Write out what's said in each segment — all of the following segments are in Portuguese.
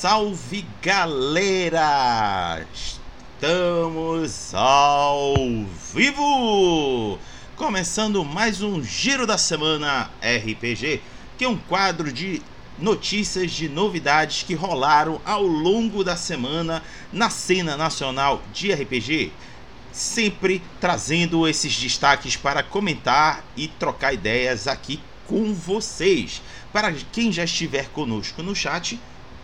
salve galera! Estamos ao vivo! Começando mais um Giro da Semana RPG, que é um quadro de notícias de novidades que rolaram ao longo da semana na cena nacional de RPG. Sempre trazendo esses destaques para comentar e trocar ideias aqui com vocês. Para quem já estiver conosco no chat,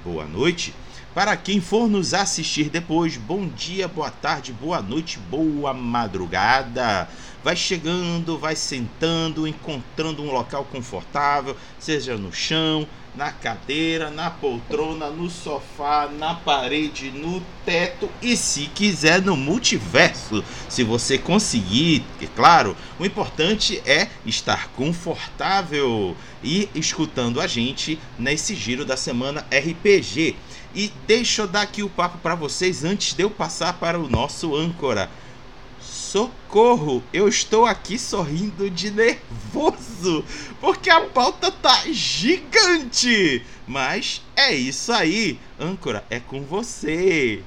boa noite. Para quem for nos assistir depois, bom dia, boa tarde, boa noite, boa madrugada. Vai chegando, vai sentando, encontrando um local confortável, seja no chão, na cadeira, na poltrona, no sofá, na parede, no teto e se quiser no multiverso. Se você conseguir, é claro, o importante é estar confortável e escutando a gente nesse giro da semana RPG. E deixa eu dar aqui o papo para vocês antes de eu passar para o nosso âncora. Socorro! Eu estou aqui sorrindo de nervoso, porque a pauta tá gigante! Mas é isso aí, âncora, é com você.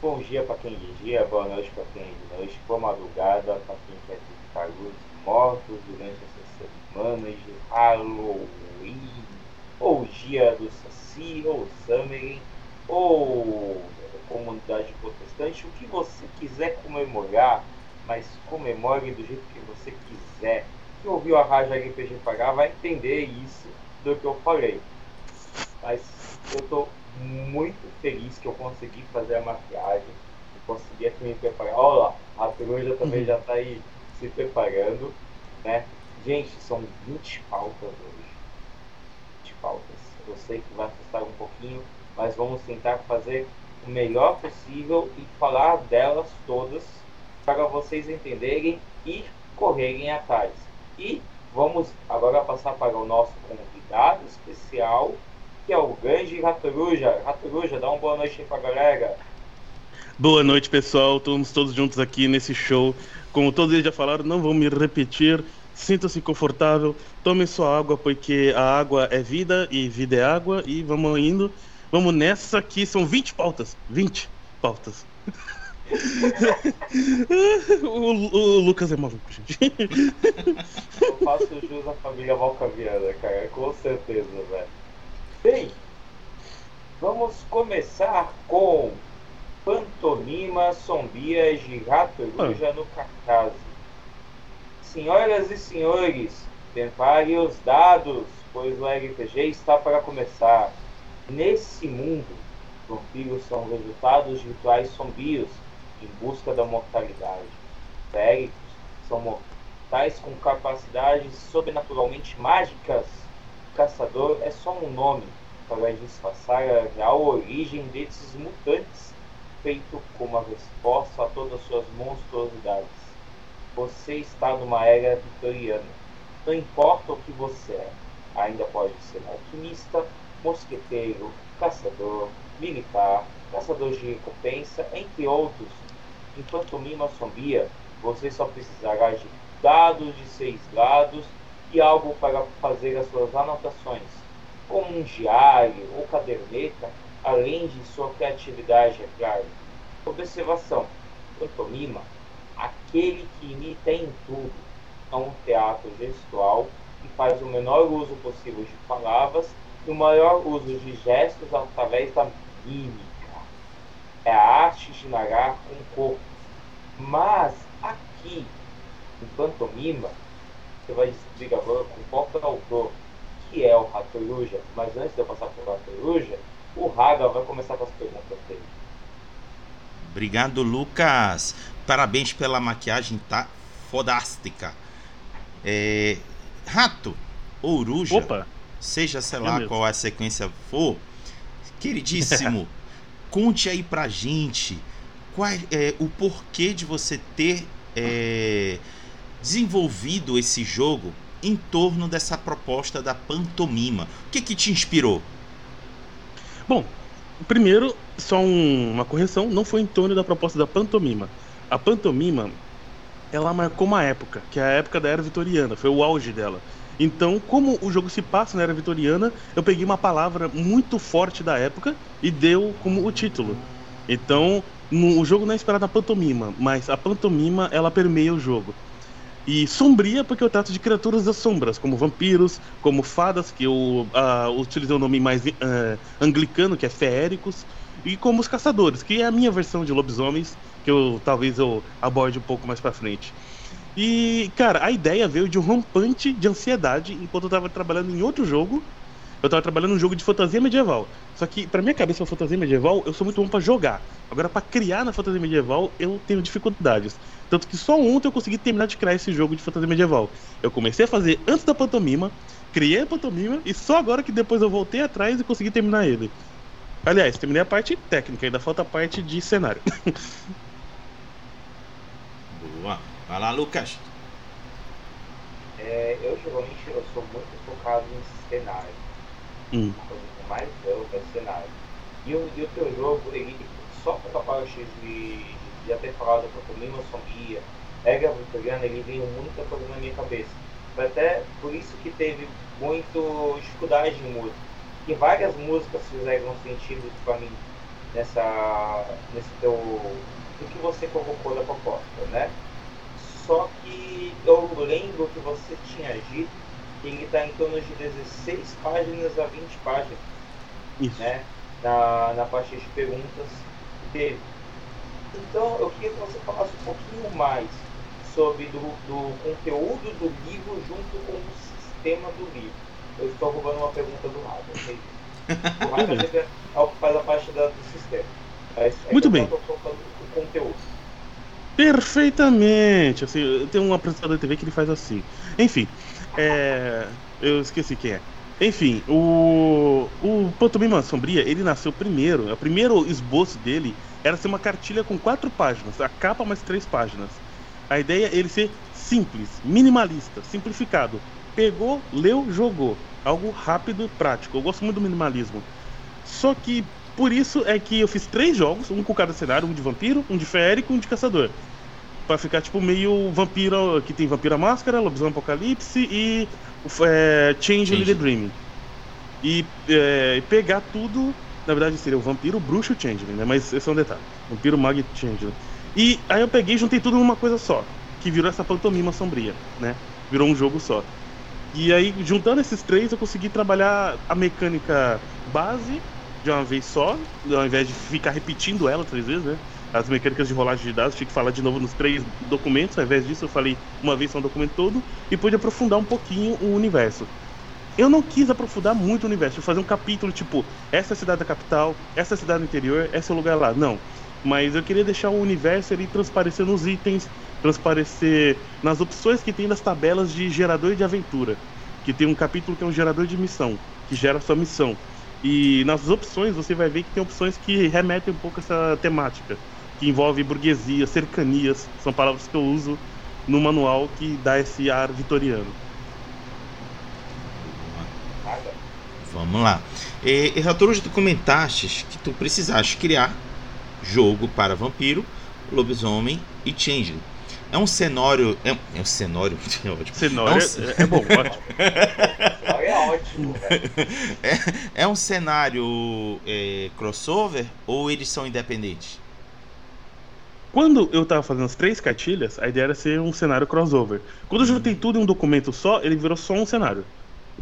Bom dia para quem de dia, boa noite para quem de noite, boa madrugada para quem quer ficar luz mortos durante essas semanas de Halloween, ou dia do Saci, ou Summerlin, ou comunidade protestante, o que você quiser comemorar, mas comemore do jeito que você quiser. Quem ouviu a Rádio RPG Pagar vai entender isso do que eu falei. Mas eu estou muito feliz que eu consegui fazer a maquiagem, eu consegui aqui me preparar. Olha lá, a Peruja também já está aí se preparando, né? Gente, são 20 pautas hoje. 20 pautas. Eu sei que vai assustar um pouquinho, mas vamos tentar fazer o melhor possível e falar delas todas para vocês entenderem e correrem atrás. E vamos agora passar para o nosso convidado especial, que é o grande Ratoruja. Ratoruja, dá uma boa noite para a galera. Boa noite, pessoal. Estamos todos juntos aqui nesse show. Como todos eles já falaram, não vou me repetir. Sinta-se confortável, tome sua água, porque a água é vida e vida é água. E vamos indo. Vamos nessa que são 20 pautas. 20 pautas. o, o, Lucas é maluco, gente. Eu faço jus à família Valcaviana, cara, com certeza, velho. Bem, vamos começar com Pantomima Sombria de Rato Ruja no Cartaz. Senhoras e senhores, preparem os dados, pois o RPG está para começar. Nesse mundo, vampiros são resultados de rituais sombrios em busca da mortalidade. Féricos são mortais com capacidades sobrenaturalmente mágicas. Caçador é só um nome para disfarçar a real origem desses mutantes, feito como a resposta a todas suas monstruosidades. Você está numa era vitoriana. Não importa o que você é, ainda pode ser alquimista, mosqueteiro, caçador, militar, caçador de recompensa, entre outros. Em pantomima sombria, você só precisará de dados de seis lados e algo para fazer as suas anotações, como um diário ou caderneta, além de sua criatividade, é claro. Observação: pantomima, aquele que imita em tudo, é um teatro gestual que faz o menor uso possível de palavras e o maior uso de gestos através da mímica. É a arte de narrar com o corpo. Mas aqui, em pantomima, você vai descobrir agora com qual é o autor, que é o Ratoruja. Mas antes de eu passar para o Ratoruja, o Raga vai começar com as perguntas dele. Obrigado, Lucas. Parabéns pela maquiagem, tá fodástica. É... Rato, Ouruja. Opa! Seja, sei lá, qual a sequência for, queridíssimo, conte aí pra gente qual é o porquê de você ter é, desenvolvido esse jogo em torno dessa proposta da pantomima. O que que te inspirou? Bom, primeiro, só um, uma correção, não foi em torno da proposta da pantomima. A pantomima, ela marcou uma época, que é a época da era vitoriana, foi o auge dela. Então, como o jogo se passa na era vitoriana, eu peguei uma palavra muito forte da época e deu como o título. Então, no, o jogo não é esperado na pantomima, mas a pantomima ela permeia o jogo. E sombria porque eu trato de criaturas das sombras, como vampiros, como fadas, que eu uh, utilizei o nome mais uh, anglicano, que é feéricos, e como os caçadores, que é a minha versão de lobisomens, que eu talvez eu aborde um pouco mais para frente. E, cara, a ideia veio de um rompante de ansiedade enquanto eu tava trabalhando em outro jogo. Eu tava trabalhando num jogo de fantasia medieval. Só que, pra minha cabeça, a fantasia medieval, eu sou muito bom para jogar. Agora, para criar na fantasia medieval, eu tenho dificuldades. Tanto que só ontem eu consegui terminar de criar esse jogo de fantasia medieval. Eu comecei a fazer antes da pantomima, criei a pantomima, e só agora que depois eu voltei atrás e consegui terminar ele. Aliás, terminei a parte técnica, ainda falta a parte de cenário. Vai lá, Lucas. É, eu geralmente eu sou muito focado em cenário. Hum. A coisa que mais amo é cenário. E o, e o teu jogo, ele só com a parte de, de falado com o Lima Sombria, Ega Vitoriana, ele veio muita coisa na minha cabeça. Foi até por isso que teve muito dificuldade em música. Que várias músicas fizeram sentido para mim nessa, nesse teu. do que você colocou da proposta, né? Só que eu lembro que você tinha dito que ele está em torno de 16 páginas a 20 páginas. Isso. Né? Na, na parte de perguntas dele. Então eu queria que você falasse um pouquinho mais sobre do, do conteúdo do livro junto com o sistema do livro. Eu estou roubando uma pergunta do lado, ok? O Rafa é o que faz a parte da, do sistema. É, Muito bem. Eu estou o conteúdo. Perfeitamente. Assim, tem um apresentador de TV que ele faz assim. Enfim, é... eu esqueci quem é. Enfim, o, o Pantomima Sombria, ele nasceu primeiro. O primeiro esboço dele era ser uma cartilha com quatro páginas, a capa mais três páginas. A ideia é ele ser simples, minimalista, simplificado. Pegou, leu, jogou. Algo rápido, prático. Eu gosto muito do minimalismo. Só que por isso é que eu fiz três jogos, um com cada cenário, um de vampiro, um de férico e um de caçador. Pra ficar tipo meio vampiro, que tem Vampira Máscara, Lobisomem Apocalipse e é, Change the Dream. E é, pegar tudo, na verdade seria o Vampiro, o Bruxo e Changeling, né? Mas esse é um detalhe. Vampiro, Mag e Changeling. E aí eu peguei e juntei tudo numa coisa só, que virou essa pantomima sombria, né? Virou um jogo só. E aí, juntando esses três, eu consegui trabalhar a mecânica base de uma vez só, ao invés de ficar repetindo ela três vezes, né? As mecânicas de rolagem de dados, tinha que falar de novo nos três documentos, ao invés disso eu falei uma vez só um documento todo e pude aprofundar um pouquinho o universo. Eu não quis aprofundar muito o universo, fazer um capítulo tipo, essa é a cidade da capital, essa é a cidade do interior, esse é o lugar lá. Não. Mas eu queria deixar o universo ali transparecer nos itens, transparecer nas opções que tem das tabelas de gerador de aventura. Que tem um capítulo que é um gerador de missão, que gera sua missão. E nas opções você vai ver que tem opções que remetem um pouco a essa temática, que envolve burguesia, cercanias, são palavras que eu uso no manual que dá esse ar vitoriano. Vamos lá. E, e Rator, tu comentaste que tu precisaste criar jogo para vampiro, lobisomem e changeling. É um cenário. É, é um cenário. É ótimo. Cenário é, um, é, é bom, ótimo. é ótimo, é, é um cenário crossover ou eles são independentes? Quando eu tava fazendo as três cartilhas, a ideia era ser um cenário crossover. Quando eu juntei tudo em um documento só, ele virou só um cenário.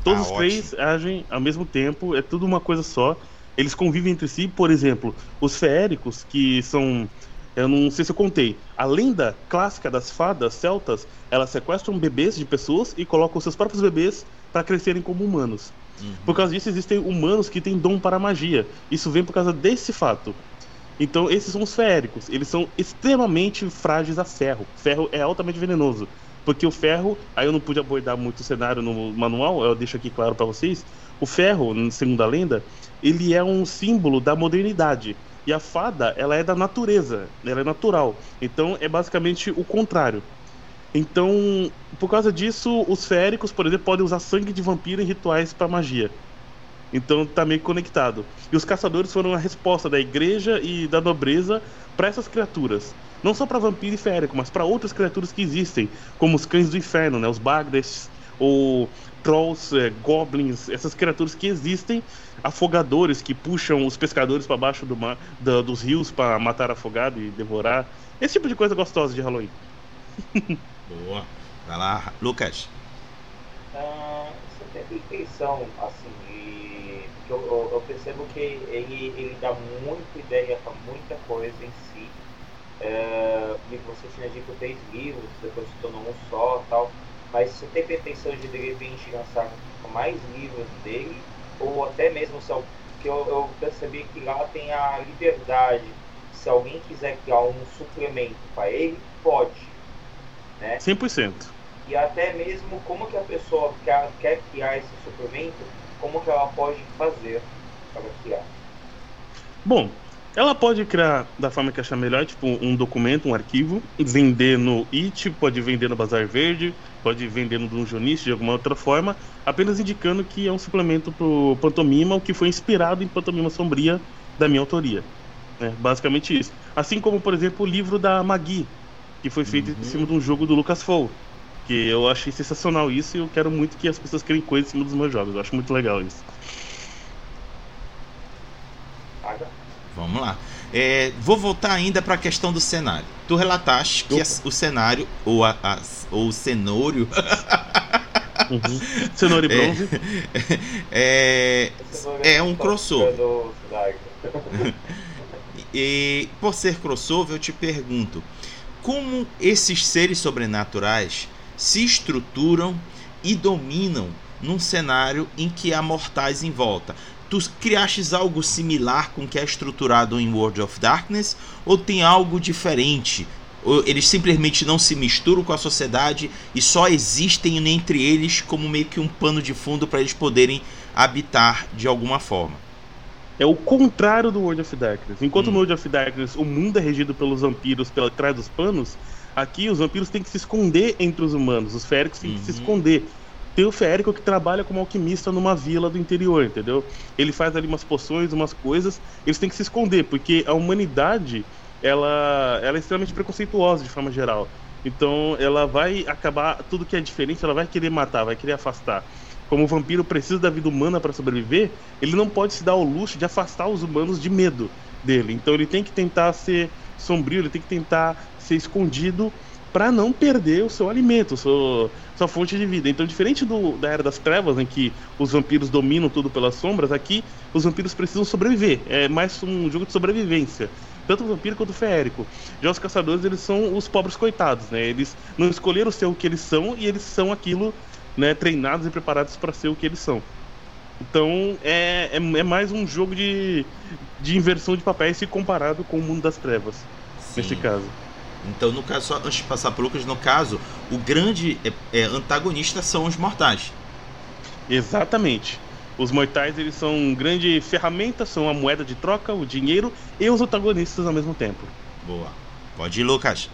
Todos ah, os três ótimo. agem ao mesmo tempo, é tudo uma coisa só. Eles convivem entre si, por exemplo, os feéricos, que são eu não sei se eu contei. A lenda clássica das fadas celtas, elas sequestram bebês de pessoas e colocam seus próprios bebês para crescerem como humanos. Uhum. Por causa disso, existem humanos que têm dom para magia. Isso vem por causa desse fato. Então, esses são os feéricos. Eles são extremamente frágeis a ferro. Ferro é altamente venenoso. Porque o ferro, aí eu não pude abordar muito o cenário no manual, eu deixo aqui claro para vocês. O ferro, segundo a lenda, ele é um símbolo da modernidade. E a fada, ela é da natureza, ela é natural. Então é basicamente o contrário. Então, por causa disso, os féricos, por exemplo, podem usar sangue de vampiro em rituais para magia. Então tá meio conectado. E os caçadores foram a resposta da igreja e da nobreza para essas criaturas. Não só para vampiro e férico, mas para outras criaturas que existem, como os cães do inferno, né? os Bagdes, ou trolls, é, goblins, essas criaturas que existem, afogadores que puxam os pescadores para baixo do mar, da, dos rios para matar afogado e devorar. Esse tipo de coisa gostosa de Halloween. Boa. Vai lá, Lucas. Ah, você tem intenção, assim. Eu, eu, eu, percebo que ele, ele dá muita ideia para muita coisa em si. É, e você tinha dito três livros, depois se tornou um só tal. Mas você tem pretensão de de repente lançar mais livros dele, ou até mesmo se que eu, eu percebi que lá tem a liberdade. Se alguém quiser criar um suplemento para ele, pode. Né? 100%. E até mesmo como que a pessoa quer, quer criar esse suplemento, como que ela pode fazer para criar. Bom, ela pode criar da forma que achar melhor, tipo um documento, um arquivo, vender no IT, pode vender no Bazar Verde, pode vender no Dungeonist de alguma outra forma, apenas indicando que é um suplemento pro Pantomima, o que foi inspirado em Pantomima Sombria da minha autoria. É, basicamente isso. Assim como, por exemplo, o livro da Magui, que foi feito uhum. em cima de um jogo do Lucas Fall. Que eu achei sensacional isso e eu quero muito que as pessoas criem coisas em cima dos meus jogos. Eu acho muito legal isso. Vamos lá. É, vou voltar ainda para a questão do cenário. Tu relataste que o cenário, ou, a, a, ou o cenório. uhum. Cenoura e bronze. É, é, é um crossover. e por ser crossover, eu te pergunto: como esses seres sobrenaturais se estruturam e dominam num cenário em que há mortais em volta? tu criastes algo similar com o que é estruturado em World of Darkness ou tem algo diferente? Ou eles simplesmente não se misturam com a sociedade e só existem entre eles como meio que um pano de fundo para eles poderem habitar de alguma forma? É o contrário do World of Darkness. Enquanto hum. no World of Darkness o mundo é regido pelos vampiros pela trás dos panos, aqui os vampiros têm que se esconder entre os humanos, os féricos têm uhum. que se uhum. esconder tem o Férico que trabalha como alquimista numa vila do interior, entendeu? Ele faz ali umas poções, umas coisas, eles têm que se esconder, porque a humanidade, ela, ela é extremamente preconceituosa de forma geral. Então ela vai acabar, tudo que é diferente, ela vai querer matar, vai querer afastar. Como o vampiro precisa da vida humana para sobreviver, ele não pode se dar ao luxo de afastar os humanos de medo dele. Então ele tem que tentar ser sombrio, ele tem que tentar ser escondido para não perder o seu alimento, sua, sua fonte de vida. Então, diferente do, da Era das Trevas, em que os vampiros dominam tudo pelas sombras, aqui os vampiros precisam sobreviver. É mais um jogo de sobrevivência. Tanto o vampiro quanto o feérico. Já os caçadores, eles são os pobres coitados, né? Eles não escolheram ser o que eles são e eles são aquilo, né? Treinados e preparados para ser o que eles são. Então é, é, é, mais um jogo de, de inversão de papéis se comparado com o mundo das trevas, Sim. nesse caso. Então, no caso, só antes de passar para Lucas, no caso, o grande é, é, antagonista são os mortais. Exatamente. Os mortais eles são uma grande ferramenta, são a moeda de troca, o dinheiro e os antagonistas ao mesmo tempo. Boa. Pode ir, Lucas.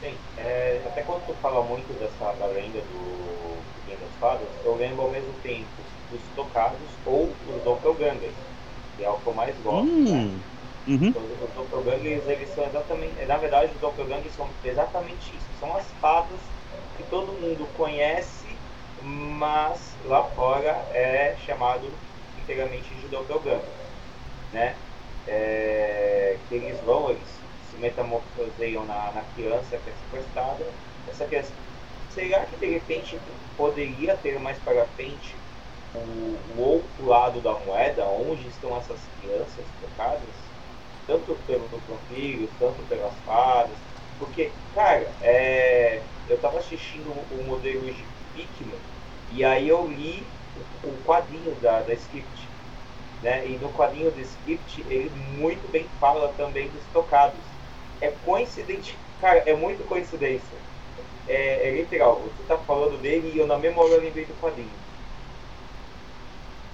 Bem, é, até quando tu fala muito dessa da lenda do Game das Fadas, eu lembro ao mesmo tempo dos tocados ou os doppelgangers, que é o que eu mais gosto. Hum. Né? Uhum. Os doppelgangers, eles são exatamente, na verdade, os doppelgangers são exatamente isso. São as fadas que todo mundo conhece, mas lá fora é chamado inteiramente de doppelganger, né? É, que eles vão, eles se metamorfoseiam na, na criança que é sequestrada. Essa criança, será que de repente poderia ter mais para frente o, o outro lado da moeda, onde estão essas crianças tocadas? Tanto pelos vampiros, tanto pelas fadas, porque, cara, é, eu tava assistindo o modelo de Pikmin e aí eu li o, o quadrinho da, da script, né? E no quadrinho do script ele muito bem fala também dos tocados. É coincidente, cara, é muito coincidência. É, é literal, você tá falando dele e eu na mesma hora lembrei do quadrinho.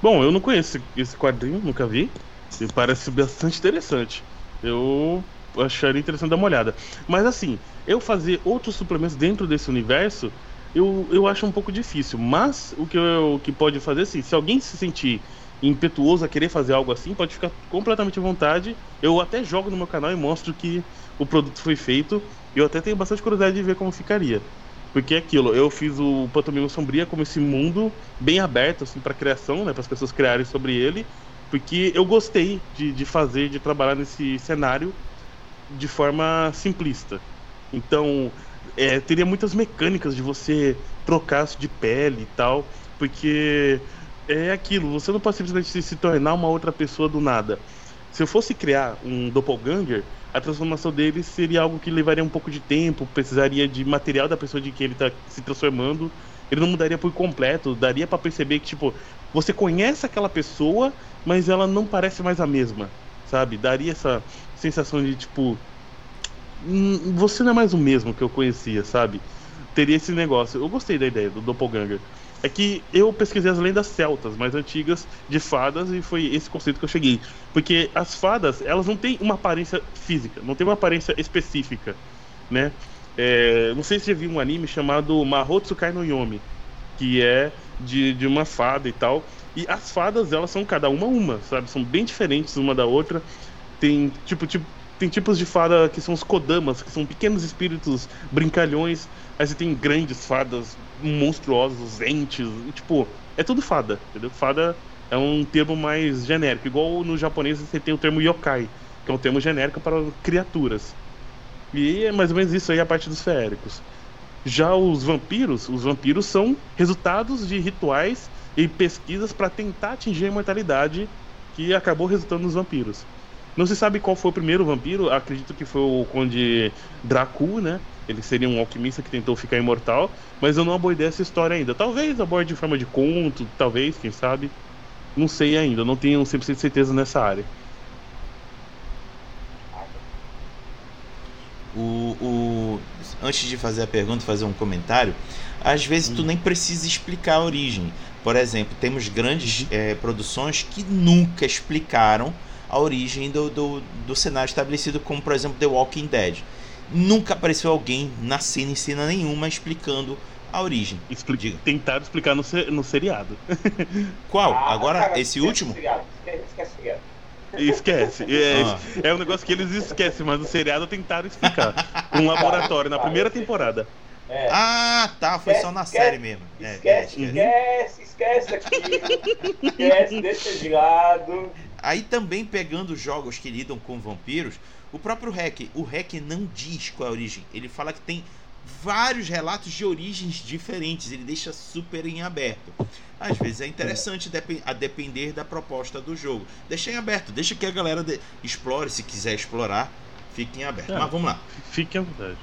Bom, eu não conheço esse quadrinho, nunca vi. Me parece bastante interessante. Eu acharia interessante dar uma olhada. Mas assim, eu fazer outros suplementos dentro desse universo, eu, eu acho um pouco difícil. Mas o que, eu, que pode fazer, assim, se alguém se sentir impetuoso a querer fazer algo assim, pode ficar completamente à vontade. Eu até jogo no meu canal e mostro que o produto foi feito. Eu até tenho bastante curiosidade de ver como ficaria. Porque é aquilo, eu fiz o Pantomima Sombria como esse mundo bem aberto assim para criação, né, para as pessoas criarem sobre ele, porque eu gostei de, de fazer, de trabalhar nesse cenário de forma simplista. Então, é, teria muitas mecânicas de você trocar de pele e tal, porque é aquilo, você não pode simplesmente se tornar uma outra pessoa do nada. Se eu fosse criar um doppelganger, a transformação dele seria algo que levaria um pouco de tempo, precisaria de material da pessoa de que ele está se transformando. Ele não mudaria por completo, daria para perceber que tipo, você conhece aquela pessoa, mas ela não parece mais a mesma, sabe? Daria essa sensação de tipo, hum, você não é mais o mesmo que eu conhecia, sabe? Teria esse negócio. Eu gostei da ideia do doppelganger é que eu pesquisei as lendas celtas mais antigas de fadas e foi esse conceito que eu cheguei. Porque as fadas, elas não têm uma aparência física, não tem uma aparência específica, né? É, não sei se você viu um anime chamado Mahotsukai no Yomi, que é de, de uma fada e tal. E as fadas, elas são cada uma uma, sabe? São bem diferentes uma da outra. Tem tipo, tipo tem tipos de fada que são os kodamas, que são pequenos espíritos brincalhões. Aí você tem grandes fadas monstruosos, entes, tipo, é tudo fada, entendeu? Fada é um termo mais genérico, igual no japonês você tem o termo yokai, que é um termo genérico para criaturas. E é mais ou menos isso aí a parte dos feéricos. Já os vampiros, os vampiros são resultados de rituais e pesquisas para tentar atingir a imortalidade que acabou resultando nos vampiros. Não se sabe qual foi o primeiro vampiro, acredito que foi o Conde Dracu, né? Ele seria um alquimista que tentou ficar imortal, mas eu não abordei essa história ainda. Talvez aborde de forma de conto, talvez, quem sabe. Não sei ainda, não tenho 100% de certeza nessa área. O, o, antes de fazer a pergunta, fazer um comentário, às vezes hum. tu nem precisa explicar a origem. Por exemplo, temos grandes é, produções que nunca explicaram a origem do, do, do cenário estabelecido, como por exemplo The Walking Dead. Nunca apareceu alguém na cena, em cena nenhuma, explicando a origem. Expli Tentaram explicar no, no seriado. Qual? Ah, Agora, cara, esse último? Esquece, esquece, esquece. É, ah. é um negócio que eles esquecem, mas no seriado tentaram explicar. Um laboratório, na primeira temporada. É. Ah, tá, foi esquece, só na esquece, série mesmo. Esquece, é, esquece, esquece, esquece aqui. esquece, deixa de lado. Aí também pegando jogos que lidam com vampiros, o próprio Hack, o Hack não diz qual é a origem. Ele fala que tem vários relatos de origens diferentes, ele deixa super em aberto. Às vezes é interessante a depender da proposta do jogo. Deixa em aberto, deixa que a galera explore, se quiser explorar, fique em aberto. É, Mas vamos lá. Fique à vontade.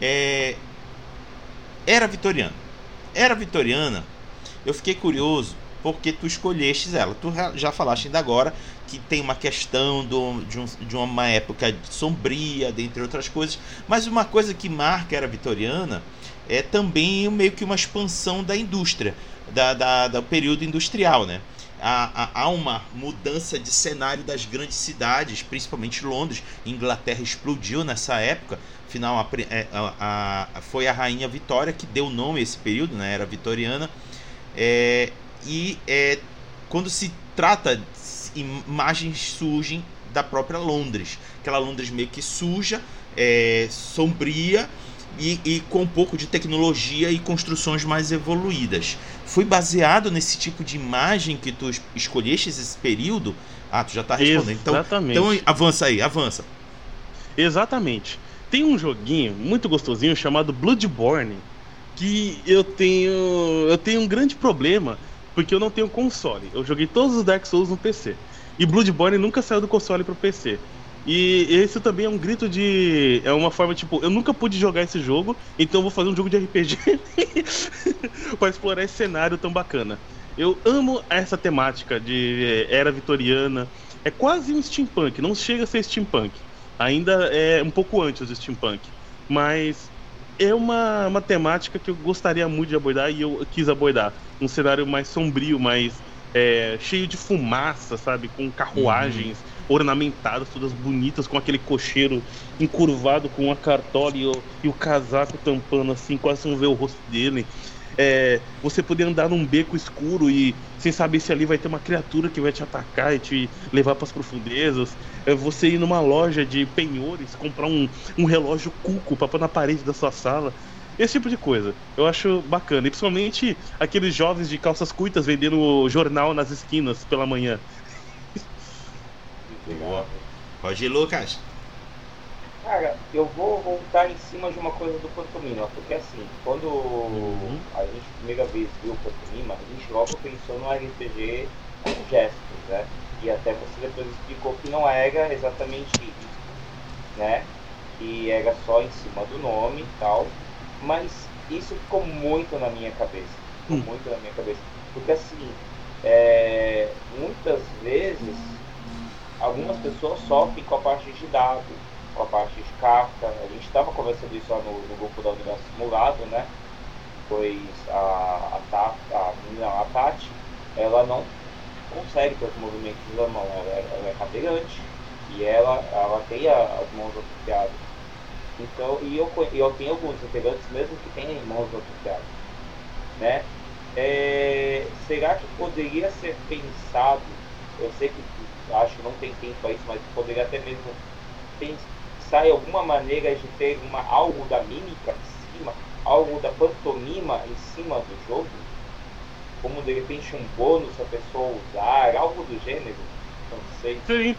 É... Era vitoriana. Era vitoriana, eu fiquei curioso porque tu escolheste ela. Tu já falaste ainda agora que tem uma questão do, de, um, de uma época sombria, dentre outras coisas, mas uma coisa que marca era vitoriana é também meio que uma expansão da indústria, da, da, do período industrial, né? Há, há, uma mudança de cenário das grandes cidades, principalmente Londres. Inglaterra explodiu nessa época. Afinal, a, é, a, a, foi a rainha Vitória que deu nome a esse período, né? era vitoriana. É, e é, quando se trata, imagens surgem da própria Londres. Aquela Londres meio que suja, é, sombria e, e, com um pouco de tecnologia e construções mais evoluídas. Foi baseado nesse tipo de imagem que tu escolheste esse período? Ah, tu já está respondendo. Então, Exatamente. Então, então avança aí, avança. Exatamente. Tem um joguinho muito gostosinho chamado Bloodborne que eu tenho eu tenho um grande problema porque eu não tenho console. Eu joguei todos os Dark Souls no PC. E Bloodborne nunca saiu do console pro PC. E esse também é um grito de. É uma forma tipo, eu nunca pude jogar esse jogo, então eu vou fazer um jogo de RPG para explorar esse cenário tão bacana. Eu amo essa temática de era vitoriana. É quase um steampunk, não chega a ser steampunk. Ainda é um pouco antes do steampunk. Mas é uma, uma temática que eu gostaria muito de abordar e eu quis abordar. Um cenário mais sombrio, mais é, cheio de fumaça, sabe? Com carruagens uhum. ornamentadas, todas bonitas, com aquele cocheiro encurvado com a cartola e o, e o casaco tampando assim, quase não vê o rosto dele. É, você poder andar num beco escuro e sem saber se ali vai ter uma criatura que vai te atacar e te levar para as profundezas. É você ir numa loja de penhores, comprar um, um relógio cuco para pôr na parede da sua sala. Esse tipo de coisa. Eu acho bacana. E principalmente aqueles jovens de calças curtas vendendo jornal nas esquinas pela manhã. Boa. Pode ir, Lucas. Cara, eu vou voltar em cima de uma coisa do Pantomima, porque assim, quando Uhum. a gente a primeira vez viu o Pantomima, a gente logo pensou no RPG com gestos, né? E até você depois explicou que não era exatamente isso, né? Que era só em cima do nome e tal. Mas isso ficou muito na minha cabeça. Ficou Hum. muito na minha cabeça. Porque assim, é, muitas vezes algumas pessoas sofrem com a parte de dado, com a parte de carta. A gente estava conversando isso lá no, no grupo da Universo Simulado, né? Pois a, a, Ta- a, menina, a Tati, ela não consegue ter os movimentos da mão, ela, é- ela é cadeirante e ela, ela tem a- as mãos atrofiadas. Então, e eu, eu tenho alguns integrantes mesmo que têm mãos atrofiadas, né? É, será que poderia ser pensado, eu sei que acho que não tem tempo para isso, mas poderia até mesmo pensar em alguma maneira de ter uma, algo da mímica em cima, algo da pantomima em cima do jogo? Como de repente um bônus a pessoa usar, algo do gênero? Não sei. Seria-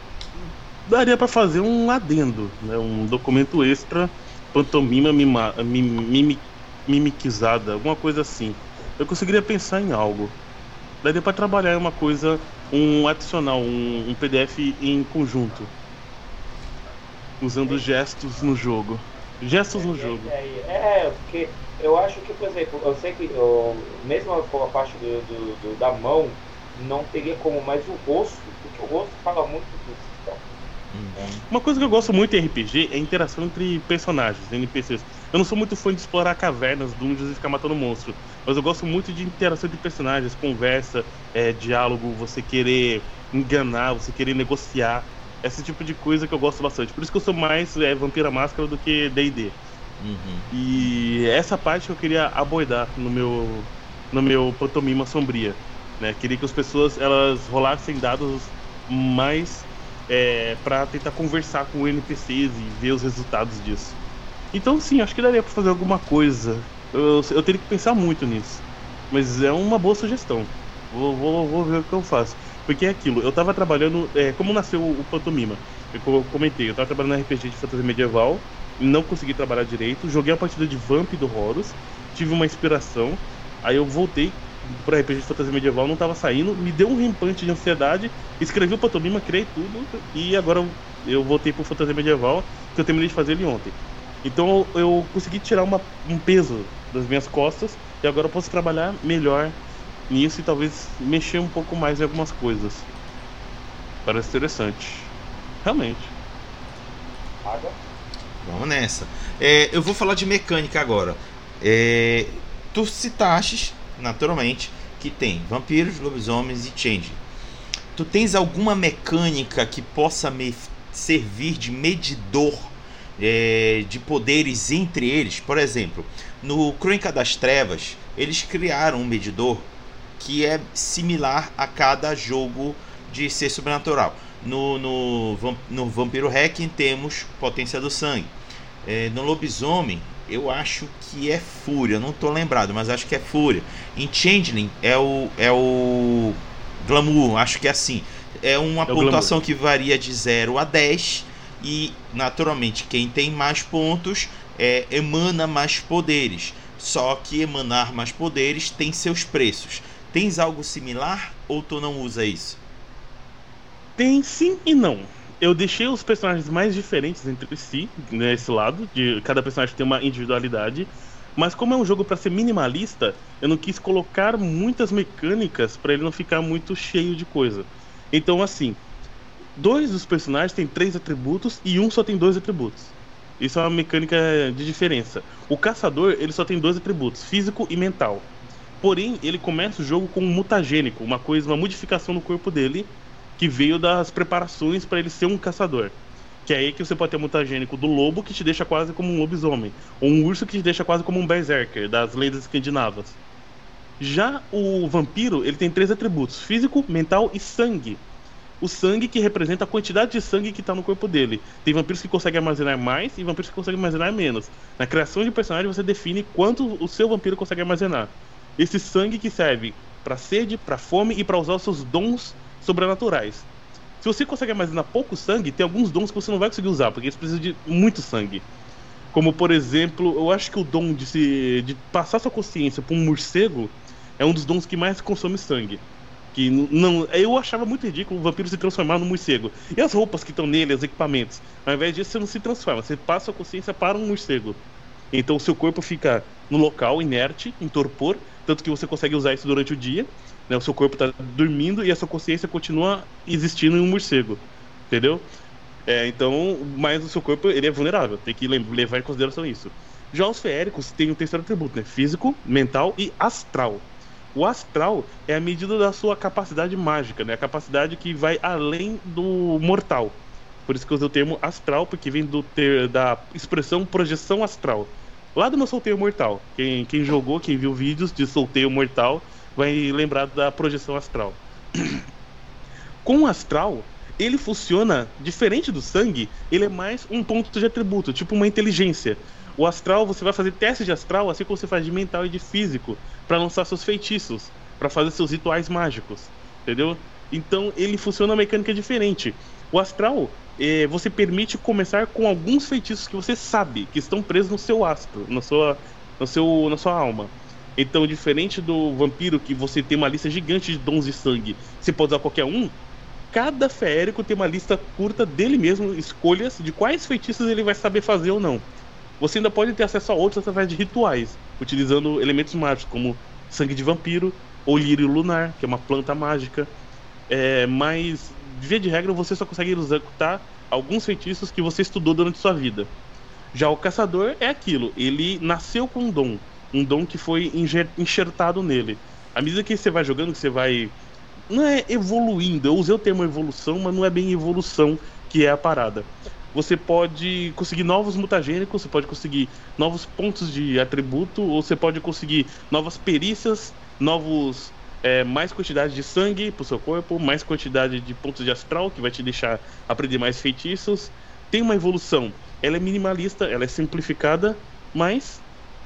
Daria pra fazer um adendo, né? Um documento extra, pantomima mima, mim- mimiquizada, alguma coisa assim. Eu conseguiria pensar em algo. Daria pra trabalhar uma coisa, um adicional, um, um PDF em conjunto. Usando gestos no jogo. Gestos no jogo. É, é, é, porque eu acho que, por exemplo, eu sei que eu, mesmo com a parte do, do- do- da mão, não teria como, mas o rosto, porque o rosto fala muito do sistema. Uma coisa que eu gosto muito em RPG é a interação entre personagens, NPCs. Eu não sou muito fã de explorar cavernas, dungeons e ficar matando monstro. Mas eu gosto muito de interação entre personagens, conversa, é, diálogo, você querer enganar, você querer negociar. Esse tipo de coisa que eu gosto bastante. Por isso que eu sou mais é, Vampira Máscara do que D&D. Uhum. E essa parte eu queria abordar no meu no meu pantomima sombria, né? Queria que as pessoas elas rolassem dados mais é, para tentar conversar com NPCs e ver os resultados disso. Então sim, acho que daria para fazer alguma coisa. Eu, eu teria que pensar muito nisso, mas é uma boa sugestão. Vou, vou, vou ver o que eu faço. Porque é aquilo, eu tava trabalhando. é, como nasceu o Pantomima? Eu co- comentei, eu tava trabalhando no RPG de fantasia medieval, não consegui trabalhar direito, joguei a partida de Vamp do Horus, tive uma inspiração, aí eu voltei pro RPG de fantasia medieval, não tava saindo, me deu um rampante de ansiedade, escrevi o Pantomima, criei tudo, e agora eu- voltei pro fantasia medieval, que eu terminei de fazer ele ontem. Então eu consegui tirar uma- um peso das minhas costas, e agora eu posso trabalhar melhor nisso e talvez mexer um pouco mais em algumas coisas. Parece interessante. Realmente. Água? Vamos nessa. É, eu vou falar de mecânica agora. É, tu citaste, naturalmente, que tem vampiros, lobisomens e change. Tu tens alguma mecânica que possa me servir de medidor é, de poderes entre eles? Por exemplo, no Crônica das Trevas, eles criaram um medidor que é similar a cada jogo de ser sobrenatural. No, no, no Vampiro Hacking temos potência do sangue. É, no Lobisomem, eu acho que é Fúria, não tô lembrado, mas acho que é Fúria. Em Changeling é o, é o Glamour, acho que é assim. É uma É pontuação que varia de 0 a 10 e, naturalmente, quem tem mais pontos é, emana mais poderes. Só que emanar mais poderes tem seus preços. Tens algo similar ou tu não usa isso? Tem sim e não. Eu deixei os personagens mais diferentes entre si, nesse lado, de cada personagem ter uma individualidade. Mas como é um jogo para ser minimalista, eu não quis colocar muitas mecânicas para ele não ficar muito cheio de coisa. Então assim, dois dos personagens têm três atributos e um só tem dois atributos. Isso é uma mecânica de diferença. O caçador ele só tem dois atributos, físico e mental. Porém, ele começa o jogo com um mutagênico, uma coisa, uma modificação no corpo dele que veio das preparações para ele ser um caçador. Que é aí que você pode ter o mutagênico do lobo, que te deixa quase como um lobisomem, ou um urso que te deixa quase como um berserker, das lendas escandinavas. Já o vampiro, ele tem três atributos: físico, mental e sangue. o sangue que representa a quantidade de sangue que está no corpo dele. Tem vampiros que conseguem armazenar mais e vampiros que conseguem armazenar menos. Na criação de personagem você define quanto o seu vampiro consegue armazenar. Esse sangue que serve para sede, para fome e para usar os seus dons sobrenaturais. Se você consegue armazenar pouco sangue, tem alguns dons que você não vai conseguir usar, porque eles precisam de muito sangue. Como, por exemplo, eu acho que o dom de, se, de passar sua consciência para um morcego é um dos dons que mais consome sangue. Que não, eu achava muito ridículo o vampiro se transformar no morcego. E as roupas que estão nele, os equipamentos. Ao invés disso, você não se transforma, você passa a consciência para um morcego. Então o seu corpo fica no local, inerte, em torpor, tanto que você consegue usar isso durante o dia. Né? O seu corpo está dormindo e a sua consciência continua existindo em um morcego. Entendeu? É, então, mas o seu corpo ele é vulnerável, tem que levar em consideração isso. Já os feéricos têm o terceiro atributo, né? Físico, mental e astral. O astral é a medida da sua capacidade mágica, né? A capacidade que vai além do mortal. Por isso que eu usei o termo astral, porque vem do ter, da expressão projeção astral. Lá do meu solteiro mortal. Quem, quem jogou, quem viu vídeos de solteiro mortal, vai lembrar da projeção astral. Com o astral, ele funciona diferente do sangue, ele é mais um ponto de atributo, tipo uma inteligência. O astral, você vai fazer teste de astral, assim como você faz de mental e de físico, para lançar seus feitiços, para fazer seus rituais mágicos, entendeu? Então ele funciona uma mecânica diferente. O astral, é, você permite começar com alguns feitiços que você sabe que estão presos no seu astro, na sua, no seu, na sua alma. Então, diferente do vampiro, que você tem uma lista gigante de dons de sangue, você pode usar qualquer um, cada feérico tem uma lista curta dele mesmo, escolhas de quais feitiços ele vai saber fazer ou não. Você ainda pode ter acesso a outros através de rituais, utilizando elementos mágicos, como sangue de vampiro ou lírio lunar, que é uma planta mágica. É, mas, via de regra, você só consegue executar alguns feitiços que você estudou durante sua vida. Já o caçador é aquilo, ele nasceu com um dom, um dom que foi enxertado nele. À medida que você vai jogando, que você vai não é evoluindo. Eu usei o termo evolução, mas não é bem evolução que é a parada. Você pode conseguir novos mutagênicos, você pode conseguir novos pontos de atributo, ou você pode conseguir novas perícias, novos é, mais quantidade de sangue pro seu corpo, mais quantidade de pontos de astral, que vai te deixar aprender mais feitiços. Tem uma evolução. Ela é minimalista, ela é simplificada, mas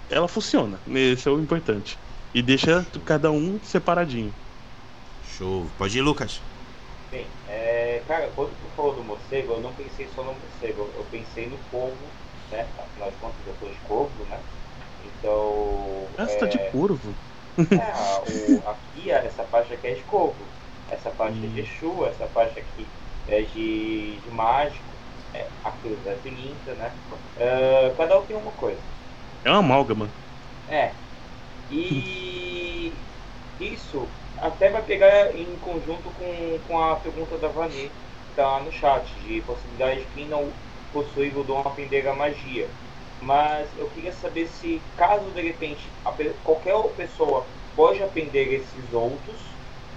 ela funciona. Esse é o importante. E deixa cada um separadinho. Show. Pode ir, Lucas. Bem, é, cara, quando tu falou do morcego, eu não pensei só no morcego, eu pensei no corvo, né? Afinal de contas, eu sou de corvo, né? Então. Ah, você tá de corvo? É, o, essa parte aqui é de corvo. Essa parte hum. é de Exu, essa parte aqui é de, de mágico, é, a cruz é Filinta, né? Uh, cada um tem uma coisa. É uma amálgama. É. E isso até vai pegar em conjunto com, com a pergunta da Vani, que está no chat, de possibilidade de quem não possui o dom aprender a magia. Mas eu queria saber se, caso de repente qualquer pessoa pode aprender esses outros,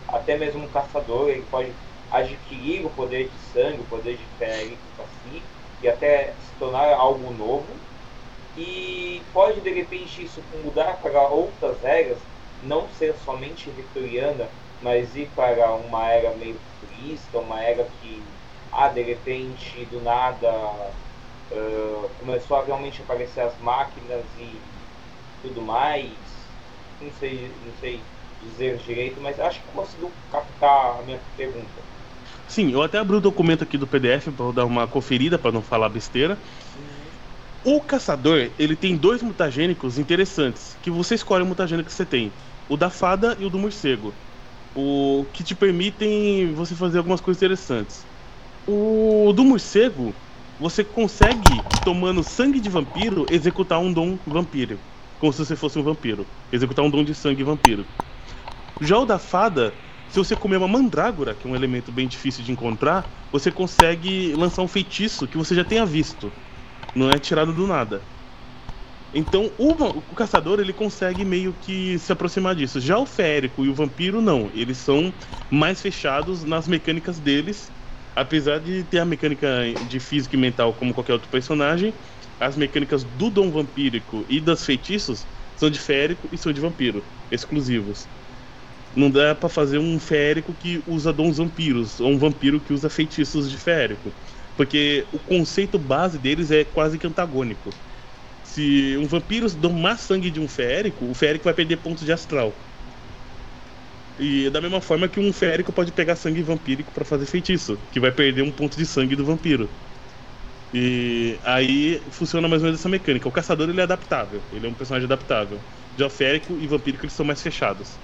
até mesmo um caçador, ele pode adquirir o poder de sangue, o poder de pele, assim, e até se tornar algo novo. E pode de repente isso mudar para outras regras, não ser somente vitoriana, mas ir para uma era meio futurista, uma era que, ah, de repente, do nada, uh, começou a realmente aparecer as máquinas e tudo mais. Não sei, não sei dizer direito, mas acho que conseguiu captar a minha pergunta. Sim, eu até abri o documento aqui do PDF para dar uma conferida para não falar besteira. Uhum. O caçador, ele tem dois mutagênicos interessantes, que você escolhe o mutagênico que você tem o da fada e o do morcego. O que te permitem você fazer algumas coisas interessantes. O do morcego, você consegue, tomando sangue de vampiro, executar um dom vampiro. Como se você fosse um vampiro. Executar um dom de sangue vampiro. Já o da fada, se você comer uma mandrágora, que é um elemento bem difícil de encontrar, você consegue lançar um feitiço que você já tenha visto. Não é tirado do nada. Então o, o, caçador ele consegue meio que se aproximar disso. Já o férico e o vampiro não, eles são mais fechados nas mecânicas deles, apesar de ter a mecânica de físico e mental como qualquer outro personagem, as mecânicas do dom vampírico e das feitiços são de férico e são de vampiro, exclusivos. Não dá para fazer um férico que usa dons vampiros, ou um vampiro que usa feitiços de férico. Porque o conceito base deles é quase que antagônico. Se um vampiro domar sangue de um férico, o férico vai perder pontos de astral. E da mesma forma que um férico pode pegar sangue vampírico para fazer feitiço, que vai perder um ponto de sangue do vampiro. E aí funciona mais ou menos essa mecânica. O caçador ele é adaptável, ele é um personagem adaptável. Já o férico e vampírico eles são mais fechados.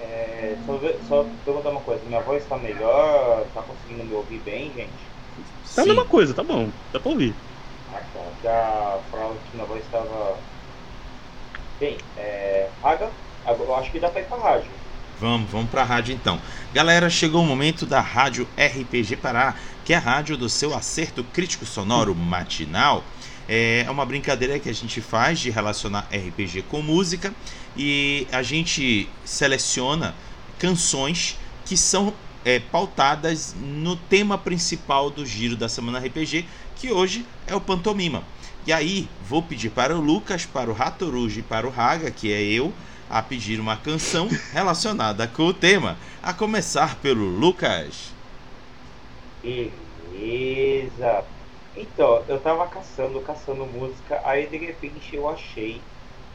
É, só, só perguntar uma coisa, minha voz tá melhor? Tá conseguindo me ouvir bem, gente? Tá a mesma coisa, tá bom, dá pra ouvir. Ah, tá. Já falaram que minha voz estava. Bem, é. Raga, eu acho que dá pra ir pra rádio. Vamos, vamos pra rádio então. Galera, chegou o momento da Rádio RPG Pará, que é a rádio do seu acerto crítico sonoro matinal. É uma brincadeira que a gente faz de relacionar RPG com música e a gente seleciona canções que são é, pautadas no tema principal do giro da semana RPG, que hoje é o Pantomima. E aí, vou pedir para o Lucas, para o Ratoruji e para o Raga, que é eu, a pedir uma canção relacionada com o tema, a começar pelo Lucas. Beleza. Então, eu tava caçando, caçando música, aí de repente eu achei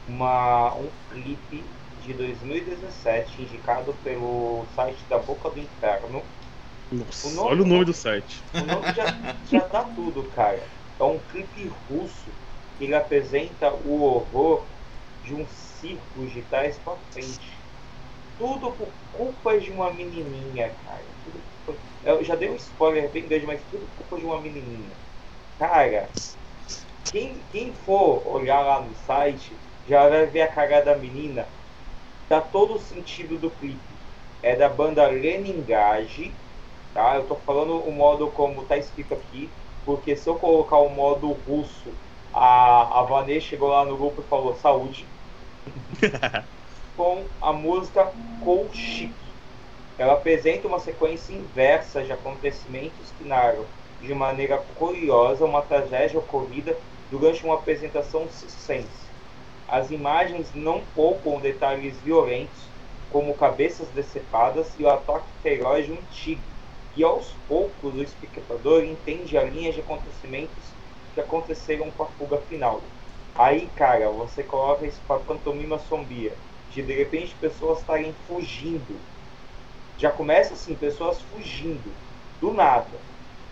uma, um clipe de 2017 indicado pelo site da Boca do Inferno. Nossa, o nome, olha o nome do site. O nome já, já dá tudo, cara. É um clipe russo que ele apresenta o horror de um circo de trás pra frente. Tudo por culpa de uma menininha, cara. Eu já dei um spoiler bem grande, mas tudo culpa de uma menininha. Cara, quem, quem for olhar lá no site já vai ver a cara da menina. Dá todo o sentido do clipe. É da banda Leningage, tá? Eu tô falando o modo como tá escrito aqui, porque se eu colocar o modo russo, a, a Vanessa chegou lá no grupo e falou saúde. com a música Colchic. Ela apresenta uma sequência inversa de acontecimentos que narram de maneira curiosa uma tragédia ocorrida durante uma apresentação circense. As imagens não poupam detalhes violentos, como cabeças decepadas e o ataque feroz de um tigre, e aos poucos o espectador entende a linha de acontecimentos que aconteceram com a fuga final. Aí, cara, você coloca isso para pantomima sombria, de de repente pessoas estarem fugindo. Já começa assim, pessoas fugindo, do nada,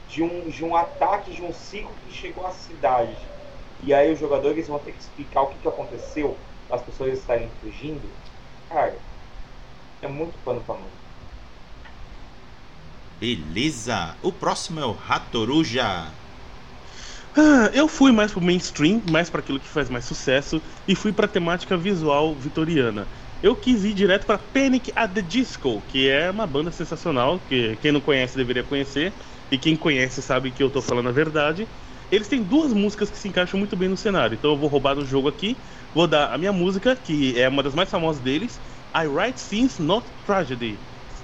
de um, de um ataque de um ciclo que chegou à cidade. E aí os jogadores vão ter que explicar o que, que aconteceu, as pessoas estarem fugindo. Cara, é muito pano pra mão. Beleza, o próximo é o Ratoruja. Ah, eu fui mais pro mainstream, mais para aquilo que faz mais sucesso, e fui pra temática visual vitoriana. Eu quis ir direto para Panic at the Disco, que é uma banda sensacional, que quem não conhece deveria conhecer, e quem conhece sabe que eu tô falando a verdade. Eles têm duas músicas que se encaixam muito bem no cenário, então eu vou roubar do jogo aqui, vou dar a minha música, que é uma das mais famosas deles, I Write Scenes Not Tragedy,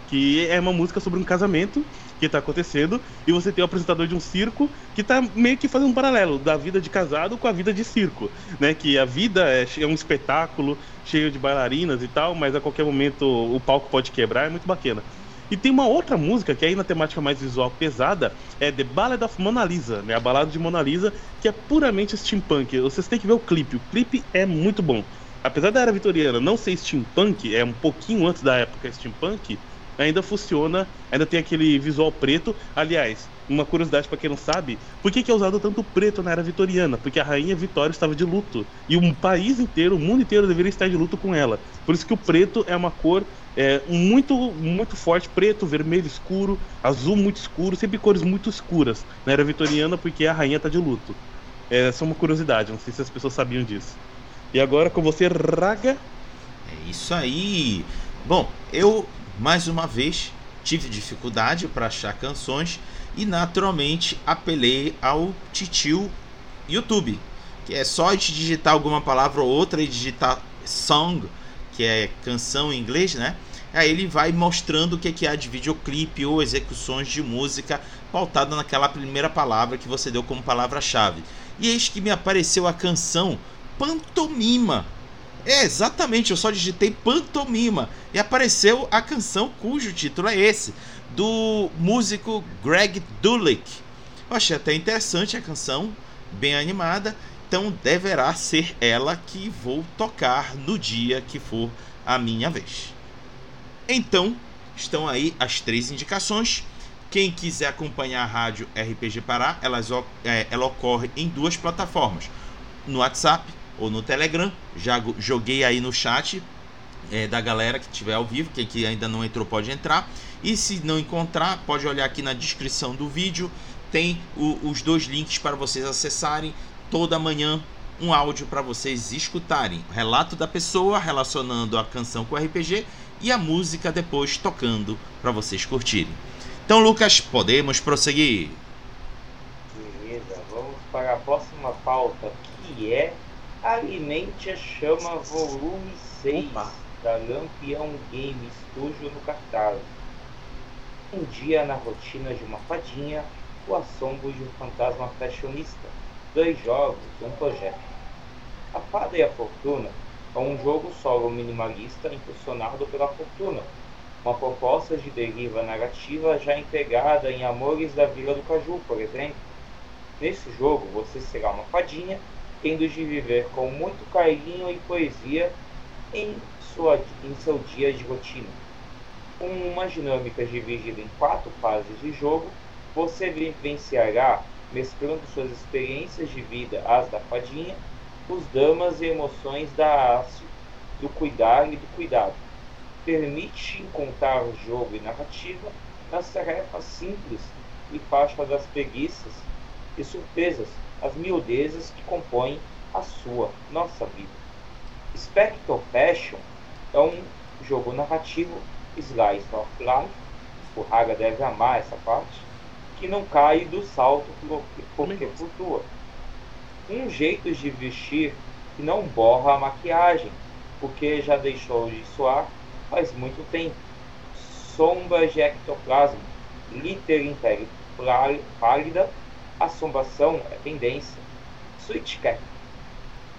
que é uma música sobre um casamento que está acontecendo e você tem o apresentador de um circo que está meio que fazendo um paralelo da vida de casado com a vida de circo, né? Que a vida é, é um espetáculo cheio de bailarinas e tal, mas a qualquer momento o palco pode quebrar, é muito bacana. E tem uma outra música que aí na temática mais visual pesada é The Ballad of Mona Lisa, né? A balada de Mona Lisa, que é puramente steampunk. Vocês têm que ver o clipe. O clipe é muito bom. Apesar da era vitoriana não ser steampunk, é um pouquinho antes da época steampunk, ainda funciona, ainda tem aquele visual preto. Aliás, uma curiosidade para quem não sabe, por que, que é usado tanto preto na era vitoriana? Porque a rainha Vitória estava de luto e um país inteiro, o mundo inteiro deveria estar de luto com ela. Por isso que o preto é uma cor é, muito muito forte, preto, vermelho escuro, azul muito escuro, sempre cores muito escuras na era vitoriana porque a rainha está de luto. É, é uma curiosidade, não sei se as pessoas sabiam disso. E agora com você, Raga. É isso aí. Bom, eu mais uma vez, tive dificuldade para achar canções e naturalmente apelei ao titio YouTube, que é só digitar alguma palavra ou outra e digitar song, que é canção em inglês, né? Aí ele vai mostrando o que é de videoclipe ou execuções de música pautada naquela primeira palavra que você deu como palavra-chave. E eis que me apareceu a canção Pantomima É, exatamente, eu só digitei pantomima e apareceu a canção cujo título é esse, do músico Greg Dulick. Eu achei até interessante a canção, bem animada, então deverá ser ela que vou tocar no dia que for a minha vez. Então, estão aí as três indicações. Quem quiser acompanhar a rádio RPG Pará, ela, é, ela ocorre em duas plataformas: no WhatsApp ou no Telegram. Já joguei aí no chat é, da galera que estiver ao vivo. Quem que ainda não entrou pode entrar. E se não encontrar, pode olhar aqui na descrição do vídeo. Tem o, os dois links para vocês acessarem toda manhã um áudio para vocês escutarem. Relato da pessoa relacionando a canção com o RPG e a música depois tocando para vocês curtirem. Então, Lucas, podemos prosseguir. Beleza, vamos para a próxima pauta que é Alimente a Chama Volume 6 Opa. da Lampião Game Studio no cartaz. Um dia na rotina de uma fadinha, o assombro de um fantasma fashionista. Dois jogos, um projeto. A Fada e a Fortuna é um jogo solo minimalista impulsionado pela fortuna uma proposta de deriva narrativa já empregada em Amores da Vila do Caju, por exemplo. Nesse jogo, você será uma fadinha, tendo de viver com muito carinho e poesia em, sua, em seu dia de rotina. Com uma dinâmica dividida em quatro fases de jogo, você vivenciará, mesclando suas experiências de vida às da fadinha, os dramas e emoções da haste, do cuidar e do cuidado permite encontrar o jogo e narrativa nas tarefas simples e faixa das preguiças e surpresas, as miudezas que compõem a sua, nossa vida. Spectre Passion é um jogo narrativo slice of life, o Raga deve amar essa parte, que não cai do salto porque flutua. Um jeito de vestir que não borra a maquiagem, porque já deixou de suar faz muito tempo. Sombra de ectoplasma, liter império pálida, assombração é tendência. Switch Cat,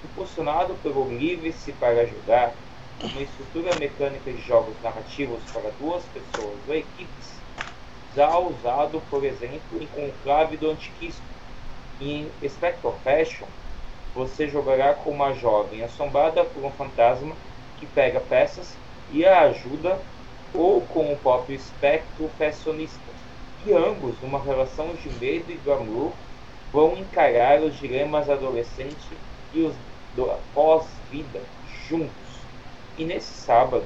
impulsionado pelo Livre-se para Jogar, uma estrutura mecânica de jogos narrativos para duas pessoas ou equipes, já usado, por exemplo, em Conclave do Antiquismo. Em Spectre Fashion, você jogará com uma jovem assombrada por um fantasma que pega peças e a ajuda, ou com o próprio espectro fashionista. E ambos, numa relação de medo e glamour, vão encarar os dilemas adolescentes e os pós-vida juntos. E nesse sábado,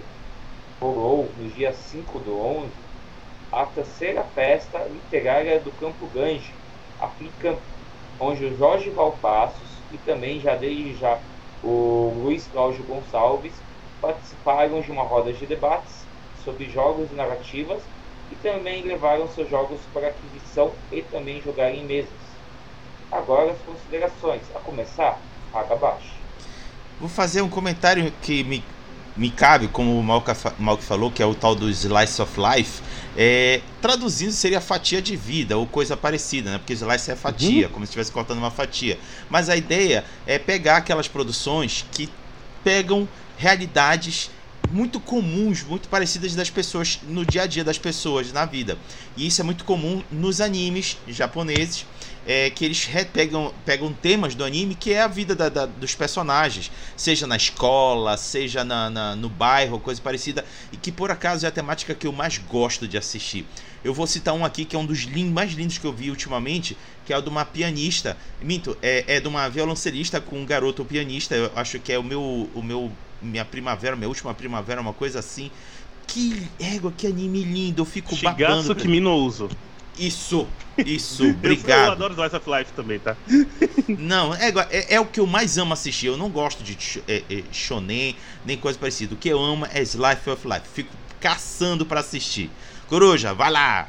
rolou, no dia 5 do 11, a terceira festa literária do Campo Gange, a FICAM, onde o Jorge Valpassos e também já desde já o Luiz Cláudio Gonçalves participaram de uma roda de debates sobre jogos e narrativas e também levaram seus jogos para aquisição e também jogar em mesas. Agora as considerações, a começar, paga abaixo. Vou fazer um comentário que me, me cabe, como o Malk falou, que é o tal do Slice of Life. É, traduzindo seria fatia de vida ou coisa parecida, né? Porque slice é fatia, uhum. como se estivesse cortando uma fatia. Mas a ideia é pegar aquelas produções que pegam realidades muito comuns, muito parecidas das pessoas no dia a dia das pessoas na vida. E isso é muito comum nos animes japoneses, é, que eles pegam, pegam temas do anime que é a vida da, da, dos personagens, seja na escola, seja na, na, no bairro, coisa parecida, e que por acaso é a temática que eu mais gosto de assistir. Eu vou citar um aqui que é um dos mais lindos que eu vi ultimamente, que é o de uma pianista. Minto, é, é de uma violoncelista com um garoto pianista. Eu acho que é o meu, o meu minha primavera, minha última primavera, uma coisa assim. Que égua, que anime lindo, eu fico Shigatsu babando. Kimi no Uso. Isso, isso, obrigado. Eu, adoro Slice of Life também, tá? Não, é, é, é, o que eu mais amo assistir. Eu não gosto de é, é, shonen, nem coisa parecida. O que eu amo é Slice of Life. Fico caçando para assistir. Coruja, vai lá.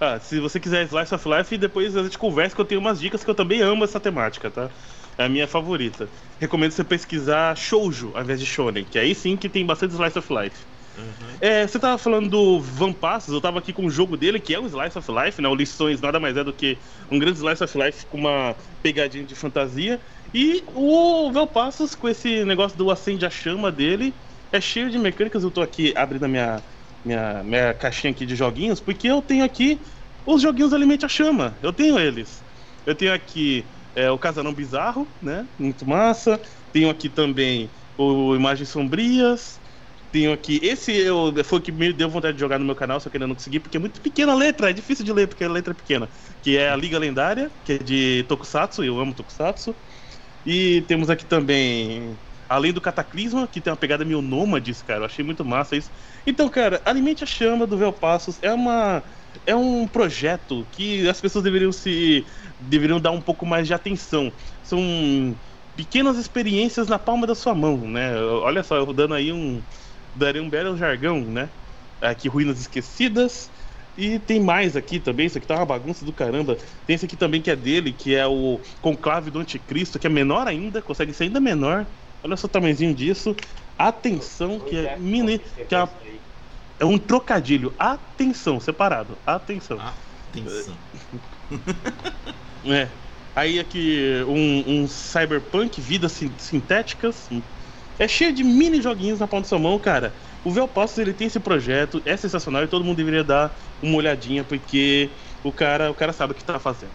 Ah, se você quiser Slice of Life, depois a gente conversa que eu tenho umas dicas que eu também amo essa temática, tá? É a minha favorita. Recomendo você pesquisar Shoujo ao invés de Shonen, que aí sim que tem bastante Slice of Life. Uhum. É, você tava falando do Van Passos, eu tava aqui com o jogo dele, que é um Slice of Life, né? O Lições nada mais é do que um grande Slice of Life com uma pegadinha de fantasia. E o Velpassos, com esse negócio do acende a chama dele, é cheio de mecânicas. Eu tô aqui abrindo a minha, minha, minha caixinha aqui de joguinhos, porque eu tenho aqui os joguinhos Alimente a Chama. Eu tenho eles. Eu tenho aqui é, o Casarão Bizarro, né? Muito massa. Tenho aqui também o Imagens Sombrias. Tenho aqui. Esse eu, foi o que me deu vontade de jogar no meu canal, só que ainda não consegui, porque é muito pequena a letra, é difícil de ler, porque a letra é pequena. Que é a Liga Lendária, que é de Tokusatsu, eu amo Tokusatsu. E temos aqui também. Além do Cataclisma, que tem uma pegada meio nômades, cara. Eu achei muito massa isso. Então, cara, Alimente a Chama do Velpassos é uma. É um projeto que as pessoas deveriam se. Deveriam dar um pouco mais de atenção. São pequenas experiências na palma da sua mão, né? Olha só, eu dando aí um. Daria um belo jargão, né? Aqui, Ruínas Esquecidas. E tem mais aqui também, isso aqui tá uma bagunça do caramba. Tem esse aqui também que é dele, que é o Conclave do Anticristo, que é menor ainda, consegue ser ainda menor. Olha só o tamanhozinho disso. Atenção, que é mini. Que é, uma, é um trocadilho. Atenção, separado. Atenção. Atenção. É. Aí aqui um, um Cyberpunk, vidas sin- sintéticas. É cheio de mini joguinhos na palma da sua mão, cara. O Velpassos ele tem esse projeto, é sensacional e todo mundo deveria dar uma olhadinha porque o cara, o cara sabe o que tá fazendo.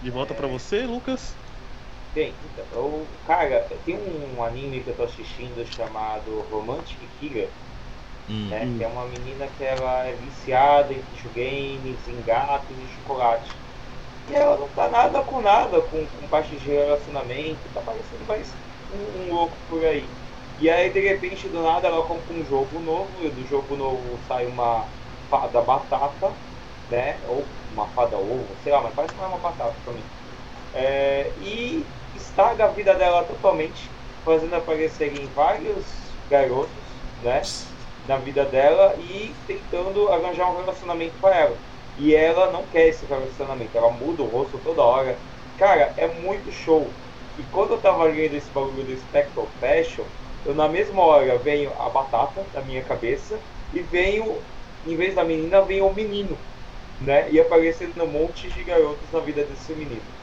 De volta pra você, Lucas. Bem, então, eu, cara, tem um anime que eu tô assistindo chamado Romantic Killer, Hum. né? Hum. Que é uma menina que ela é viciada em videogames, em gatos e chocolate. E ela não tá nada com nada com, com parte de relacionamento, tá parecendo mais um, um louco por aí. E aí de repente do nada ela compra um jogo novo, e do jogo novo sai uma fada batata, né? Ou uma fada ovo, sei lá, mas parece que não é uma batata pra mim. É, e estraga a vida dela totalmente, fazendo aparecerem vários garotos, né? Na vida dela e tentando arranjar um relacionamento para ela. E ela não quer esse relacionamento, ela muda o rosto toda hora. Cara, é muito show. E quando eu tava lendo esse bagulho do Spectral Fashion, eu na mesma hora venho a batata na minha cabeça e venho, em vez da menina, vem o menino, né? E aparecendo um monte de garotos na vida desse menino,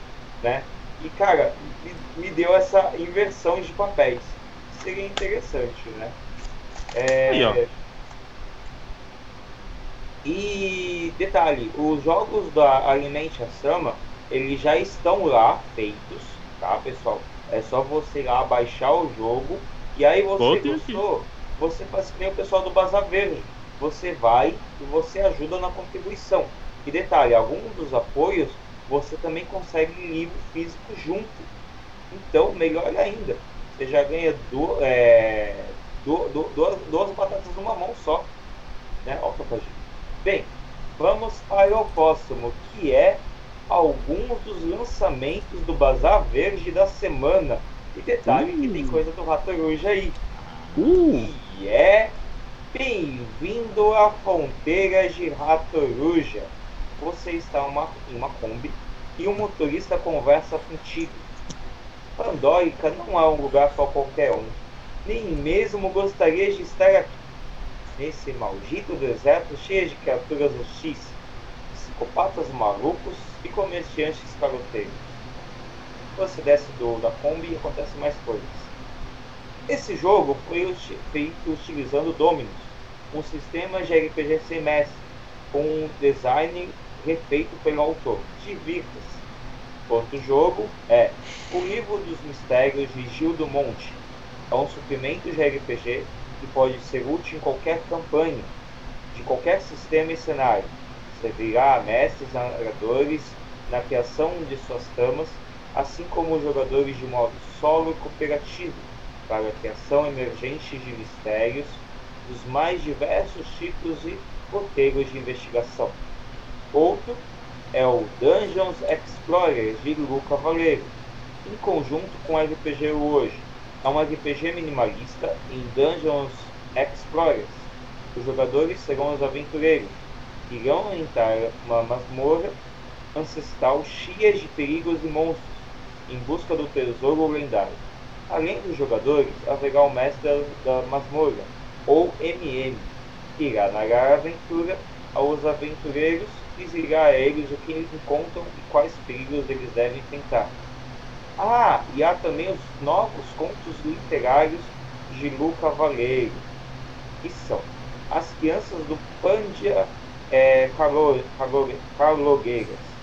né? E cara, me, me deu essa inversão de papéis. Seria interessante, né? É... Aí, ó. E detalhe, os jogos da Alimente a Sama, eles já estão lá feitos, tá pessoal? É só você ir lá baixar o jogo e aí você aqui. gostou, você faz que nem o pessoal do Bazar Verde. Você vai e você ajuda na contribuição. E detalhe, alguns dos apoios você também consegue livro físico junto. Então, melhor ainda, você já ganha du é, du duas, duas batatas numa mão só. Né? Ó, trocadilho. Bem, vamos para o próximo, que é alguns dos lançamentos do Bazar Verde da semana. E detalhe que tem Hum. coisa do Ratoruja aí. Uh, E é bem-vindo a Fronteiras de Ratoruja. Você está uma, em uma Kombi e um motorista conversa contigo. Pandórica não é um lugar para qualquer um. Nem mesmo gostaria de estar aqui. Nesse maldito deserto cheio de criaturas hostis, psicopatas malucos e comerciantes caroteiros. Você desce do, da Kombi e acontece mais coisas. Esse jogo foi feito utilizando Dominus, um sistema de RPG sem mestre, com um design refeito pelo autor. Divirta-se. Outro jogo é O Livro dos Mistérios de Gil do Monte. É um suplemento de RPG que pode ser útil em qualquer campanha, de qualquer sistema e cenário. Servirá a mestres narradores na criação de suas tramas, assim como jogadores de modo solo e cooperativo, para a criação emergente de mistérios dos mais diversos tipos e roteiros de investigação. Outro é o Dungeons Explorer de Lu Cavaleiro, em conjunto com o RPG hoje. É um RPG minimalista em Dungeons Explorers. Os jogadores serão os aventureiros, que irão entrar uma masmorra ancestral cheia de perigos e monstros, em busca do tesouro lendário. Além dos jogadores, haverá o mestre da, masmorra, ou MM, que irá narrar a aventura aos aventureiros simples ligar a eles o que eles encontram e quais perigos eles devem enfrentar. Ah, e há também os novos contos literários de Lu Cavaleiro, que são As Crianças do Pandia é, Carlogueiras,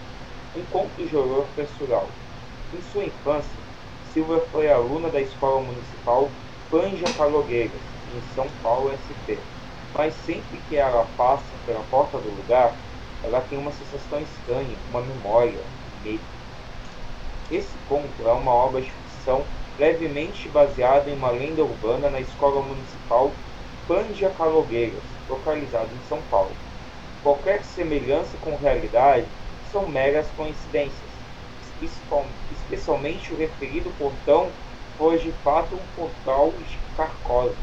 um conto de horror pessoal. Em sua infância, Silva foi aluna da Escola Municipal Panja Carlogueiras, em São Paulo, SP. Mas sempre que ela passa pela porta do lugar, ela tem uma sensação estranha, uma memória, medo. Esse conto é uma obra de ficção levemente baseada em uma lenda urbana na Escola Municipal Pandia Calogueiras, localizada em São Paulo. Qualquer semelhança com realidade são meras coincidências, especialmente o referido portão foi de fato um portal de Carcosa.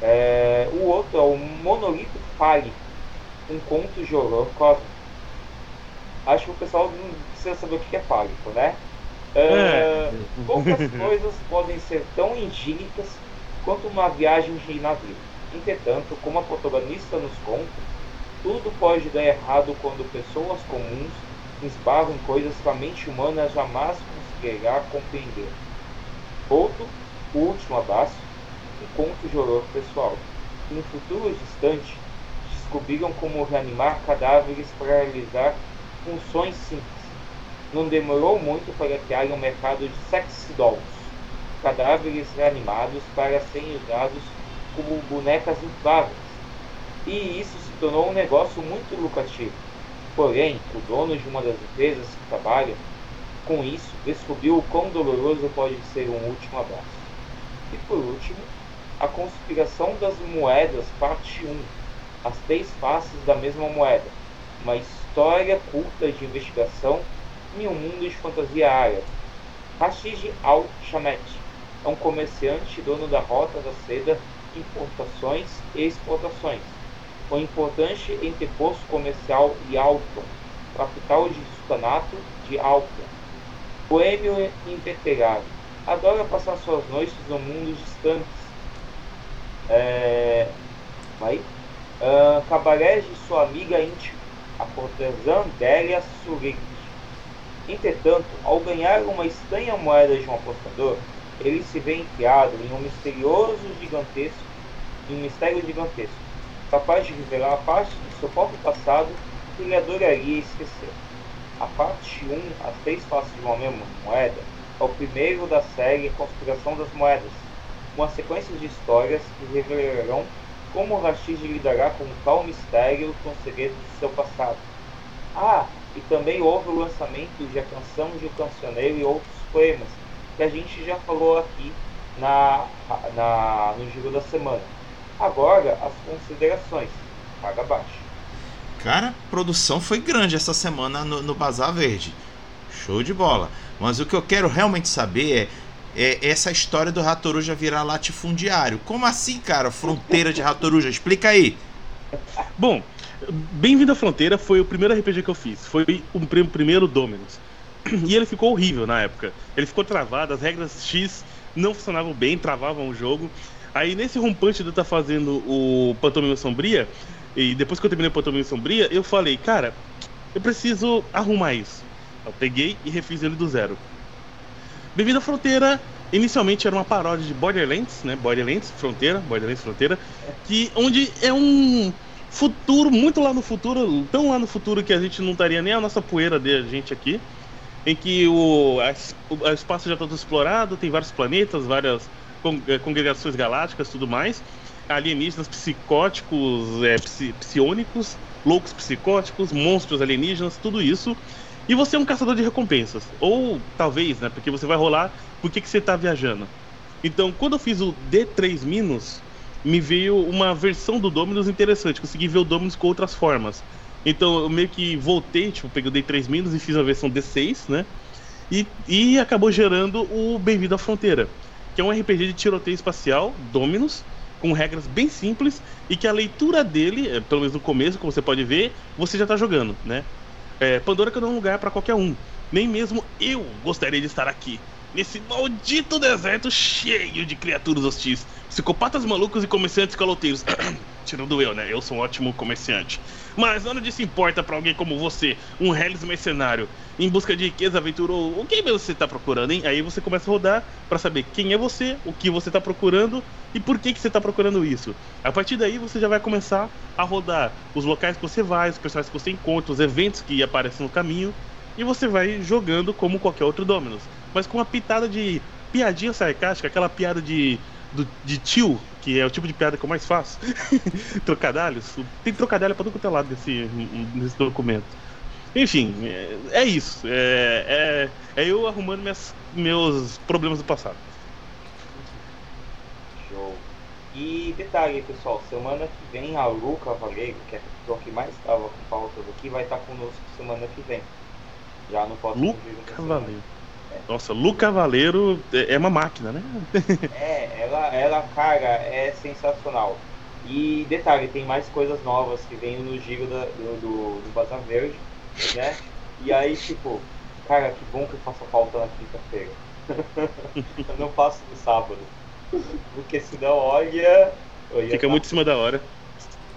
É, o outro é o Monolito Fale, um conto de horror cósmico. Acho que o pessoal não precisa saber o que é fálico, né? É, é. Poucas coisas podem ser tão indílicas quanto uma viagem de navio. Entretanto, como a protagonista nos conta, tudo pode dar errado quando pessoas comuns esbarram em coisas que a mente humana jamais conseguirá compreender. Outro, o último abraço, um conto de horror pessoal. Em um futuro distante, descobriram como reanimar cadáveres para realizar funções simples. Não demorou muito para criar um mercado de sex dolls, cadáveres reanimados para serem usados como bonecas infláveis. E isso se tornou um negócio muito lucrativo. Porém, o dono de uma das empresas que trabalha com isso descobriu o quão doloroso pode ser um último abraço. E por último, a conspiração das moedas, parte 1. As três faces da mesma moeda. Uma história curta de investigação em um mundo de fantasia árabe. Rashid Al-Shamet é um comerciante dono da Rota da Seda, importações e exportações. Um importante entreposto comercial de Alton, capital de sultanato de Alton. Boêmio inveterado. Adora passar suas noites no mundo distantes é, vai, uh, cabaré de sua amiga íntima, a cortesã Délia Surik. Entretanto, ao ganhar uma estranha moeda de um apostador, ele se vê enfiado em um misterioso gigantesco, em um mistério gigantesco, capaz de revelar a parte de seu próprio passado que ele adoraria esquecer. A parte 1, as três faces de uma mesma moeda, é o primeiro da série Conspiração das Moedas, uma sequência de histórias que revelarão como Rashid lidará com tal mistério com segredos de seu passado. Ah, e também houve o lançamento de A Canção de O Cancioneiro e outros poemas, que a gente já falou aqui na, na, no Giro da Semana. Agora, as considerações. Paga abaixo. Cara, a produção foi grande essa semana no, no Bazar Verde. Show de bola. Mas o que eu quero realmente saber é é, essa história do Ratoruja virar latifundiário. Como assim, cara? Fronteira de Ratoruja? Explica aí. Bom, Bem-vindo à Fronteira foi o primeiro RPG que eu fiz. Foi o primeiro Dominus. E ele ficou horrível na época. Ele ficou travado, as regras X não funcionavam bem, travavam o jogo. Aí nesse rompante de eu estar tá fazendo o Pantomima Sombria, e depois que eu terminei o Pantomima Sombria, eu falei, cara, eu preciso arrumar isso. Eu peguei e refiz ele do zero. Bem-vindo à Fronteira inicialmente era uma paródia de Borderlands, né? Borderlands Fronteira, Borderlands Fronteira, que onde é um futuro muito lá no futuro, tão lá no futuro que a gente não estaria nem a nossa poeira de gente aqui, em que o, a, o espaço já está todo explorado, tem vários planetas, várias eh, congregações galácticas, tudo mais, alienígenas psicóticos, é, psi, psionicos, loucos psicóticos, monstros alienígenas, tudo isso e você é um caçador de recompensas. Ou talvez, né? Porque você vai rolar por que, que você está viajando. Então, quando eu fiz o D3 Minus, me veio uma versão do Dominus interessante. Consegui ver o Dominus com outras formas. Então, eu meio que voltei, tipo, peguei o D3 Minus e fiz a versão D6, né? E, e acabou gerando o Bem-vindo à Fronteira, que é um RPG de tiroteio espacial, Dominus, com regras bem simples e que a leitura dele, é, pelo menos no começo, como você pode ver, você já está jogando, né? É, Pandora que não é um lugar para qualquer um. Nem mesmo eu gostaria de estar aqui. Nesse maldito deserto cheio de criaturas hostis, psicopatas malucos e comerciantes caloteiros. Tirando eu, né? Eu sou um ótimo comerciante. Mas onde isso importa para alguém como você, um Hellis mercenário, em busca de riqueza, aventura ou o que você tá procurando, hein? Aí você começa a rodar para saber quem é você, o que você tá procurando e por que, que você tá procurando isso. A partir daí você já vai começar a rodar os locais que você vai, os personagens que você encontra, os eventos que aparecem no caminho e você vai jogando como qualquer outro Dominus. Mas com uma pitada de piadinha sarcástica, aquela piada de, do, de tio, que é o tipo de piada que eu mais faço. Trocadalhos. Tem trocadilho pra todo quanto é lado nesse, nesse documento. Enfim, é, é isso. É, é, é, eu arrumando minhas, meus problemas do passado. Show. E detalhe, pessoal, semana que vem a Lu Cavaleiro, que é a pessoa que mais estava com pautas aqui, vai estar conosco semana que vem. Já no próximo Lu Cavaleiro. Nossa, Lu Cavaleiro é, é uma máquina, né? é, ela, ela, cara, é sensacional. E detalhe, tem mais coisas novas que vem no giro da, do, do, do Bazar Verde, né? E aí, tipo, cara, que bom que eu faço falta na quinta-feira. eu não faço no sábado. Porque senão, olha. Fica tá... muito em cima da hora.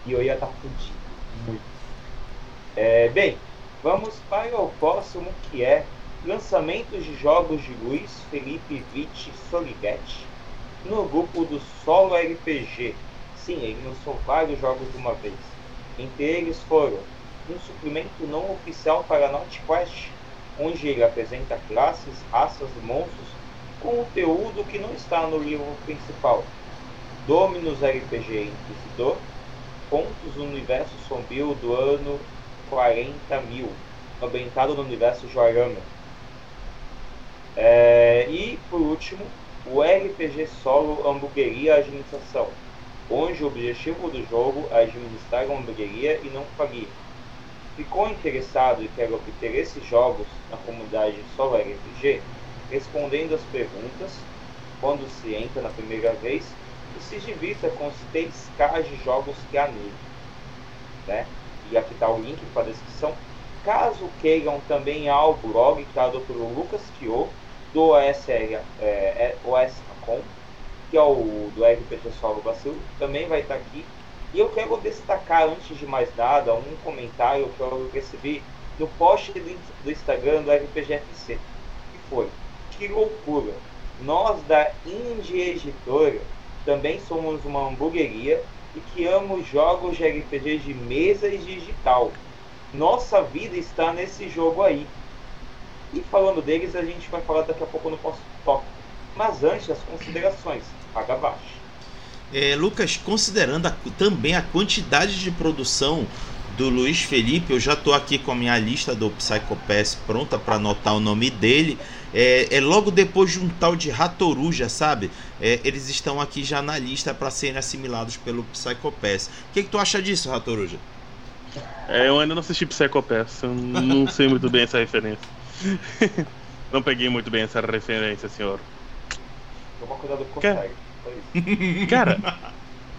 E eu ia estar tá fudido. Muito. É, bem, vamos para o próximo que é lançamentos de jogos de Luiz Felipe Vitti Soligetti no grupo do Solo RPG. Sim, ele lançou vários jogos de uma vez. Entre eles foram um suplemento não oficial para Not Quest, onde ele apresenta classes, raças e monstros com conteúdo que não está no livro principal. Dominus RPG Inquisidor, Contos do Universo Sombrio do ano 40 mil, ambientado no universo Joarama é, e, por último, o RPG Solo Hamburgueria Administração, onde o objetivo do jogo é administrar uma hamburgueria e não falir. Ficou interessado e quer obter esses jogos na comunidade Solo RPG, respondendo as perguntas quando se entra na primeira vez e se divirta com os 3K de jogos que há nele. Né? E aqui está o link para a descrição. Caso queiram também ao blog criado pelo Lucas Kyo, do OSR, é, é OSCom, que é o do RPG Solo Brasil, também vai estar aqui. E eu quero destacar, antes de mais nada, um comentário que eu recebi no post do Instagram do RPGFC, que foi, que loucura, nós da Indie Editora também somos uma hamburgueria e criamos jogos de RPG de mesa e digital. Nossa vida está nesse jogo aí. E falando deles, a gente vai falar daqui a pouco no próximo tópico. Mas antes, as considerações. Paga abaixo. É, Lucas, considerando a, também a quantidade de produção do Luiz Felipe, eu já estou aqui com a minha lista do Psychopass pronta para anotar o nome dele. É, é, logo depois de um tal de Ratoruja, sabe? É, eles estão aqui já na lista para serem assimilados pelo Psychopass. O que, que tu acha disso, Ratoruja? É, eu ainda não assisti Psychopass, eu não sei muito bem essa referência. Não peguei muito bem essa referência, senhor. Toma cuidado com Cara... Cara,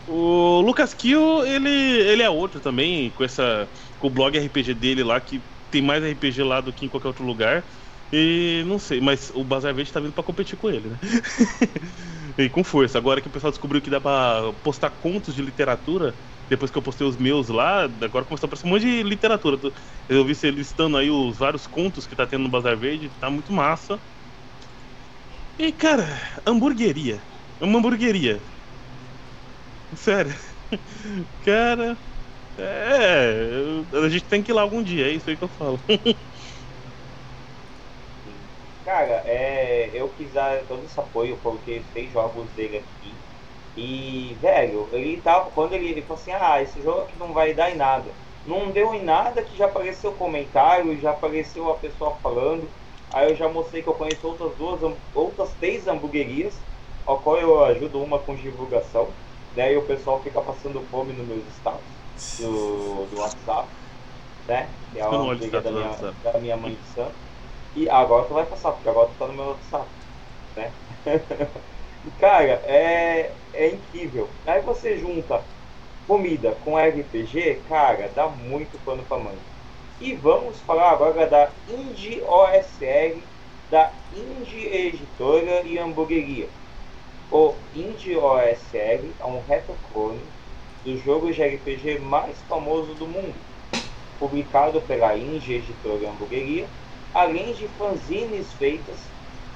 o Lucas Kill, ele, ele é outro também, com essa. com o blog RPG dele lá, que tem mais RPG lá do que em qualquer outro lugar. E não sei, mas o Bazar Verde tá vindo pra competir com ele, né? e com força. Agora que o pessoal descobriu que dá pra postar contos de literatura, depois que eu postei os meus lá, agora começou a aparecer um monte de literatura. Eu vi você listando aí os vários contos que tá tendo no Bazar Verde, tá muito massa. E cara, hamburgueria. É uma hamburgueria. Sério. Cara. É. A gente tem que ir lá algum dia, é isso aí que eu falo. Cara, é, eu quis dar todo esse apoio porque fez jogos dele aqui e, velho, ele tava. Quando ele, ele falou assim, ah, esse jogo aqui não vai dar em nada. Não deu em nada que já apareceu comentário, já apareceu a pessoa falando. Aí eu já mostrei que eu conheço outras duas, outras três hamburguerias, ao qual eu ajudo uma com divulgação. Né, e o pessoal fica passando fome nos meus status do, do WhatsApp. Né? Que é uma hamburgueria da minha, da minha mãe de santo. E agora tu vai passar, porque agora tu tá no meu WhatsApp. Né? Cara, é, é incrível. Aí você junta comida com RPG, cara, dá muito pano pra mãe. E vamos falar agora da Indie OSR, da Indie Editora e Hamburgueria. O Indie OSR é um retroclone dos jogos de RPG mais famoso do mundo, publicado pela Inge Editora Hamburgueria, além de fanzines feitas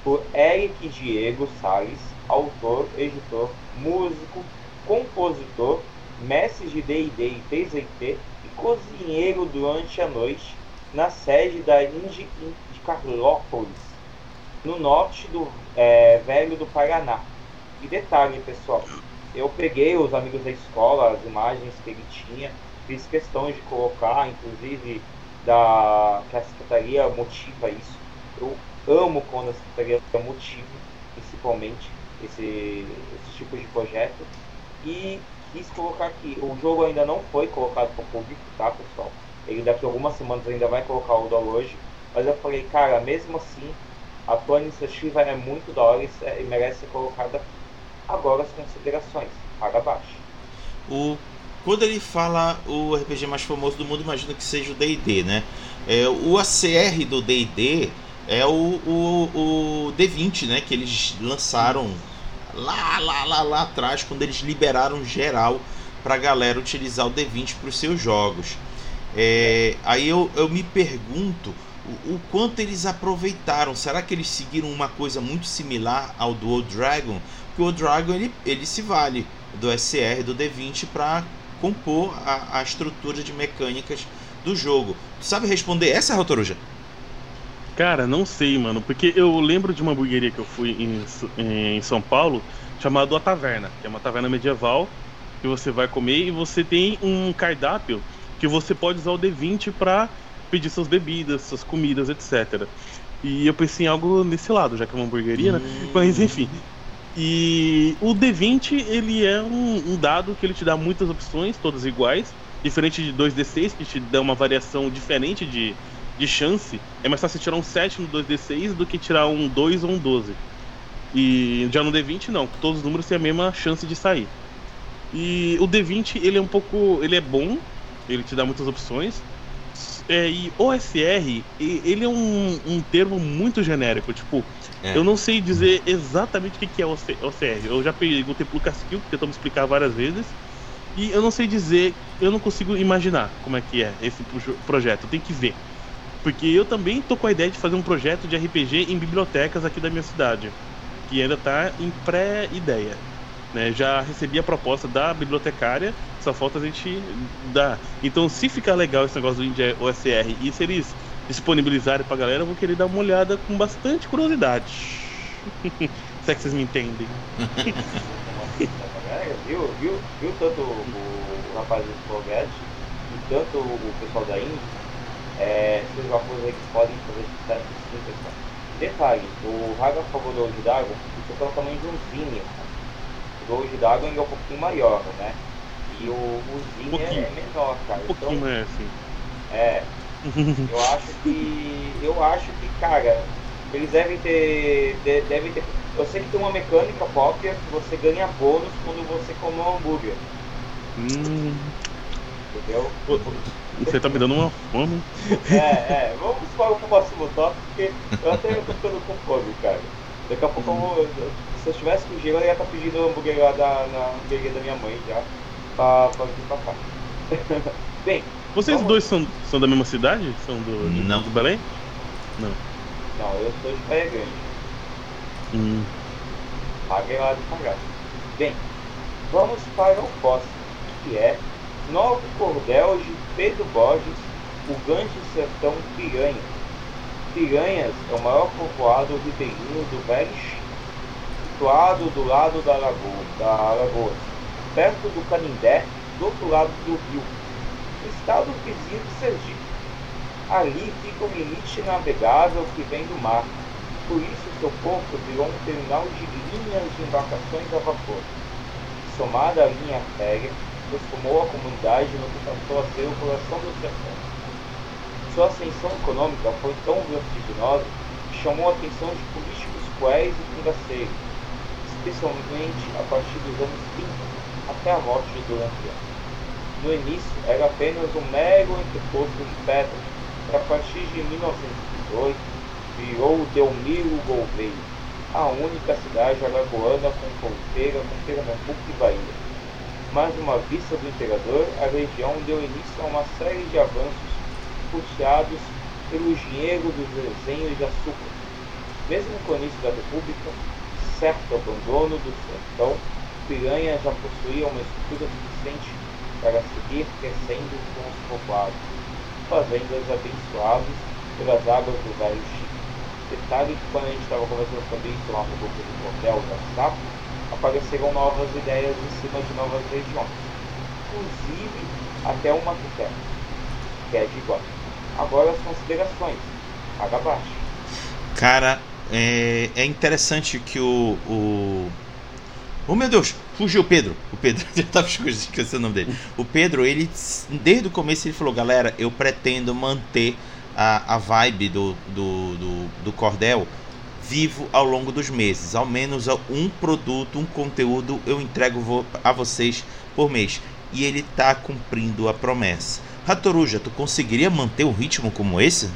por Eric Diego Salles, autor, editor, músico, compositor, mestre de D&D e 3 e cozinheiro durante a noite na sede da Indy de Carlópolis, no norte do é, Velho do Paraná. E detalhe, pessoal, eu peguei os amigos da escola, as imagens que ele tinha, fiz questão de colocar, inclusive da que a secretaria motiva isso. Eu amo quando a secretaria motiva, principalmente esse, esse tipo de projeto. E quis colocar aqui, o jogo ainda não foi colocado para o público, tá pessoal? Ele daqui a algumas semanas ainda vai colocar o download, mas eu falei, cara, mesmo assim, a tua iniciativa é muito da hora e merece ser colocada agora as considerações, para abaixo. O quando ele fala o RPG mais famoso do mundo, imagino que seja o D&D, né? É, o ACR do D&D é o, o, o D20, né? Que eles lançaram lá, lá, lá, lá atrás, quando eles liberaram geral para a galera utilizar o D20 para os seus jogos. É, aí eu, eu me pergunto o, o, quanto eles aproveitaram. Será que eles seguiram uma coisa muito similar ao do Old Dragon? Porque o Old Dragon ele, ele se vale do SR, do D20 para compor a, a, estrutura de mecânicas do jogo. Tu sabe responder essa, Rotoruja? Cara, não sei, mano, porque eu lembro de uma hamburgueria que eu fui em, em São Paulo chamado A Taverna, que é uma taverna medieval que você vai comer e você tem um cardápio que você pode usar o D20 para pedir suas bebidas, suas comidas, etc. E eu pensei em algo nesse lado, já que é uma hamburgueria, né? hum. né? Mas enfim, e o D20 ele é um, um, dado que ele te dá muitas opções, todas iguais, diferente de 2D6 que te dá uma variação diferente de, de chance. É mais fácil tirar um 7 no 2D6 do que tirar um 2 ou um 12. E já no D20 não, todos os números têm a mesma chance de sair. E o D20 ele é um pouco, ele é bom, ele te dá muitas opções. É, e OSR ele é um, um termo muito genérico, tipo é. Eu não sei dizer exatamente o que é OCR. Eu já perguntei pro Casquil, que tentou me explicar várias vezes. E eu não sei dizer, eu não consigo imaginar como é que é esse projeto. Tem que ver. Porque eu também tô com a ideia de fazer um projeto de RPG em bibliotecas aqui da minha cidade. Que ainda tá em pré-ideia. Né? Já recebi a proposta da bibliotecária, só falta a gente dar. Então, se ficar legal esse negócio do India OSR e se eles disponibilizarem pra galera, eu vou querer dar uma olhada com bastante curiosidade. se é que vocês me entendem. viu, viu, viu tanto o, o rapaz do Foguete e tanto o pessoal da Índia, é, esses vapores aí que podem fazer sucesso sim, pessoal. Detalhe, o Raga falou do isso é pelo tamanho de um Zinnia. O Old Dragon é um pouquinho maior, né? E o, o Zinnia um é menor, cara. Um pouquinho então, mais assim. É, eu acho que. Eu acho que, cara, eles devem ter. devem ter. Eu sei que tem uma mecânica própria que você ganha bônus quando você come um hambúrguer. Hum. Entendeu? Você tá me dando uma fome. É, é. Vamos para o próximo tópico, porque eu até tô ficando com fome, cara. Daqui a pouco hum. eu vou. Se eu estivesse com gelo, eu ia estar tá pedindo hambúrguer lá da, na hamburgueria da minha mãe já. Pra, pra vir pra cá. Bem, vocês Vamos. dois são, são da mesma cidade? São do, de, Não. do Belém? Não. Não, eu sou de Praia Grande. Hum. Paguei lá de pagar. Bem, vamos para o próximo, que é Novo Cordel de Pedro Borges, o grande sertão Piranha. Piranhas é o maior povoado ribeirinho do Velho situado do lado da Lagoa, da Alagoas, perto do Canindé, do outro lado do rio estado vizinho de Sergipe. Ali fica o limite navegável que vem do mar, por isso seu porto virou um terminal de linhas de embarcações a vapor. Somada à linha férrea, transformou a comunidade no que passou a ser o coração do sertão. Sua ascensão econômica foi tão vertiginosa que chamou a atenção de políticos cruéis e fungaceiros, especialmente a partir dos anos 30 até a morte de Duran no início, era apenas um mero entreposto de pedra, que a partir de 1918 virou Delmiro Gouveia, a única cidade alagoana com fronteira com Pernambuco e Bahia. Mas uma vista do imperador, a legião deu início a uma série de avanços puxados pelo engenheiro dos desenhos de açúcar. Mesmo com o início da República, certo abandono do sertão, Piranha já possuía uma estrutura suficiente para seguir crescendo com os povoados, fazendas abençoadas pelas águas do Velho Chico. Detalhe que quando a gente estava conversando sobre isso lá no grupo do Cordel da SAP, apareceram novas ideias em cima de novas regiões, inclusive até uma arquiteto, que é de igual. Agora as considerações, paga abaixo. Cara, é, é interessante que o, o. Oh meu Deus, fugiu o Pedro. O Pedro, já estava esquecendo o nome dele. O Pedro, ele, desde o começo, ele falou: galera, eu pretendo manter a, a vibe do, do, do, do Cordel vivo ao longo dos meses. Ao menos um produto, um conteúdo eu entrego a vocês por mês. E ele está cumprindo a promessa. Ratoruja, tu conseguiria manter um ritmo como esse?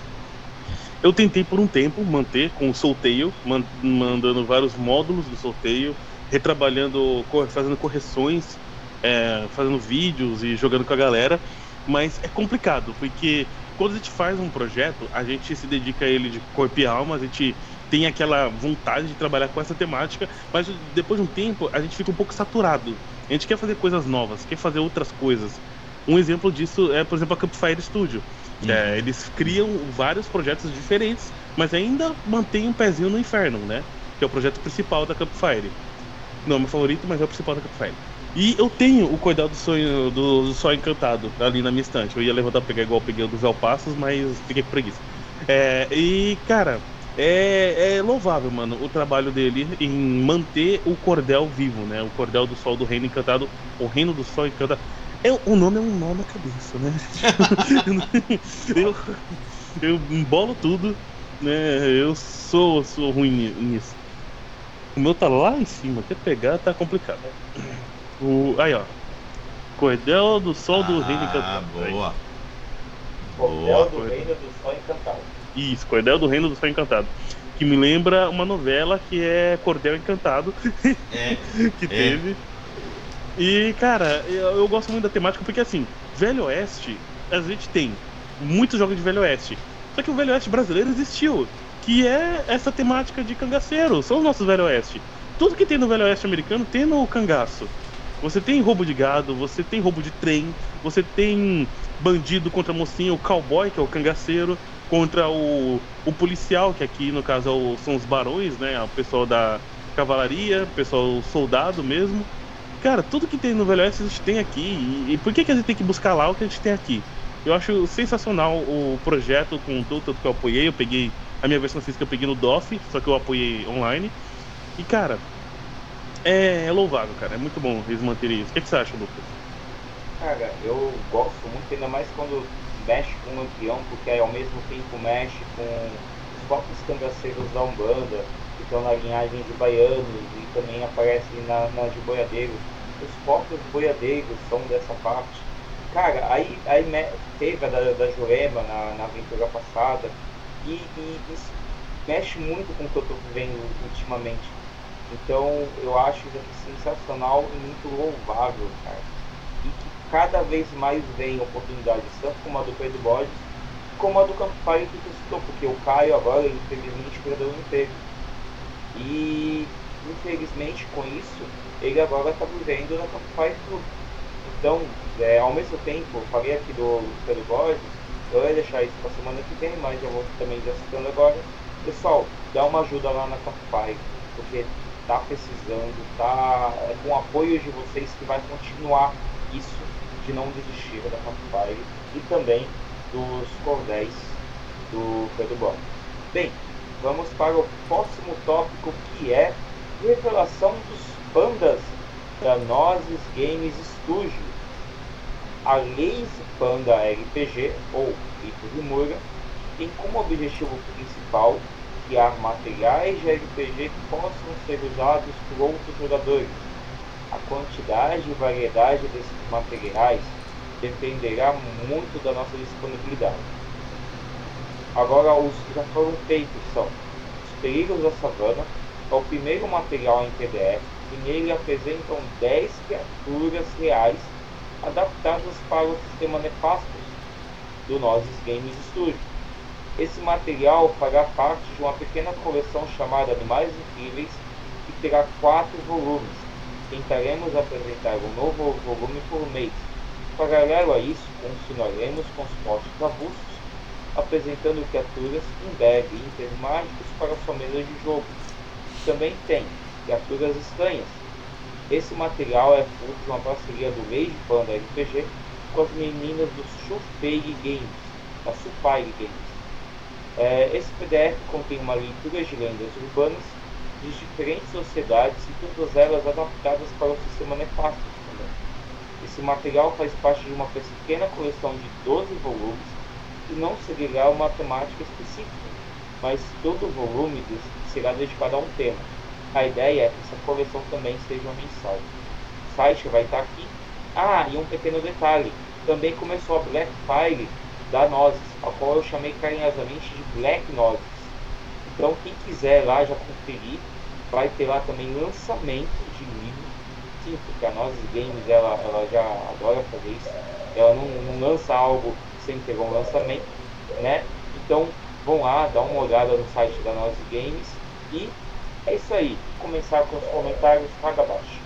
Eu tentei por um tempo manter com o sorteio, mandando vários módulos do sorteio, retrabalhando, fazendo correções, é, fazendo vídeos e jogando com a galera. Mas é complicado, porque quando a gente faz um projeto, a gente se dedica a ele de corpo e alma, a gente tem aquela vontade de trabalhar com essa temática, mas depois de um tempo a gente fica um pouco saturado. A gente quer fazer coisas novas, quer fazer outras coisas. Um exemplo disso é, por exemplo, a Campfire Studio. Uhum. É, eles criam vários projetos diferentes, mas ainda mantém um pezinho no inferno, né? Que é o projeto principal da Campfire. Não é meu favorito, mas é o principal da Campfire. E eu tenho o Cuidado do Sonho do, do Sol Encantado ali na minha estante. Eu ia levantar pra pegar igual eu peguei o do Velpassos, mas fiquei com preguiça. É, e, cara, é, é, louvável, mano, o trabalho dele em manter o cordel vivo, né? O cordel do Sol do Reino Encantado, o Reino do Sol Encantado. É, o nome é um nó na cabeça, né? eu, eu embolo tudo, né? Eu sou, sou ruim nisso. O meu tá lá em cima, até pegar tá complicado. O, aí, ó. Cordel do Sol do ah, Reino Encantado. Boa. Cordel do Reino do Sol Encantado. Isso, Cordel do Reino do Sol Encantado. Que me lembra uma novela que é Cordel Encantado. É. que é. teve. E, cara, eu, eu, gosto muito da temática porque, assim, Velho Oeste, a gente tem muitos jogos de Velho Oeste. Só que o Velho Oeste brasileiro existiu. Que é essa temática de cangaceiro. São os nossos Velho Oeste. Tudo que tem no Velho Oeste americano tem no cangaço. Você tem roubo de gado, você tem roubo de trem, você tem bandido contra mocinho, o cowboy, que é o cangaceiro, contra o, o policial, que aqui no caso é são os barões, né? O pessoal da cavalaria, o pessoal soldado mesmo. Cara, tudo que tem no Velho Oeste a gente tem aqui. E, e, por que, que a gente tem que buscar lá o que a gente tem aqui? Eu acho sensacional o projeto com tudo, tanto que eu apoiei. Eu peguei a minha versão física, eu peguei no DOF, só que eu apoiei online. E cara, é, é louvável, cara. É muito bom eles manterem isso. O que, que você acha, Lucas? Cara, eu gosto muito, ainda mais quando mexe com o Lampião, porque aí ao mesmo tempo mexe com os próprios cangaceiros da Umbanda, que estão na linhagem de baianos e também aparecem na, na de boiadeiros. Os próprios boiadeiros são dessa parte. Cara, aí, aí teve a da, da Jurema na, na aventura passada e, e isso mexe muito com o que eu tô vivendo ultimamente então eu acho isso aqui sensacional e muito louvável, cara. Cada vez mais vem oportunidades, tanto como a do Pedro Borges, como a do Campfire que tu citou, porque o Caio agora, infelizmente, perdeu o emprego. E infelizmente com isso, ele agora está vivendo na Campfire Club. Então, é, ao mesmo tempo, eu falei aqui do Pedro Borges, eu ia deixar isso para semana que vem, mas eu vou também já citando agora. Pessoal, dá uma ajuda lá na Campfire, porque está precisando, tá é com o apoio de vocês que vai continuar isso de não desistir da Campfire e também dos cordéis do Pedro. Bem, vamos para o próximo tópico que é revelação dos pandas da Nozes Games Studio. A Lazy Panda RPG, ou Rito de Mura, tem como objetivo principal criar materiais de RPG que possam ser usados por outros jogadores. A quantidade e variedade desses materiais dependerá muito da nossa disponibilidade. Agora, os que já foram feitos são Os Perigos da Savana, é o primeiro material em PDF e nele apresentam 10 criaturas reais adaptadas para o sistema Nefastos do Nozes Games Studio. Esse material fará parte de uma pequena coleção chamada Animais Incríveis, que terá quatro volumes. Tentaremos apresentar um novo volume por mês. Paralelo a isso, continuaremos com os postos avulsos, apresentando criaturas em breve e mágicos para sua mesa de jogo. Também tem criaturas estranhas. Esse material é fruto de uma parceria do Lady Panda RPG com as meninas do Shufei Games, da Supai Games. É, esse PDF contém uma leitura de lendas urbanas de diferentes sociedades e todas elas adaptadas para o sistema nefasto também. Esse material faz parte de uma pequena coleção de 12 volumes e não seguirá uma temática específica, mas todo volume será dedicado a um tema. A ideia é que essa coleção também seja mensal. O site vai estar aqui. Ah, e um pequeno detalhe, também começou a Black Fire da Nozes, a qual eu chamei carinhosamente de Black Nozes. Então quem quiser lá já conferir, vai ter lá também lançamento de livro. Sim, porque a Nozes Games ela, ela já adora fazer isso. Ela não, não lança algo sem ter um lançamento, né? Então vão lá, dá uma olhada no site da Nozes Games e é isso aí. Começar com os comentários, paga abaixo.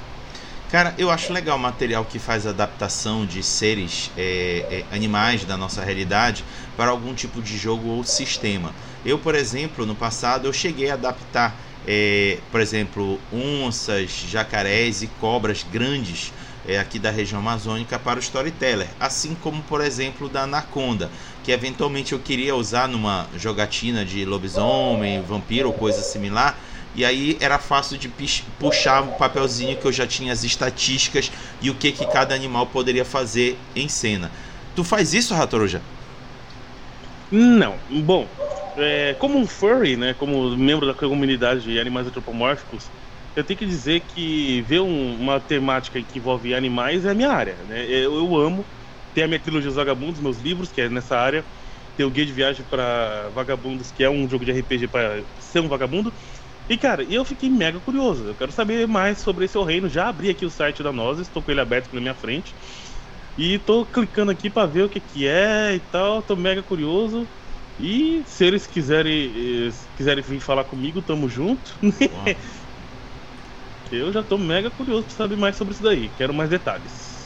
Cara, eu acho legal o material que faz adaptação de seres, é, é, animais da nossa realidade para algum tipo de jogo ou sistema. Eu, por exemplo, no passado eu cheguei a adaptar, é, por exemplo, onças, jacarés e cobras grandes é, aqui da região amazônica para o storyteller, assim como, por exemplo, da anaconda, que eventualmente eu queria usar numa jogatina de lobisomem, vampiro ou coisa similar e aí era fácil de puxar o papelzinho que eu já tinha as estatísticas e o que, que cada animal poderia fazer em cena. Tu faz isso, Ratoruja? Não. Bom, é, como um furry, né, como membro da comunidade de animais antropomórficos, eu tenho que dizer que ver um, uma temática que envolve animais é a minha área. Né? Eu, eu amo. Tem a minha trilogia Os Vagabundos, meus livros, que é nessa área. Tem o Guia de Viagem para Vagabundos, que é um jogo de RPG para ser um vagabundo. E cara, eu fiquei mega curioso. Eu quero saber mais sobre esse reino. Já abri aqui o site da Nozes, estou com ele aberto na minha frente. E tô clicando aqui para ver o que, que é e tal. Tô mega curioso. E se eles quiserem, eh, quiserem vir falar comigo, tamo junto. eu já tô mega curioso para saber mais sobre isso daí. Quero mais detalhes.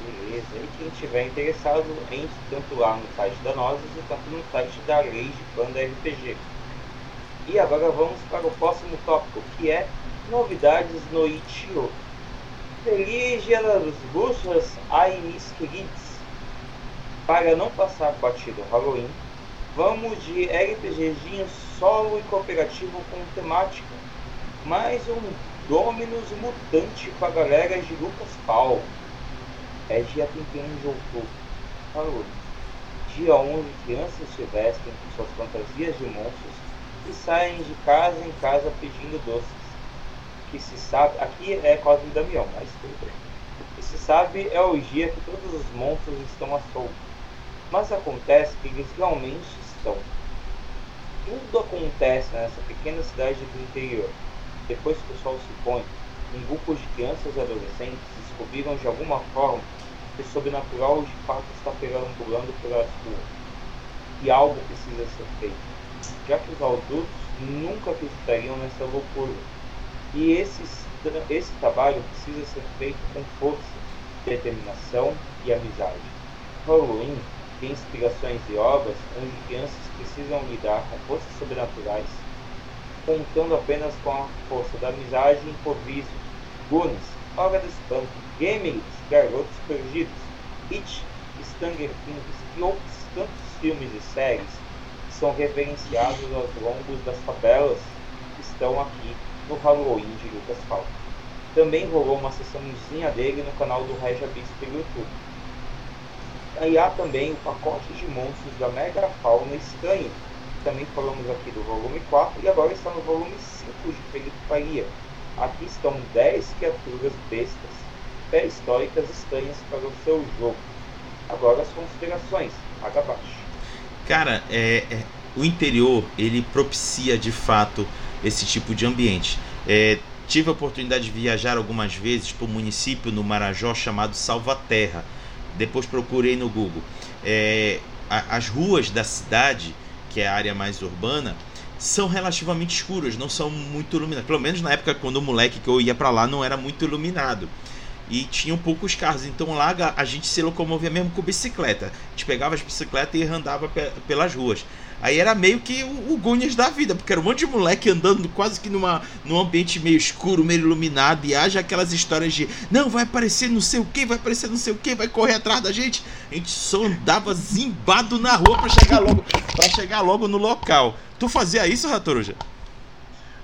Beleza. E quem tiver interessado, entre tanto lá no site da Nozes e tanto no site da Rage Banda RPG. E agora vamos para o próximo tópico, que é novidades no Itio. Feliz Dia das Bruxas a queridos. Para não passar batido Halloween, vamos de RPGzinho solo e cooperativo com temática. Mais um Dominus Mutante para a galera de Lucas Paulo. É dia 31 de outubro. Halloween. Dia onde crianças se vestem com suas fantasias de monstros e saem de casa em casa pedindo doces. Que se sabe, aqui é Cosme Damião, mas tudo bem. Que se sabe é o dia que todos os monstros estão a solto. Mas acontece que eles realmente estão. Tudo acontece nessa pequena cidade do interior. Depois que o sol se põe, um grupo de crianças e adolescentes descobriram de alguma forma que o sobrenatural de fato está perambulando pelas ruas. E algo precisa ser feito já que os adultos nunca acreditariam nessa loucura. E esse, esse trabalho precisa ser feito com força, determinação e amizade. Halloween inspirações e obras onde crianças precisam lidar com forças sobrenaturais, contando apenas com a força da amizade e improviso. Goonies, Hora do Espanto, Gamers, Garotos Perdidos, It, Stranger Things e outros tantos filmes e séries são referenciados aos longos das tabelas que estão aqui no Halloween de Lucas Falco. Também rolou uma sessãozinha dele no canal do Regia Bispo no YouTube. Aí há também o pacote de monstros da Mega Fauna Estranha. Também falamos aqui do volume 4 e agora está no volume 5 de Felipe Faria. Aqui estão 10 criaturas bestas pré-históricas estranhas para o seu jogo. Agora as considerações, paga abaixo. Cara, é, é, o interior ele propicia de fato esse tipo de ambiente. É, tive a oportunidade de viajar algumas vezes para um município no Marajó chamado Salvaterra. Depois procurei no Google. É, a, as ruas da cidade, que é a área mais urbana, são relativamente escuras, não são muito iluminadas. Pelo menos na época quando o moleque que eu ia para lá não era muito iluminado. E tinham poucos carros, então lá a gente se locomovia mesmo com bicicleta. A gente pegava as bicicletas e andava pelas ruas. Aí era meio que o, o da vida, porque era um monte de moleque andando quase que numa, num ambiente meio escuro, meio iluminado, e haja aquelas histórias de não, vai aparecer não sei o que, vai aparecer não sei o que, vai correr atrás da gente. A gente só andava zimbado na rua para chegar logo para chegar logo no local. Tu fazia isso, Ratoruja?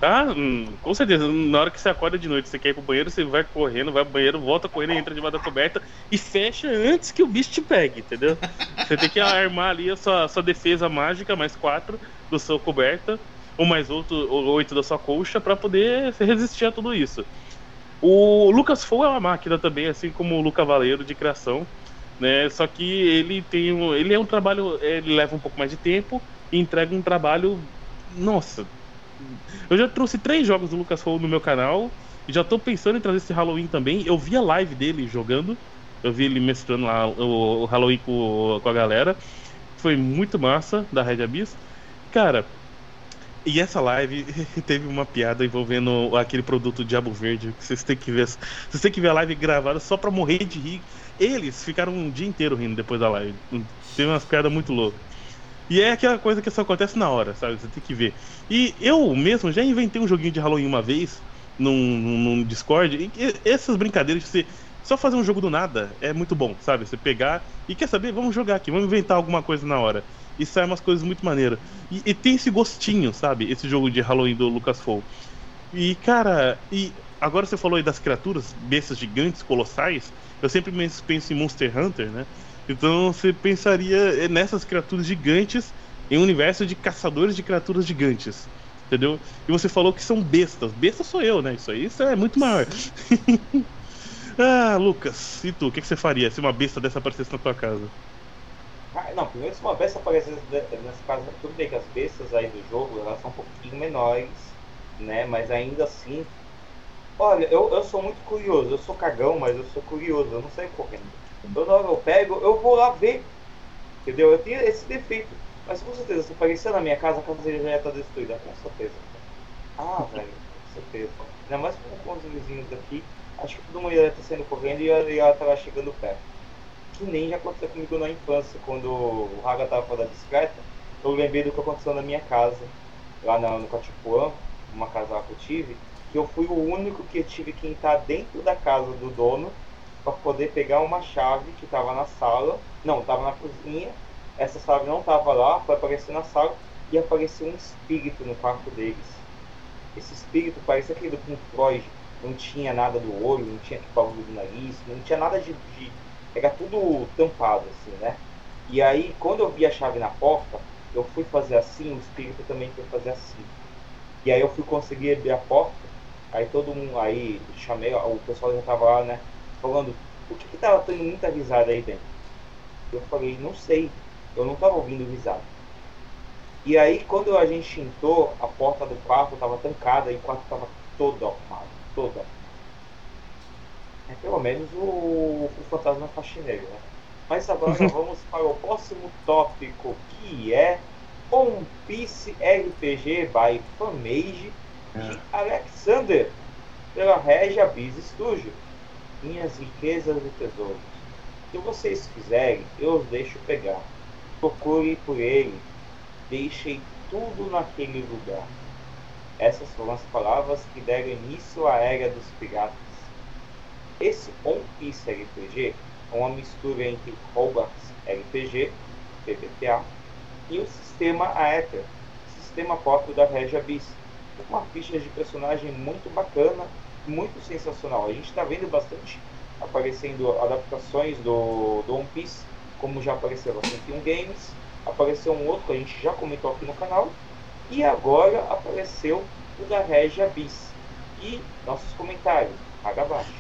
Hum, com certeza. Na hora que você acorda de noite, você quer ir pro banheiro, você vai correndo, vai pro banheiro, volta correndo, entra debaixo da coberta e fecha antes que o bicho te pegue, entendeu? Você tem que armar ali a sua, sua defesa mágica, mais quatro do seu coberta, ou mais outro, ou oito da sua colcha, para poder resistir a tudo isso. O Lucas Fou é uma máquina também, assim como o Luca Valeiro de criação, né? Só que ele tem um, ele é um trabalho, ele leva um pouco mais de tempo e entrega um trabalho, nossa, eu já trouxe três jogos do Lucas Fall no meu canal. E já tô pensando em trazer esse Halloween também. Eu vi a live dele jogando. Eu vi ele mestrando lá o, Halloween com, com a galera. Foi muito massa da Red Abyss. Cara, e essa live teve uma piada envolvendo aquele produto Diabo Verde. Que vocês têm que ver. Vocês têm que ver a live gravada só pra morrer de rir. Eles ficaram um dia inteiro rindo depois da live. Teve umas piadas muito loucas. E é aquela coisa que só acontece na hora, sabe? Você tem que ver. E eu mesmo já inventei um joguinho de Halloween uma vez, num, num Discord, e essas brincadeiras de você só fazer um jogo do nada é muito bom, sabe? Você pegar e quer saber, vamos jogar aqui, vamos inventar alguma coisa na hora. E sai umas coisas muito maneiras. E, e tem esse gostinho, sabe? Esse jogo de Halloween do Lucas Fall. E, cara, e agora você falou aí das criaturas, bestas gigantes, colossais. Eu sempre penso em Monster Hunter, né? Então você pensaria nessas criaturas gigantes em um universo de caçadores de criaturas gigantes. Entendeu? E você falou que são bestas. Besta sou eu, né? Isso aí isso é muito maior. ah, Lucas, e tu? O que, que, você faria se uma besta dessa aparecesse na tua casa? Ah, não, primeiro se uma besta aparecesse nessa casa, tudo bem que as bestas aí do jogo elas são um pouquinho menores, né? Mas ainda assim. Olha, eu, eu sou muito curioso, eu sou cagão, mas eu sou curioso, eu não saio correndo. Toda hora eu pego, eu vou lá ver. Entendeu? Eu tenho esse defeito. Mas com certeza, se aparecer na minha casa, a casa já ia estar destruída, com certeza. Ah, velho, com certeza. Ainda mais com, os vizinhos daqui, acho que todo mundo ia estar saindo correndo e ia estar chegando perto. Que nem já aconteceu comigo na infância, quando o Raga estava fazendo a bicicleta, eu lembrei do que aconteceu na minha casa, lá no, no Catipuã, uma casa lá que eu tive, que eu fui o único que tive que entrar dentro da casa do dono para poder pegar uma chave que estava na sala, não, estava na cozinha, essa chave não estava lá, foi aparecer na sala e apareceu um espírito no quarto deles. Esse espírito parecia aquele do Pink Floyd, não tinha nada do olho, não tinha bagulho do nariz, não tinha nada de, de. Era tudo tampado assim, né? E aí, quando eu vi a chave na porta, eu fui fazer assim, o espírito também foi fazer assim. E aí eu fui conseguir abrir a porta, aí todo mundo, aí chamei, o pessoal já tava lá, né? Falando por que, que tava tendo muita risada aí dentro. Eu falei, não sei, eu não tava ouvindo risada. E aí quando a gente entrou, a porta do quarto estava trancada e o quarto estava todo arrumado, todo É pelo menos o, o fantasma faxineiro, né? Mas agora vamos para o próximo tópico que é One Piece RPG by Fanmage de é. Alexander pela Regia Biz Studio minhas riquezas e tesouros. Se vocês quiserem, eu os deixo pegar. Procure por ele. Deixei tudo naquele lugar. Essas foram as palavras que deram início à era dos piratas. Esse One Piece RPG é uma mistura entre Hogwarts RPG, PBTA, e o sistema Aether, sistema próprio da Regia Bis. Uma ficha de personagem muito bacana muito sensacional. A gente está vendo bastante aparecendo adaptações do, do One Piece, como já apareceu no 101 Games, apareceu um outro que a gente já comentou aqui no canal, e agora apareceu o da Regia Bis. E nossos comentários, paga abaixo.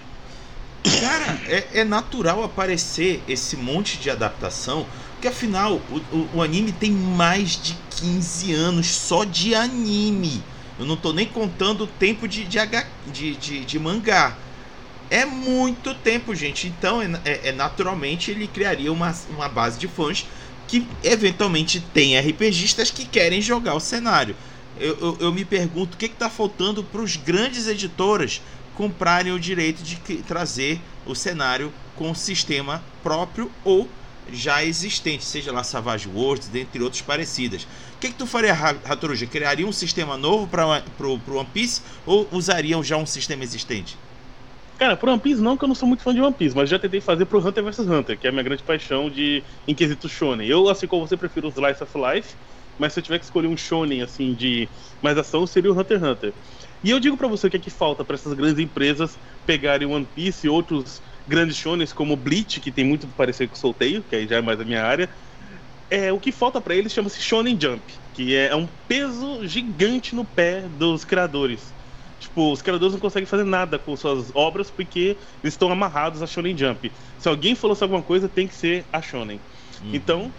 Cara, é, é, natural aparecer esse monte de adaptação, porque afinal o, o, o anime tem mais de 15 anos só de anime. Eu não tô nem contando o tempo de, de, de, de, de mangá. É muito tempo, gente. Então, é, é, é, naturalmente, ele criaria uma, uma base de fãs que eventualmente tem RPGistas que querem jogar o cenário. Eu, eu, eu me pergunto o que está faltando para os grandes editoras comprarem o direito de que, trazer o cenário com um sistema próprio ou já existente, seja lá Savage Worlds, dentre outros parecidas. O que, que tu faria, Ratoruja? Criaria um sistema novo para o One Piece ou usariam já um sistema existente? Cara, pro One Piece não, que eu não sou muito fã de One Piece, mas já tentei fazer pro Hunter vs Hunter, que é a minha grande paixão de Inquisito Shonen. Eu, assim como você, prefiro o Slice of Life, mas se eu tiver que escolher um Shonen, assim, de mais ação, seria o Hunter x Hunter. E eu digo para você o que é que falta para essas grandes empresas pegarem One Piece e outros grandes shonens como Bleach, que tem muito parecido com Solteio, que aí já é mais a minha área. É, o que falta para eles chama-se Shonen Jump, que é um peso gigante no pé dos criadores. Tipo, os criadores não conseguem fazer nada com suas obras porque eles estão amarrados a Shonen Jump. Se alguém falou alguma coisa, tem que ser a Shonen. Uhum. Então,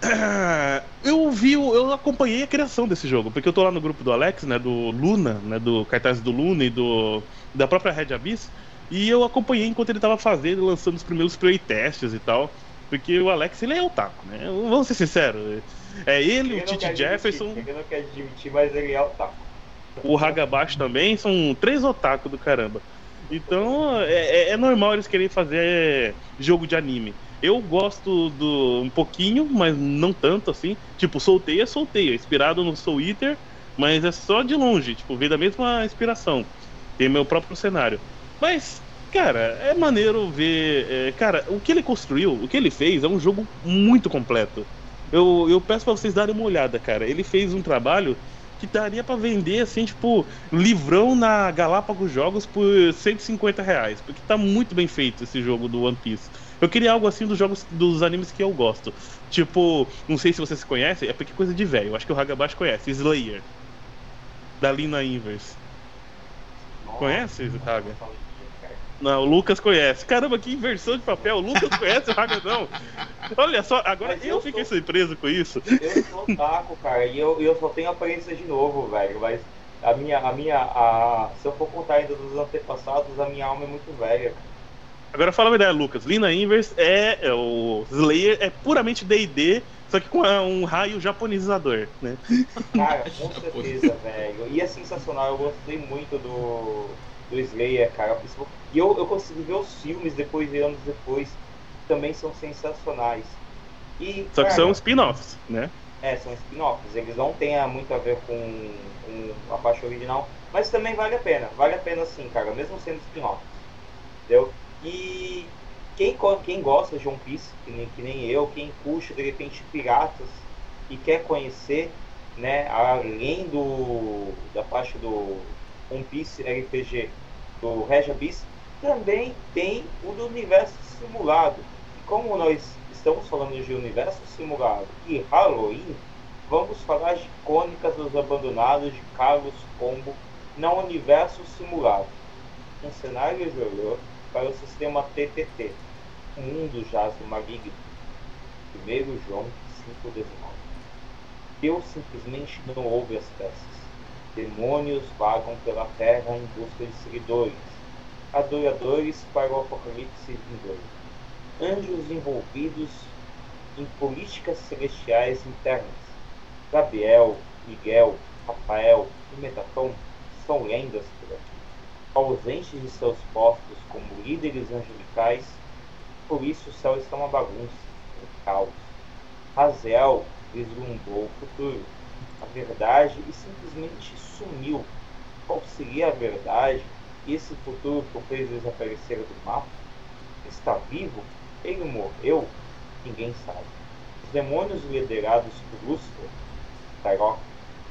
eu vi, eu acompanhei a criação desse jogo, porque eu tô lá no grupo do Alex, né, do Luna, né, do cartaz do Luna e do da própria Red Abyss, e eu acompanhei enquanto ele tava fazendo, lançando os primeiros playtests e tal, porque o Alex, ele é otaku, né? Vamos ser sinceros. É ele, ele o Tite Jefferson. Admitir, ele não quer admitir, mas ele é otaku o Hagabashi também, são três otaku do caramba. Então é, é, é, normal eles querem fazer jogo de anime. Eu gosto do um pouquinho, mas não tanto assim. Tipo, solteio é solteio, é inspirado no Soul Eater, mas é só de longe, tipo, veio da mesma inspiração. Tem meu próprio cenário. Mas, cara, é maneiro ver. É, cara, o que ele construiu, o que ele fez é um jogo muito completo. Eu, eu peço para vocês darem uma olhada, cara. Ele fez um trabalho que daria para vender, assim, tipo, livrão na Galápagos Jogos por 150 reais. Porque tá muito bem feito esse jogo do One Piece. Eu queria algo assim dos jogos dos animes que eu gosto. Tipo, não sei se vocês conhecem, é porque é coisa de velho. Acho que o Hagabashi conhece, Slayer. Da Lina Inverse. Conhece, Haga? Não, o Lucas conhece. Caramba, que inversão de papel. O Lucas conhece o Raga não. Olha só, agora eu, eu, fiquei sou... surpreso com isso. Eu sou taco, cara, e eu, eu só tenho aparência de novo, velho. Mas a minha, a minha, a... se eu for contar ainda dos antepassados, a minha alma é muito velha. Agora fala a ideia, Lucas. Lina Inverse é, é o Slayer é puramente D&D, só que com um raio japonizador, né? Cara, com certeza, velho. E é sensacional. Eu gostei muito do do Slayer, cara. E eu, eu consegui ver os filmes depois de anos depois, também são sensacionais. E, Só que cara, são spin-offs, né? É, são spin-offs. Eles não têm muito a ver com, com a parte original, mas também vale a pena. Vale a pena sim, cara, mesmo sendo spin-offs. Entendeu? E quem, quem gosta de One Piece, que nem, que nem eu, quem puxa de repente piratas e quer conhecer, né, além do da parte do One Piece RPG do Regabis, também tem o do universo simulado. E como nós estamos falando de universo simulado e Halloween, vamos falar de Crônicas dos Abandonados de Carlos Combo no universo simulado. Um cenário horror para o sistema TTT, o mundo jaz do maligno. 1 João 5,19. Deus simplesmente não ouve as peças Demônios vagam pela terra em busca de seguidores, adoradores para o apocalipse vindouro. Anjos envolvidos em políticas celestiais internas. Gabriel, Miguel, Rafael e Metatron são lendas por aqui. Ausentes de seus postos como líderes angelicais, por isso o céu está uma bagunça, um caos. Raziel vislumbrou o futuro a verdade e simplesmente sumiu. Qual seria a verdade? Esse futuro que o fez desaparecer do mapa? Está vivo? Ele morreu? Ninguém sabe. Os demônios liderados por Lúcifer, Tarok,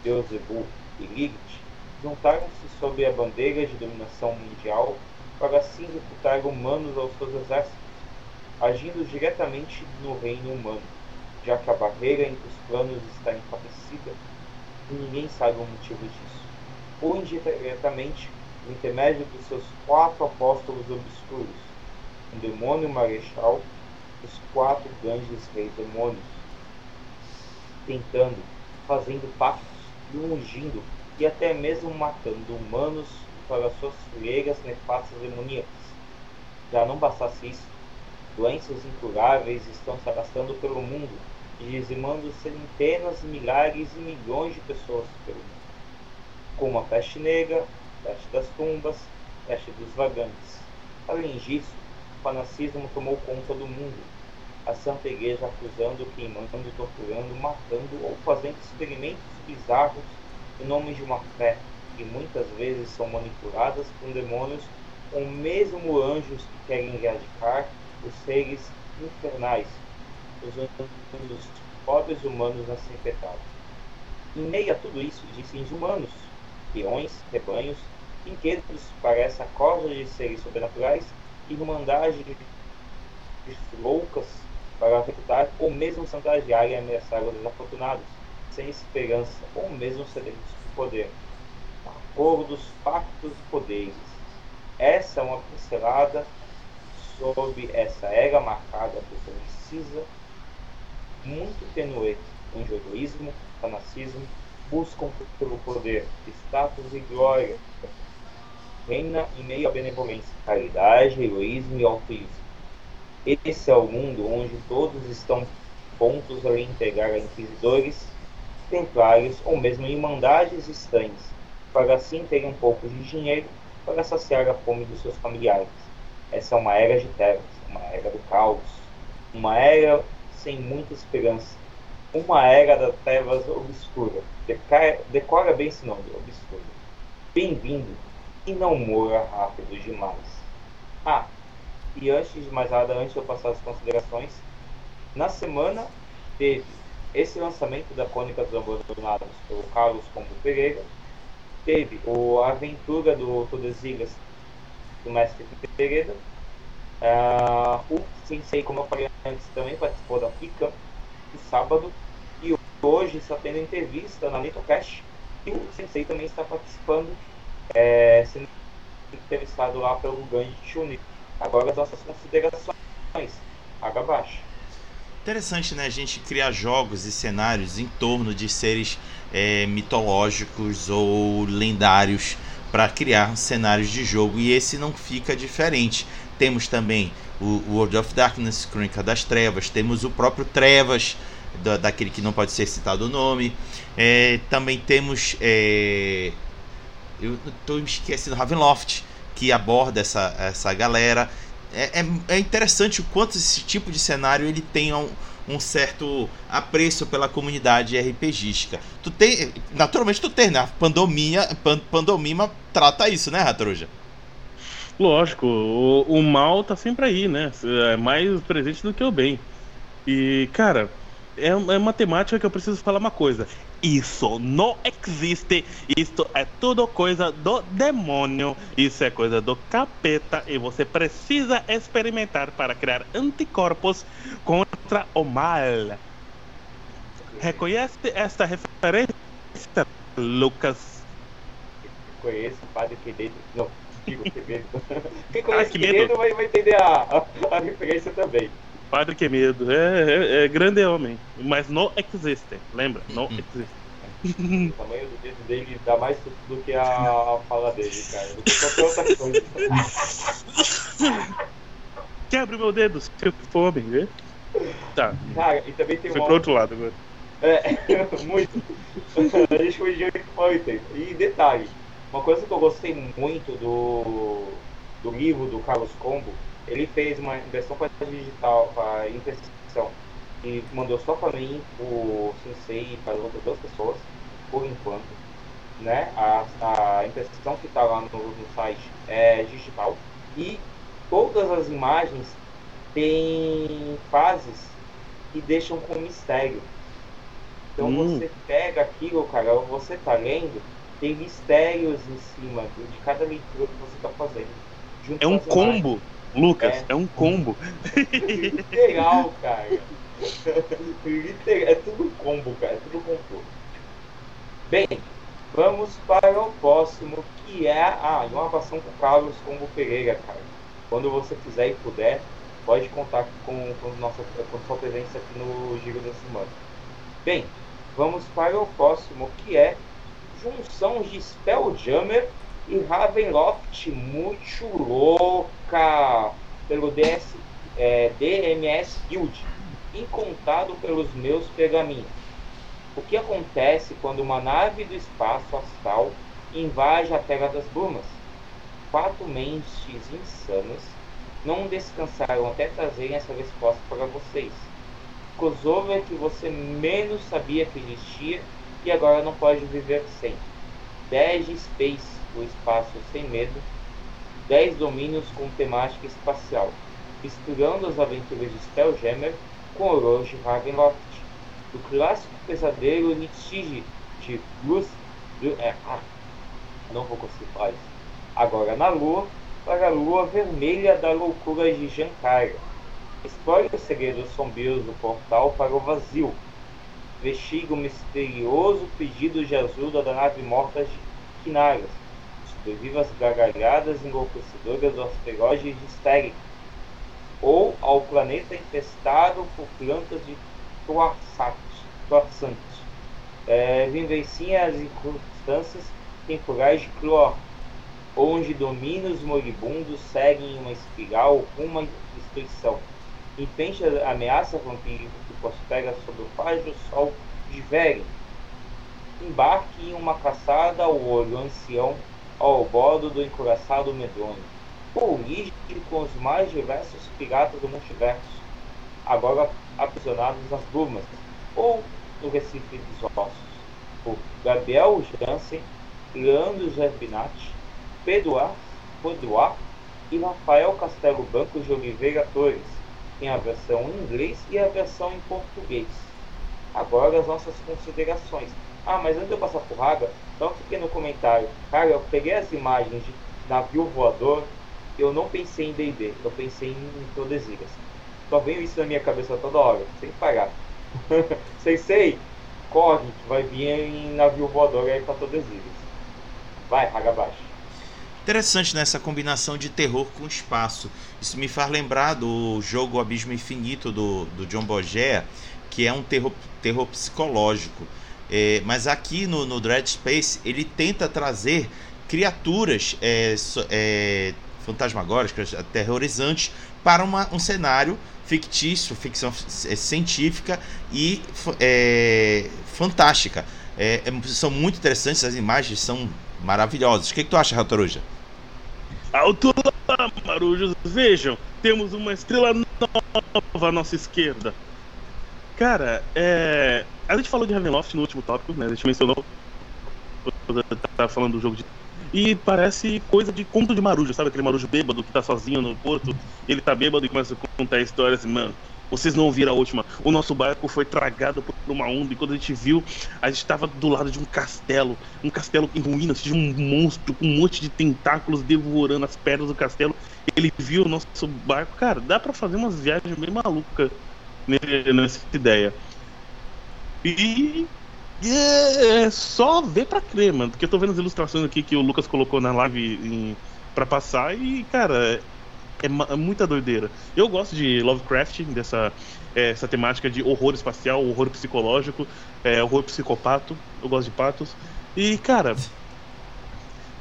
Beelzebub e Lilith juntaram-se sob a bandeira de dominação mundial para assim refutar humanos aos seus exércitos, agindo diretamente no reino humano, já que a barreira entre os planos está enfraquecida e ninguém sabe o motivo disso. Ou indiretamente, no intermédio dos seus quatro apóstolos obscuros, um demônio marechal, os quatro grandes reis demônios, tentando, fazendo pactos e ungindo e até mesmo matando humanos para suas fileiras nefastas demoníacas. Já não bastasse isso, doenças incuráveis estão se arrastando pelo mundo dizimando centenas, milhares e milhões de pessoas pelo mundo, como a peste negra, peste das tumbas, peste dos vagantes. Além disso, o fanacismo tomou conta do mundo, a Santa Igreja acusando, queimando, torturando, matando ou fazendo experimentos bizarros em nome de uma fé que muitas vezes são manipuladas por demônios ou mesmo anjos que querem erradicar os seres infernais, usando os pobres humanos a ser. Em meio a tudo isso, existem humanos, peões, rebanhos, brinquedos para essa corda de seres sobrenaturais e de loucas para afetar ou mesmo chantagear e ameaçar os desafortunados, sem esperança ou mesmo sedentos de poder. Acordos, pactos e poderes. Essa é uma pincelada sobre essa era marcada por precisa, muito tenue, onde o egoísmo, fanatismo buscam pelo poder, status e glória. Reina em meio à benevolência, caridade, egoísmo e altruísmo esse é o mundo onde todos estão pontos a entregar a inquisidores, templários ou mesmo irmandades estranhas, para assim terem um pouco de dinheiro para saciar a fome dos seus familiares. Essa é uma era de trevas, uma era do caos, uma era sem muita esperança, uma era da trevas obscura. Decora bem esse nome, obscura. Bem-vindo e não morra rápido demais. Ah, e antes de mais nada, antes de eu passar as considerações, na semana teve esse lançamento da Cônica dos Abandonados pelo Carlos Pombo Pereira, teve o aventura do Tordesilhas do Mestre Pereira, uh, o Sensei, como eu falei antes, também participou da FICA no sábado, e hoje está tendo entrevista na LitoCast, e o Sensei também está participando, é, sendo entrevistado lá pelo Ganji Chuni. Agora as nossas considerações. Água abaixo. Interessante, né? A gente criar jogos e cenários em torno de seres é, mitológicos ou lendários para criar cenários de jogo e esse não fica diferente. Temos também o World of Darkness, Crônica das Trevas, temos o próprio Trevas, da, daquele que não pode ser citado o nome. É, também temos. É, eu estou esquecendo Ravenloft, que aborda essa, essa galera. É, é, é, interessante o quanto esse tipo de cenário ele tem um, um certo apreço pela comunidade RPGística. Tu tem, naturalmente tu tem, né? Pandomia, Pandomima trata isso, né, Ratruja? Lógico, o, o mal tá sempre aí, né? É mais presente do que o bem. E, cara, é, é uma temática que eu preciso falar uma coisa. Isso não existe. Isso é tudo coisa do demônio. Isso é coisa do capeta. E você precisa experimentar para criar anticorpos contra o mal. Reconhece esta referência, Lucas? Conheço, padre Quevedo. Não, digo Quevedo. Quem conhece ah, Quevedo vai, vai entender a, a, a referência também. Padre que medo. É, é, é, grande homem. Mas não existe. Lembra? Não uhum. existe. O tamanho do dedo dele dá mais do que a fala dele, cara. Do que qualquer outra coisa. Quebra o meu dedo, se for homem, vê? Tá. Cara, e também tem Foi uma... pro outro lado agora. É, muito. a gente foi de ontem. E detalhe, uma coisa que eu gostei muito do, do livro do Carlos Combo ele fez uma versão para digital, para impressão, e mandou só para mim, o Sensei e para outras duas pessoas, por enquanto. Né? A, a impressão que está lá no, no site é digital e todas as imagens têm fases que deixam com mistério. Então hum. você pega aquilo, cara, você tá lendo, tem mistérios em cima de cada leitura que você está fazendo. É um combo. Lucas, é, é um combo. Literal, cara. Literal, é tudo combo, cara. É tudo combo. Bem, vamos para o próximo, que é a inovação com o Carlos Combo Pereira, cara. Quando você quiser e puder, pode contar com, com, nossa, com sua presença aqui no Giro da Semana. Bem, vamos para o próximo, que é junção de Spelljammer e Ravenloft muito louca pelo DS, é, DMS Guild, incontado pelos meus pergaminhos. O que acontece quando uma nave do espaço astral invade a Terra das Brumas? Quatro mentes insanas não descansaram até trazerem essa resposta para vocês. Crossover que você menos sabia que existia e agora não pode viver sem. 10 de Space, o espaço sem medo. 10 domínios com temática espacial, misturando as aventuras de Spelljammer com Orochi Ravenloft. O clássico pesadelo litige de Bruce... É, ah, não vou conseguir falar isso. Agora na Lua, para a lua vermelha da loucura de Jankara. Explore os segredos sombrios do portal para o vazio. Investigue o misterioso pedido de ajuda da nave morta de Kinaras. Sobreviva as gargalhadas enlouquecedoras do asteroide de Sterling. Ou ao planeta infestado por plantas de Toarsant. É, vivencie as circunstâncias temporais de Clor onde domínios moribundos seguem uma espiral rumo à destruição. Enfrente a ameaça vampírica que prospera sobre o frágil sol de Veren. Embarque em uma caçada ao olho ancião ao bordo do encoraçado medonho. Ou lide com os mais diversos piratas do multiverso, agora aprisionados nas brumas, ou no Recife dos Ossos. Por Gabriel Jansen, Leandro Gervinati, Pedro A. e Rafael Castelo Branco de Oliveira Torres, em a versão em inglês e a versão em português. Agora as nossas considerações. Ah, mas antes de eu passar por Raga, só um pequeno comentário. Cara, eu peguei as imagens de navio voador, eu não pensei em D&D, eu pensei em Tordesilhas. Só venho isso na minha cabeça toda hora, sem parar. Sensei, corre, que vai vir em navio voador aí pra Tordesilhas. Vai, Raga abaixo. Interessante nessa né, combinação de terror com espaço. Isso me faz lembrar do jogo Abismo Infinito do, do John Bogea, que é um terror, terror psicológico. É, mas aqui no, no Dread Space ele tenta trazer criaturas é, é, fantasmagóricas, aterrorizantes, para uma, um cenário fictício, ficção é, científica e é, fantástica. É, é, são muito interessantes, as imagens são maravilhosas. O que, que tu acha, Ratoruja? Alto lá, marujos. Vejam, temos uma estrela nova à nossa esquerda. Cara, é... a gente falou de Ravenloft no último tópico, né? A gente mencionou. Tá falando do jogo de. E parece coisa de conto de marujo, sabe? Aquele marujo bêbado que tá sozinho no porto. Ele tá bêbado e começa a contar histórias assim, mano. Vocês não ouviram a última. O nosso barco foi tragado por uma onda e quando a gente viu, a gente estava do lado de um castelo. Um castelo em ruínas, de um monstro com um monte de tentáculos devorando as pedras do castelo. Ele viu o nosso barco. Cara, dá para fazer umas viagens bem malucas nessa ideia. E é só ver pra crer, mano. Porque eu tô vendo as ilustrações aqui que o Lucas colocou na live em, pra passar e, cara, é, é muita doideira. Eu gosto de Lovecraft, dessa é, essa temática de horror espacial, horror psicológico, é, horror psicopato. Eu gosto de patos. E, cara,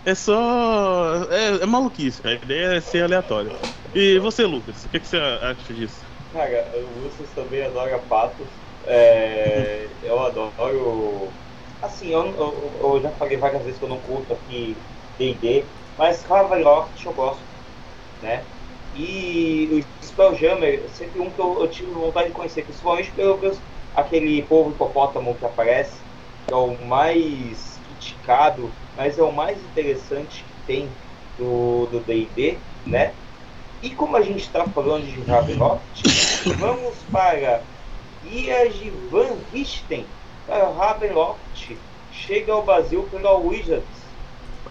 é só. É, é maluquice. A ideia é ser aleatório. E você, Lucas, o que, que você acha disso? Cara, o Lucas também adora patos. É, eu adoro. Assim, eu, eu, eu, já falei várias vezes que eu não curto aqui DD, mas Ravenloft eu gosto, né? E o Spelljammer, sempre um que eu, eu tive vontade de conhecer, principalmente pelo aquele povo hipopótamo que aparece, que é o mais criticado, mas é o mais interessante que tem do D&D, né? E como a gente está falando de Ravenloft, vamos para Guias de Van Richten para Ravenloft. Chega ao Brasil pela Wizards.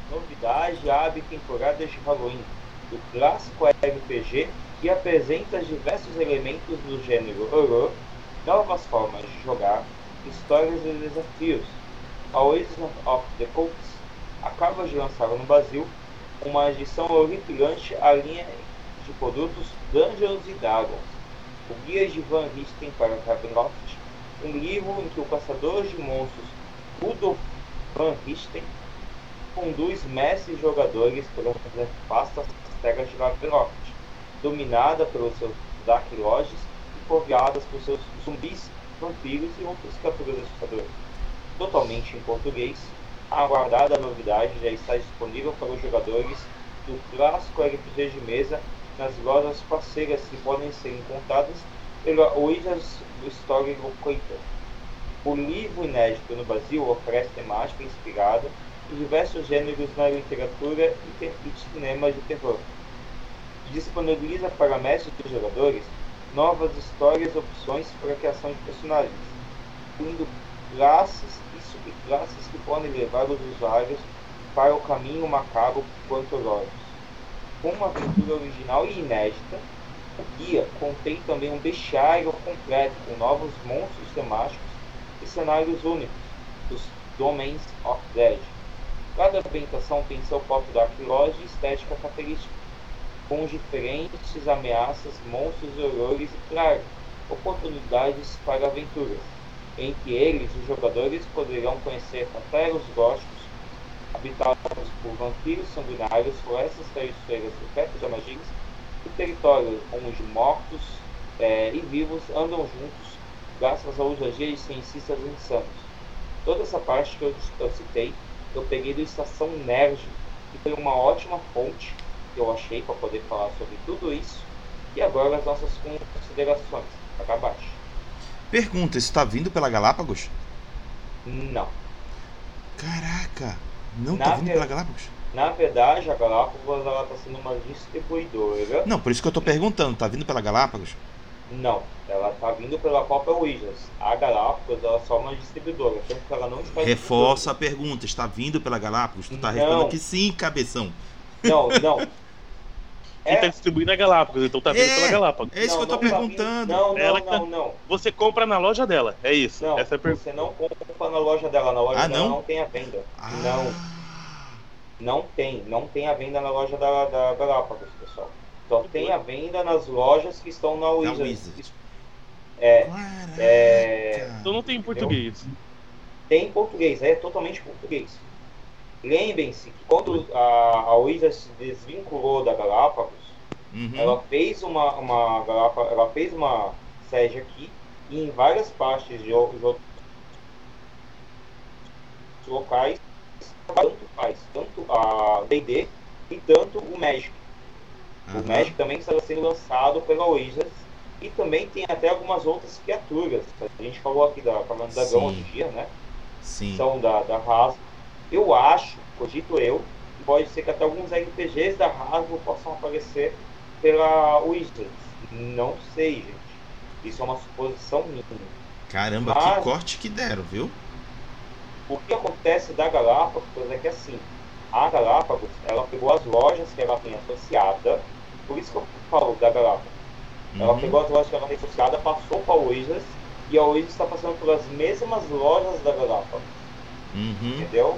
Novidade, abre temporada de Halloween do clássico RPG que apresenta diversos elementos do gênero horror, novas formas de jogar, histórias e desafios. Wizard of the Coast acaba de lançar no Brasil uma edição horripilante à linha de produtos Dungeons e Dragons, o Guia de Van Richten para Ravenloft, um livro em que o caçador de monstros Rudolf Van Richten conduz mestres e jogadores pela vasta terras de Ravenloft, dominada pelos seus Dark Lodges e povoadas por seus zumbis, vampiros e outras criaturas assustadoras. Totalmente em português, a aguardada novidade já está disponível para os jogadores do clássico RPG de mesa nas lojas parceiras que podem ser encontradas pela Wizards Story Locator. O livro inédito no Brasil oferece temática inspirada diversos gêneros na literatura e cinema de terror. Disponibiliza para mestres e jogadores novas histórias e opções para a criação de personagens, incluindo classes e subclasses que podem levar os usuários para o caminho macabro quanto olhos. Com uma aventura original e inédita, o guia contém também um bestiário completo com novos monstros temáticos e cenários únicos, os Domains of Dead. Cada ambientação tem seu próprio Dark Lodge e estética característica, com diferentes ameaças, monstros horrores e, claro, oportunidades para aventuras. Entre eles, os jogadores poderão conhecer panteros góticos, habitados por vampiros sanguinários, florestas traiçoeiras repletas de magias e territórios onde mortos é, e vivos andam juntos graças à ousadia de cientistas insanos. Toda essa parte que eu, eu citei, eu peguei do Estação Nerd, que foi uma ótima fonte que eu achei para poder falar sobre tudo isso. E agora as nossas considerações, para baixo. Pergunta, isso está vindo pela Galápagos? Não. Caraca, não está vindo pela Galápagos? Na verdade, a Galápagos ela está sendo uma distribuidora. Não, por isso que eu estou perguntando, está vindo pela Galápagos? Não, ela está vindo pela própria Wizards. A Galápagos ela é só uma distribuidora, tanto que ela não está. Reforça a pergunta, está vindo pela Galápagos? Tu está respondendo que sim, cabeção. Não, não. Quem está é... distribuindo é a Galápagos, então tá vindo é, pela Galápagos. É isso não, que eu tô perguntando. Tá não, não, Ela não, não. Você compra na loja dela, é isso. Não, Essa é per... você não compra na loja dela, na loja ah, dela não? não tem a venda. Ah. Não. Não tem, não tem a venda na loja da, da Galápagos, pessoal. Então tem a venda nas lojas que estão na Wizards. É, é, Então não tem em português. Tem em português, é totalmente português. Lembrem-se que quando a, a Wizards se desvinculou da Galápagos, uhum. ela fez uma, uma Galápagos, ela fez uma sede aqui e em várias partes de, de outros locais tanto faz tanto a D&D e tanto o Magic. Uhum. O Magic também está sendo lançado pela Wizards e também tem até algumas outras criaturas. A gente falou aqui da da Dragão hoje em dia, né? Sim. São da, da Hasbro. Eu acho, cogito eu, pode ser que até alguns RPGs da Hasbro possam aparecer pela Wizards. Não sei, gente. Isso é uma suposição minha. Caramba, Mas... que corte que deram, viu? O que acontece da Galápagos é que assim, a Galápagos, ela pegou as lojas que ela tem associada, por isso que eu falo da. Uhum. Ela pegou as lojas que associada, passou para a Wizards, e a Wizards está passando pelas mesmas lojas da Galápagos. Uhum. Entendeu?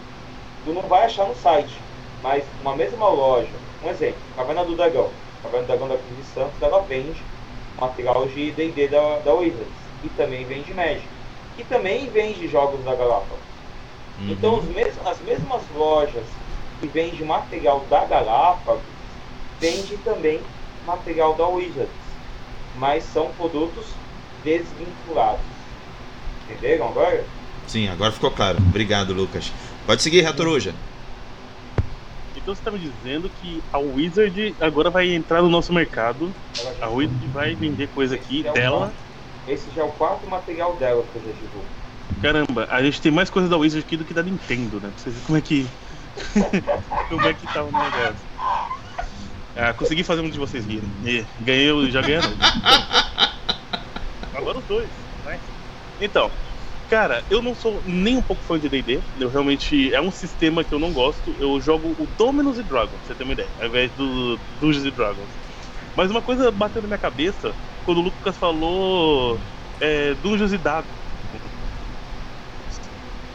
Tu não vai achar no site, mas uma mesma loja, um exemplo, Caverna do Dragão. Caverna do Dragão da Cruz de Santos, ela vende material de D&D da, da Wizards. E também vende Magic. E também vende jogos da Galápagos. Uhum. Então mes as mesmas lojas que vendem material da Galápagos vendem também material da Wizards, mas são produtos desvinculados. Entenderam agora? Sim, agora ficou claro. Obrigado, Lucas. Pode seguir, Ratoruja. Então você está me dizendo que a Wizard agora vai entrar no nosso mercado. A Wizard vai vender coisa aqui é dela. Esse já é o quarto material dela que eu já divulgo. Caramba, a gente tem mais coisa da Wizard aqui do que da Nintendo, né? Pra vocês verem como é que. como é que tá o negócio. Ah, consegui fazer um de vocês rirem. E ganhei, já ganhei. Então, agora os dois, né? Então, cara, eu não sou nem um pouco fã de DD. Eu realmente. É um sistema que eu não gosto. Eu jogo o Dominus e Dragons, pra você ter uma ideia, ao invés do Dungeons e Dragons. Mas uma coisa bateu na minha cabeça quando o Lucas falou é, Dungeons e Dados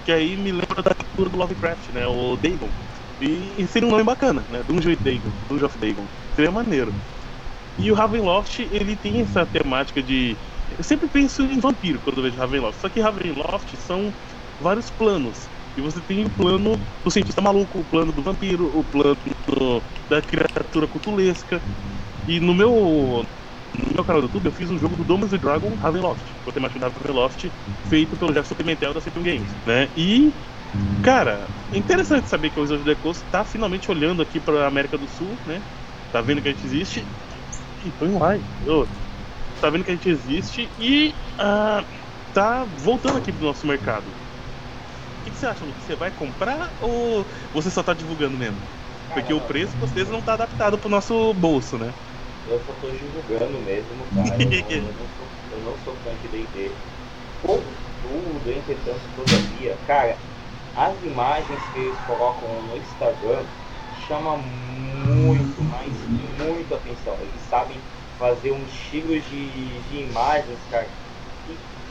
que aí me lembra da cultura do Lovecraft, né? O Dagon. E, seria um nome bacana, né? Dungeon Dagon, Dungeon of Dagon. Seria maneiro. E o Ravenloft, ele tem essa temática de. Eu sempre penso em vampiro quando eu vejo Ravenloft. Só que Ravenloft são vários planos. E você tem o plano do cientista maluco, o plano do vampiro, o plano do, da criatura cutulesca. E no meu, no meu canal do YouTube eu fiz um jogo do Domus Dragon Ravenloft, com a temática da Ravenloft, feito pelo Jefferson Pimentel da Centrum Games, né? E, cara, interessante saber que o Wizard of the Coast tá finalmente olhando aqui pra América do Sul, né? Tá vendo que a gente existe. Ih, tô em live. Tá vendo que a gente existe e ah, tá voltando aqui pro nosso mercado. O que, que você acha, Lucas? Você vai comprar ou você só tá divulgando mesmo? Porque o preço certeza não tá adaptado pro nosso bolso, né? Eu só tô divulgando mesmo, cara. Eu não, sou, sou fã de D&D. Contudo, entretanto, todavia, cara, as imagens que eles colocam no Instagram chamam muito, mas muito atenção. Eles sabem fazer um estilo de, de imagens, cara,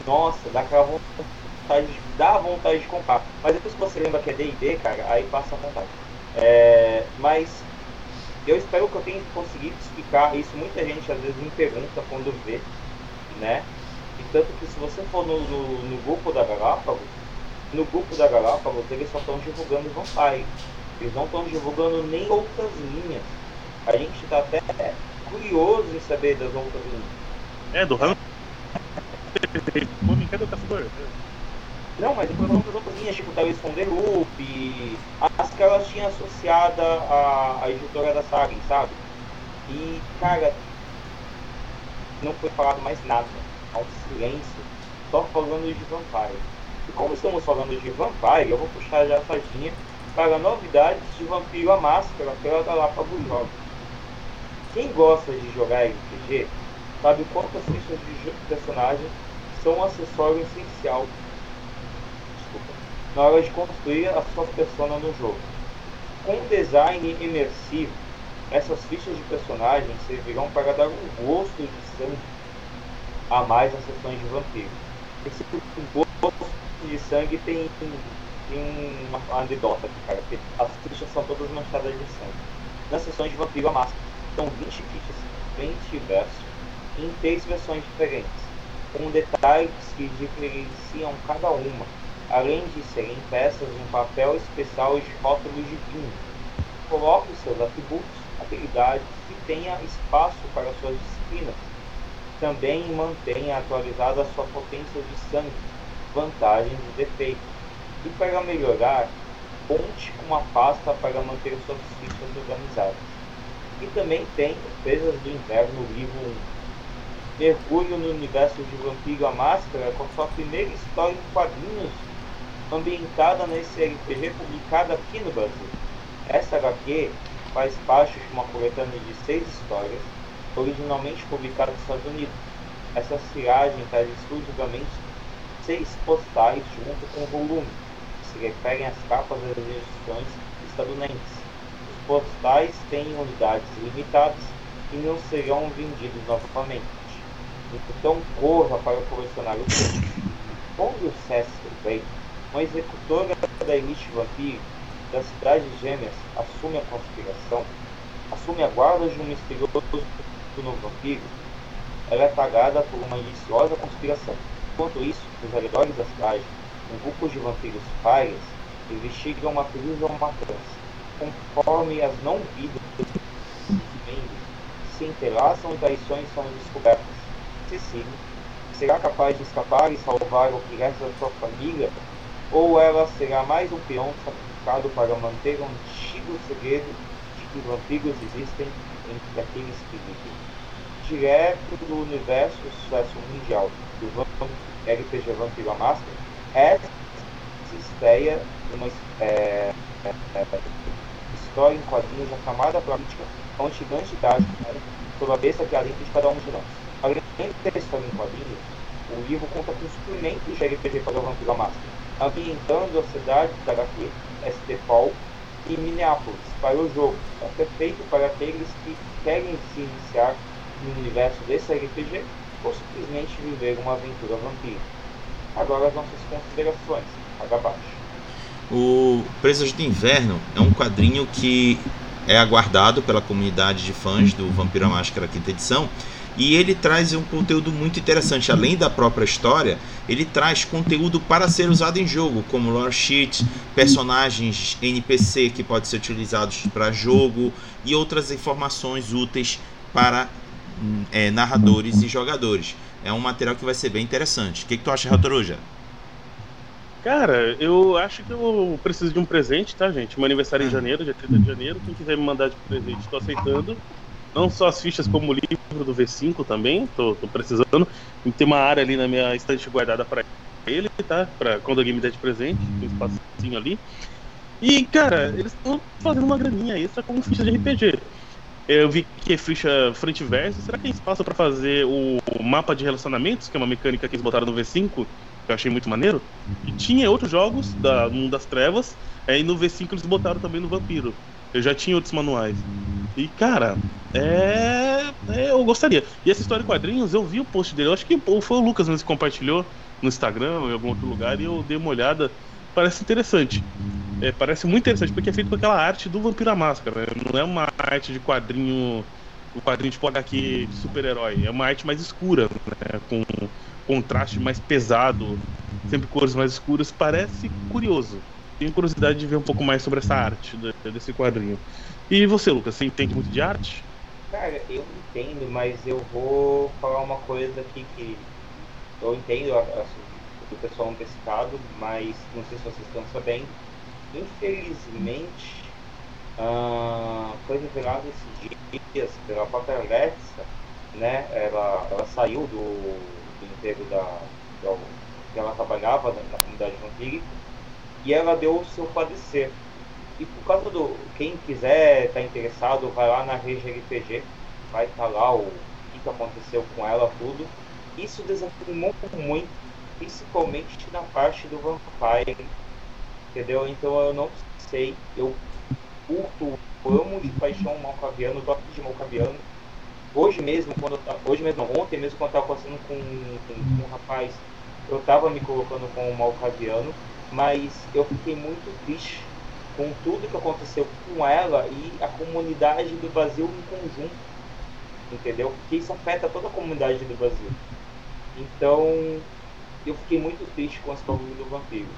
nossa, dá aquela vontade, dá vontade de comprar. Mas depois que você lembra que é D&D, cara, aí passa a vontade. É, mas eu espero que eu tenha conseguido explicar isso. Muita gente às vezes me pergunta quando vê, né? E tanto que se você for no, no, no grupo da Galápagos, no grupo da Galápagos eles só estão divulgando Vampire. Eles não estão divulgando nem outras linhas. A gente está até curioso em saber das outras linhas. É, do Ram. Cadê o caçador? Não, mas depois outras outras linhas, tipo Tales from the Loop, as que elas tinham associada à, à editora da Saga, sabe? E, cara, não foi falado mais nada. Um silêncio, só falando de Vampire. Como estamos falando de Vampire, eu vou puxar já a sardinha para novidades de Vampiro a Máscara pela Galápagos Jogos. Quem gosta de jogar RPG sabe quantas fichas de personagem são um acessório essencial desculpa, na hora de construir a sua persona no jogo. Com um design imersivo, essas fichas de personagem servirão para dar um gosto de sangue a mais nas sessões de vampiro. Esse gosto de sangue tem, tem uma anedota aqui, cara, porque as fichas são todas manchadas de sangue. Nas sessões de vampiro a máscara, são 20 fichas, 20 versos, em três versões diferentes, com detalhes que diferenciam cada uma além de serem peças em papel especial de rótulos de vinho. Coloque seus atributos, habilidades e tenha espaço para suas disciplinas. Também mantenha atualizada a sua potência de sangue, vantagens e defeitos. E para melhorar, conte com uma pasta para manter suas fichas organizadas. E também tem Defesas do Inverno, livro 1. Mergulho no universo de Vampiro a Máscara com sua primeira história em quadrinhos ambientada nesse RPG publicado aqui no Brasil. Essa HQ faz parte de uma coletânea de seis histórias, originalmente publicada nos Estados Unidos. Essa tiragem traz exclusivamente seis postais junto com o volume, que se referem às capas das edições estadunidenses. Os postais têm unidades limitadas e não serão vendidos novamente. Então corra para colecionar o texto. Quando o Sesc veio, uma executora da elite vampiro das cidades gêmeas assume a conspiração, assume a guarda de um misterioso novo vampiro, ela é pagada por uma deliciosa conspiração. Enquanto isso, nos arredores da cidade, um grupo de vampiros paias investigam uma terrível matança. Conforme as não vidas se entrelaçam e traições são descobertas. Cecília será capaz de escapar e salvar o que resta da sua família ou ela será mais um peão sacrificado para manter um antigo segredo de que vampiros existem entre aqueles que vivem. Direto do universo sucesso mundial do RPG Vampiro a Máscara, essa estreia uma é, é, história em quadrinhos aclamada política com um gigante trágico sobre a besta que é além de cada um de nós. Além da história em quadrinhos, o livro conta com suplementos de RPG para o Vampiro a Máscara ambientando a cidade da HQ, St. Paul e Minneapolis para o jogo. É perfeito para aqueles que querem se iniciar no universo desse RPG ou simplesmente viver uma aventura vampira. Agora as nossas considerações, paga abaixo. O Presas de Inverno é um quadrinho que é aguardado pela comunidade de fãs do Vampiro Máscara quinta edição. E ele traz um conteúdo muito interessante, além da própria história, ele traz conteúdo para ser usado em jogo, como lore sheet, personagens NPC que podem ser utilizados para jogo e outras informações úteis para é, narradores e jogadores. É um material que vai ser bem interessante. O que, que tu acha, Ratoruja? Cara, eu acho que eu preciso de um presente, tá, gente? Meu aniversário é em janeiro, dia 30 de janeiro. Quem quiser me mandar de presente, estou aceitando. Não só as fichas, como o livro do V5 também, tô, tô precisando. Tem uma área ali na minha estante guardada para ele, tá? Pra quando alguém me der de presente, um espacinho ali. E, cara, eles estão fazendo uma graninha extra com ficha de RPG. Eu vi que é ficha frente e verso. Será que tem espaço para fazer o mapa de relacionamentos, que é uma mecânica que eles botaram no V5, que eu achei muito maneiro? E tinha outros jogos da Mundo das Trevas, é, e no V5 eles botaram também no Vampiro. Eu já tinha outros manuais. E, cara, é... é. Eu gostaria. E essa história de quadrinhos, eu vi o post dele. Eu acho que foi o Lucas mesmo que compartilhou no Instagram ou em algum outro lugar. E eu dei uma olhada. Parece interessante. É, parece muito interessante porque é feito com aquela arte do Vampiro à Máscara. Né? Não é uma arte de quadrinho. O quadrinho tipo HQ de super-herói. É uma arte mais escura, né? com contraste mais pesado, sempre cores mais escuras. Parece curioso tenho curiosidade de ver um pouco mais sobre essa arte desse quadrinho. E você, Lucas, você entende muito de arte? Cara, eu entendo, mas eu vou falar uma coisa aqui que eu entendo a, a, do pessoal antecipado, mas não sei se vocês estão sabendo. Infelizmente, uh, foi revelado esses dias pela própria Alexa, né? Ela, ela saiu do, do emprego da, da, que ela trabalhava na, na comunidade vampírica e ela deu o seu parecer. E por causa do. Quem quiser estar tá interessado, vai lá na rede RPG, vai estar tá lá o que, que aconteceu com ela, tudo. Isso desanimou muito, principalmente na parte do Vampire. Entendeu? Então eu não sei, eu curto, amo de paixão o Malcaviano, gosto de Malcaviano. Hoje mesmo, quando hoje mesmo, ontem mesmo, quando eu estava passando com, com, um rapaz, eu estava me colocando com o Malcaviano mas eu fiquei muito triste com tudo que aconteceu com ela e a comunidade do Brasil em conjunto, entendeu? Porque isso afeta toda a comunidade do Brasil. Então, eu fiquei muito triste com esse bagulho do vampiro.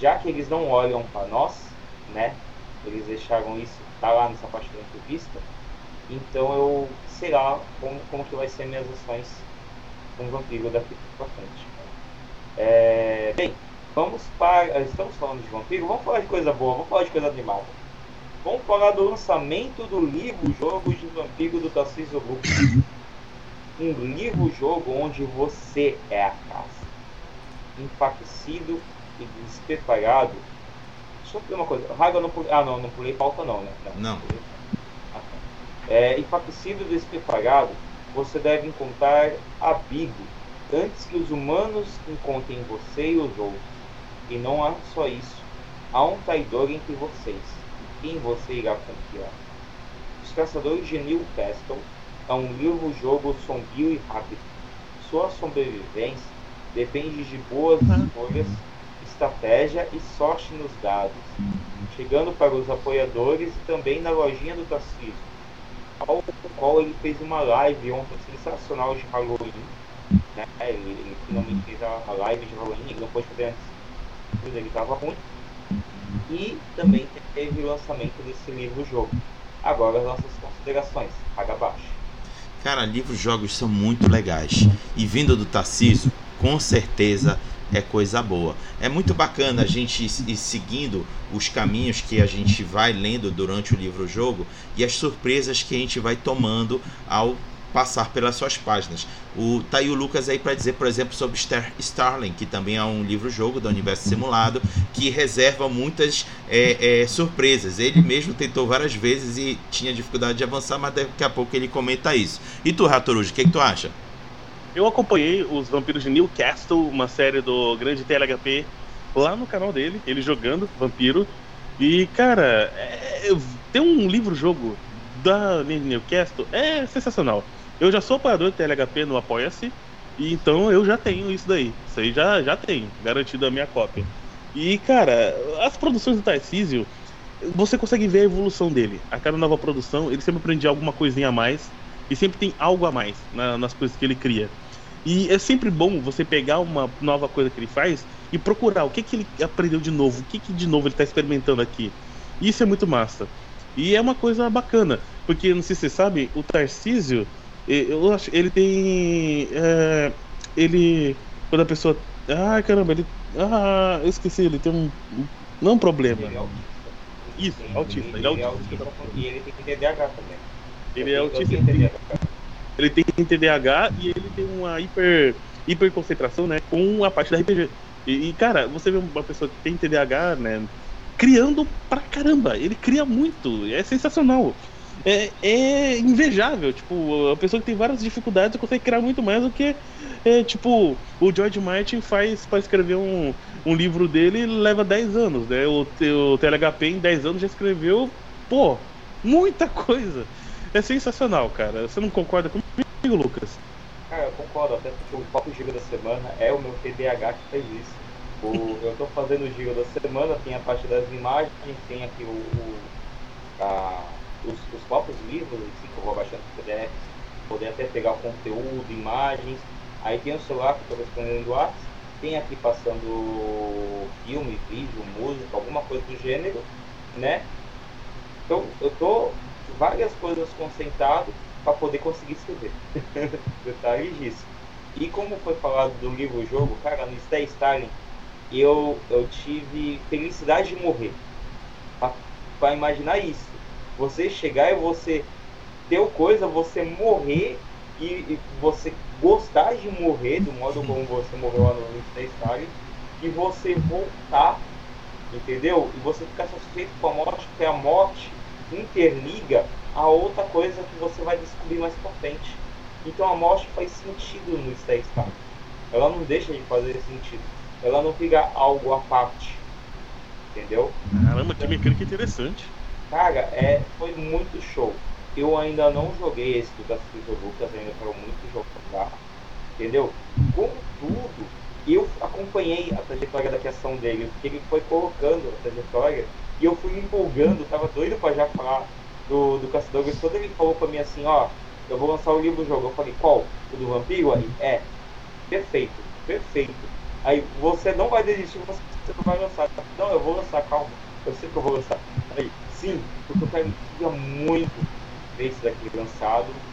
Já que eles não olham para nós, né? Eles deixaram isso, tá lá nessa parte da entrevista. Então eu sei lá como, como que vai ser minhas ações com o vampiro daqui para frente. É, bem, Vamos para. Estamos falando de vampiro, vamos falar de coisa boa, vamos falar de coisa animada. Vamos falar do lançamento do livro-jogo de Vampiro do Tarcísio Lucas. Um livro-jogo onde você é a caça. Enfraquecido e despreparado. Deixa eu ver uma coisa. Raga, não pulei. Ah, não, não pulei pauta, não, né? Não. não. Ah, tá. é, e despreparado, você deve encontrar abrigo antes que os humanos encontrem você e os outros. E não há só isso. Há um traidor entre vocês. Quem você irá confiar? Os Caçadores de Newcastle é um livro-jogo sombrio e rápido. Sua sobrevivência depende de boas escolhas, estratégia e sorte nos dados. Chegando para os apoiadores e também na lojinha do Tarcísio, ao qual ele fez uma live ontem sensacional de Halloween. Né? Ele, ele finalmente fez a live de Halloween, ele não pôde fazer antes ele estava ruim. E também teve o lançamento desse livro-jogo. Agora as nossas considerações, paga abaixo. Cara, livros-jogos são muito legais. E vindo do Tarciso, com certeza é coisa boa. É muito bacana a gente ir seguindo os caminhos que a gente vai lendo durante o livro-jogo e as surpresas que a gente vai tomando ao passar pelas suas páginas. O, tá aí o Lucas aí para dizer, por exemplo, sobre Star, Starling, que também é um livro-jogo do universo simulado, que reserva muitas é, é, surpresas. Ele mesmo tentou várias vezes e tinha dificuldade de avançar, mas daqui a pouco ele comenta isso. E tu, Ratorujo, o que, que tu acha? Eu acompanhei os Vampiros de Newcastle, uma série do grande TLHP, lá no canal dele, ele jogando Vampiro. E, cara, é, tem um livro-jogo da Newcastle, é sensacional. Eu já sou apoiador do TLHP no Apoia-se, e então eu já tenho isso daí. Isso aí já, já tenho, garantido a minha cópia. E, cara, as produções do Tarcísio, você consegue ver a evolução dele. A cada nova produção, ele sempre aprende alguma coisinha a mais e sempre tem algo a mais na, nas coisas que ele cria. E é sempre bom você pegar uma nova coisa que ele faz e procurar o que, que ele aprendeu de novo, o que, que de novo ele está experimentando aqui. Isso é muito massa. E é uma coisa bacana, porque não sei se você sabe, o Tarcísio, eu acho, ele tem. É, ele. Quando a pessoa. Ah, caramba, ele. Ah, eu esqueci, ele tem um. Não um problema. Ele é autista. Isso, Ele- autista. Ele, Ele é é autista. e ele tem TDAH também. Ele é autista. Ele tem TDAH e ele tem uma hiper, hiper concentração, né? Com a parte da RPG. E, e, cara, você vê uma pessoa que tem TDAH, né? Criando pra caramba. Ele cria muito. É sensacional. É, é invejável. Tipo, a pessoa que tem várias dificuldades consegue criar muito mais do que, é, tipo, o George Martin faz pra escrever um, um livro dele leva 10 anos, né? O, o TLHP em 10 anos já escreveu, pô, muita coisa. É sensacional, cara. Você não concorda comigo, Lucas? Cara, eu concordo, até porque o Papo Giro da Semana é o meu TDAH que fez isso. O, eu tô fazendo o Giro da Semana, tem a parte das imagens, tem aqui o, o- a- os, os próprios livros, assim, que eu vou baixando no PDF, poder até pegar o conteúdo, imagens. Aí tem o celular que eu tô respondendo do WhatsApp, tem aqui passando filme, vídeo, música, alguma coisa do gênero, né? Então eu tô várias coisas concentrado para poder conseguir escrever. Detalhes disso. E como foi falado do livro jogo, cara, no Stay Stalin, eu, eu tive felicidade de morrer. Para imaginar isso. Você chegar e você ter coisa, você morrer e, e você gostar de morrer do modo como você morreu lá no Stay Stalin e você voltar, entendeu? E você ficar satisfeito com a morte, porque a morte interliga a outra coisa que você vai descobrir mais pra frente. Então a morte faz sentido no Stay Star. Ela não deixa de fazer sentido. Ela não fica algo à parte. Entendeu? Caramba, que mecânica interessante. Cara, é, foi muito show. Eu ainda não joguei esse do Gaspar Lucas, ainda quero muito jogar. Entendeu? Contudo, eu acompanhei a trajetória da criação dele, porque ele foi colocando a trajetória e eu fui me empolgando, tava doido pra já falar do, do Caçadores. Quando ele falou pra mim assim, ó, eu vou lançar o livro do jogo, eu falei, qual? O do Vampiro? Aí, é, perfeito, perfeito. Aí, você não vai desistir, você não vai lançar. Não, eu vou lançar, calma, eu sei que eu vou lançar. Aí, sim, porque eu queria muito ver isso daqui lançado,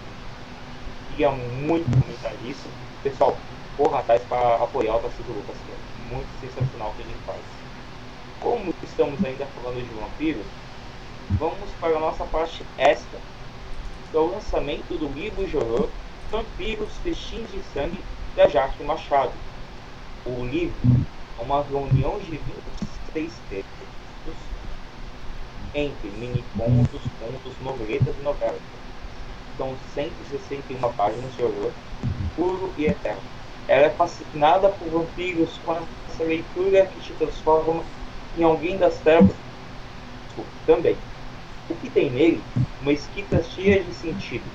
queria muito comentar isso. Pessoal, porra atrás para apoiar o Tarcísio Lucas, que é muito sensacional o que ele faz. Como estamos ainda falando de vampiros, vamos para a nossa parte extra, que é o lançamento do livro de horror Vampiros Festim de Sangue, da Jaque Machado. O livro é uma reunião de 26 textos entre mini contos, noveletas e novelas. São 161 páginas de horror puro e eterno. Ela é fascinada por vampiros com essa leitura que te transforma em alguém das trevas. Também. O que tem nele? Uma escrita cheia de sentidos,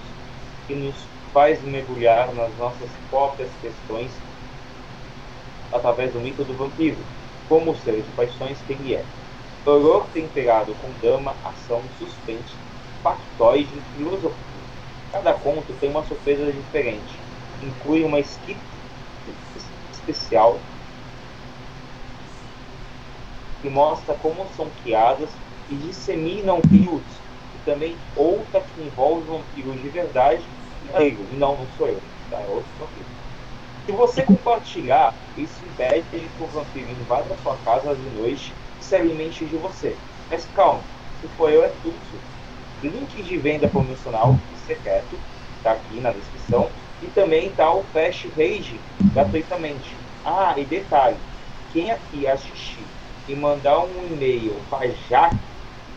que nos faz mergulhar nas nossas próprias questões através do mito do vampiro, como ser de paixões que ele é. Horror temperado com drama, ação, suspense, factoide e filosofia. Cada conto tem uma surpresa diferente. Inclui uma escrita especial que mostra como são criadas e disseminam crios. E também outra que envolve vampiros de verdade e não, não sou eu, tá? É outro vampiro. Se você compartilhar, isso impede que o vampiro invada sua casa de noite e se alimente de você. Mas calma, se for eu é tudo. Link de venda promocional secreto tá aqui na descrição. E também tá o Fast Rage gratuitamente. Ah, e detalhe, quem aqui assistir e mandar um e-mail para Jaque,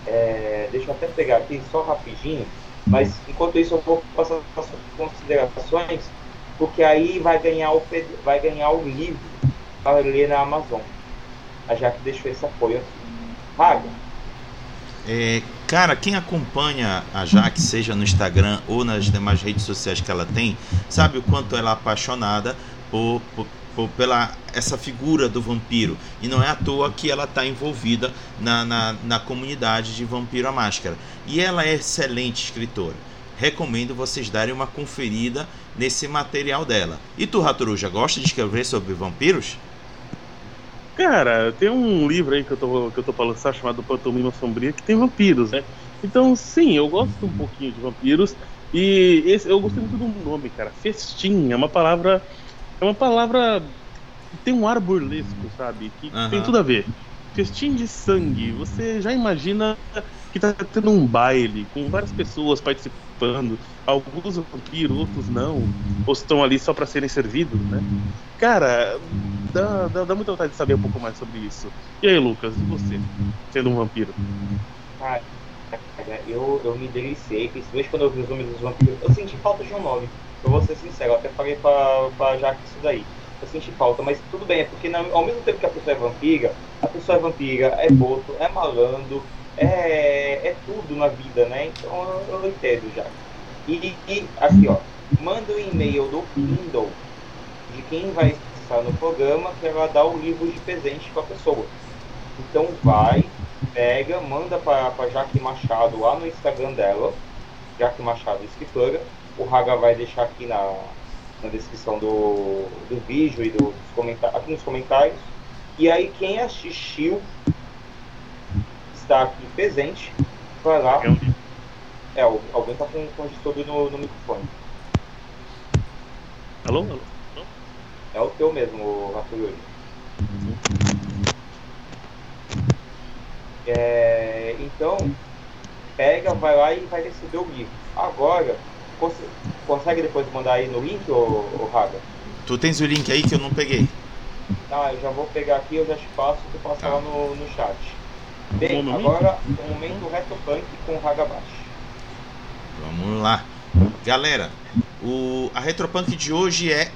é, deixa eu até pegar aqui só rapidinho, mas enquanto isso eu vou passar as considerações, porque aí vai ganhar o, vai ganhar o livro para ler na Amazon. A Jaque deixou esse apoio aqui. Paga. É, cara, quem acompanha a Jaque, seja no Instagram ou nas demais redes sociais que ela tem, sabe o quanto ela é apaixonada por, por, por, pela essa figura do vampiro. E não é à toa que ela está envolvida na, na, na comunidade de Vampiro à Máscara. E ela é excelente escritora. Recomendo vocês darem uma conferida nesse material dela. E tu, Ratoruja, gosta de escrever sobre vampiros? Cara, tem um livro aí que eu tô, que eu tô pra lançar chamado Pantomima Sombria que tem vampiros, né? Então, sim, eu gosto um pouquinho de vampiros. E esse, eu gostei muito do nome, cara. Festim é uma palavra. É uma palavra. que tem um ar burlesco, sabe? Que Aham. tem tudo a ver. Festim de sangue. Você já imagina que tá tendo um baile com várias pessoas participando. Alguns vampiros, outros não. Ou estão ali só pra serem servidos, né? Cara, dá, dá, dá muita vontade de saber um pouco mais sobre isso. E aí, Lucas, e você? Sendo um vampiro? Cara, eu, eu me deliciei, principalmente quando eu vi os nomes dos vampiros. Eu senti falta de um nome. Eu vou ser sincero, até falei pra, pra Jaque isso daí. Eu senti falta, mas tudo bem, é porque na- ao mesmo tempo que a pessoa é vampira, a pessoa é vampira, é boto, é malandro, é, é tudo na vida, né? Então eu, eu entendo já. E, e aqui, ó, manda o e-mail do Kindle de quem vai estar no programa que ela dá o livro de presente pra pessoa. Então vai, pega, manda para a Jaque Machado lá no Instagram dela, Jaque Machado Escritora. O Raga vai deixar aqui na, na descrição do, do vídeo e do, dos comentários, aqui nos comentários. E aí quem assistiu está aqui presente, vai lá. É alguém tá com, com distúrbio no, no microfone. Alô? Alô? É o teu mesmo, Rafael. É, então, pega, vai lá e vai receber o livro. Agora, cons- consegue depois mandar aí no link, ô, ô Raga? Tu tens o link aí que eu não peguei. Tá, eu já vou pegar aqui, eu já te passo, tu passa Tá. lá no, no chat. Bem, Bom agora o momento retropunk com o Raga Baixo. Vamos lá. Galera, o, a Retropunk de hoje é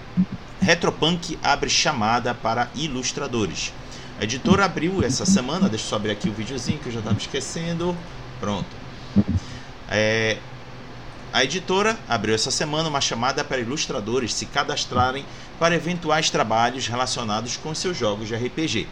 Retropunk abre chamada para ilustradores. A editora abriu essa semana, deixa eu só abrir aqui o videozinho que eu já estava esquecendo. Pronto. É, a editora abriu essa semana uma chamada para ilustradores se cadastrarem para eventuais trabalhos relacionados com seus jogos de RPG.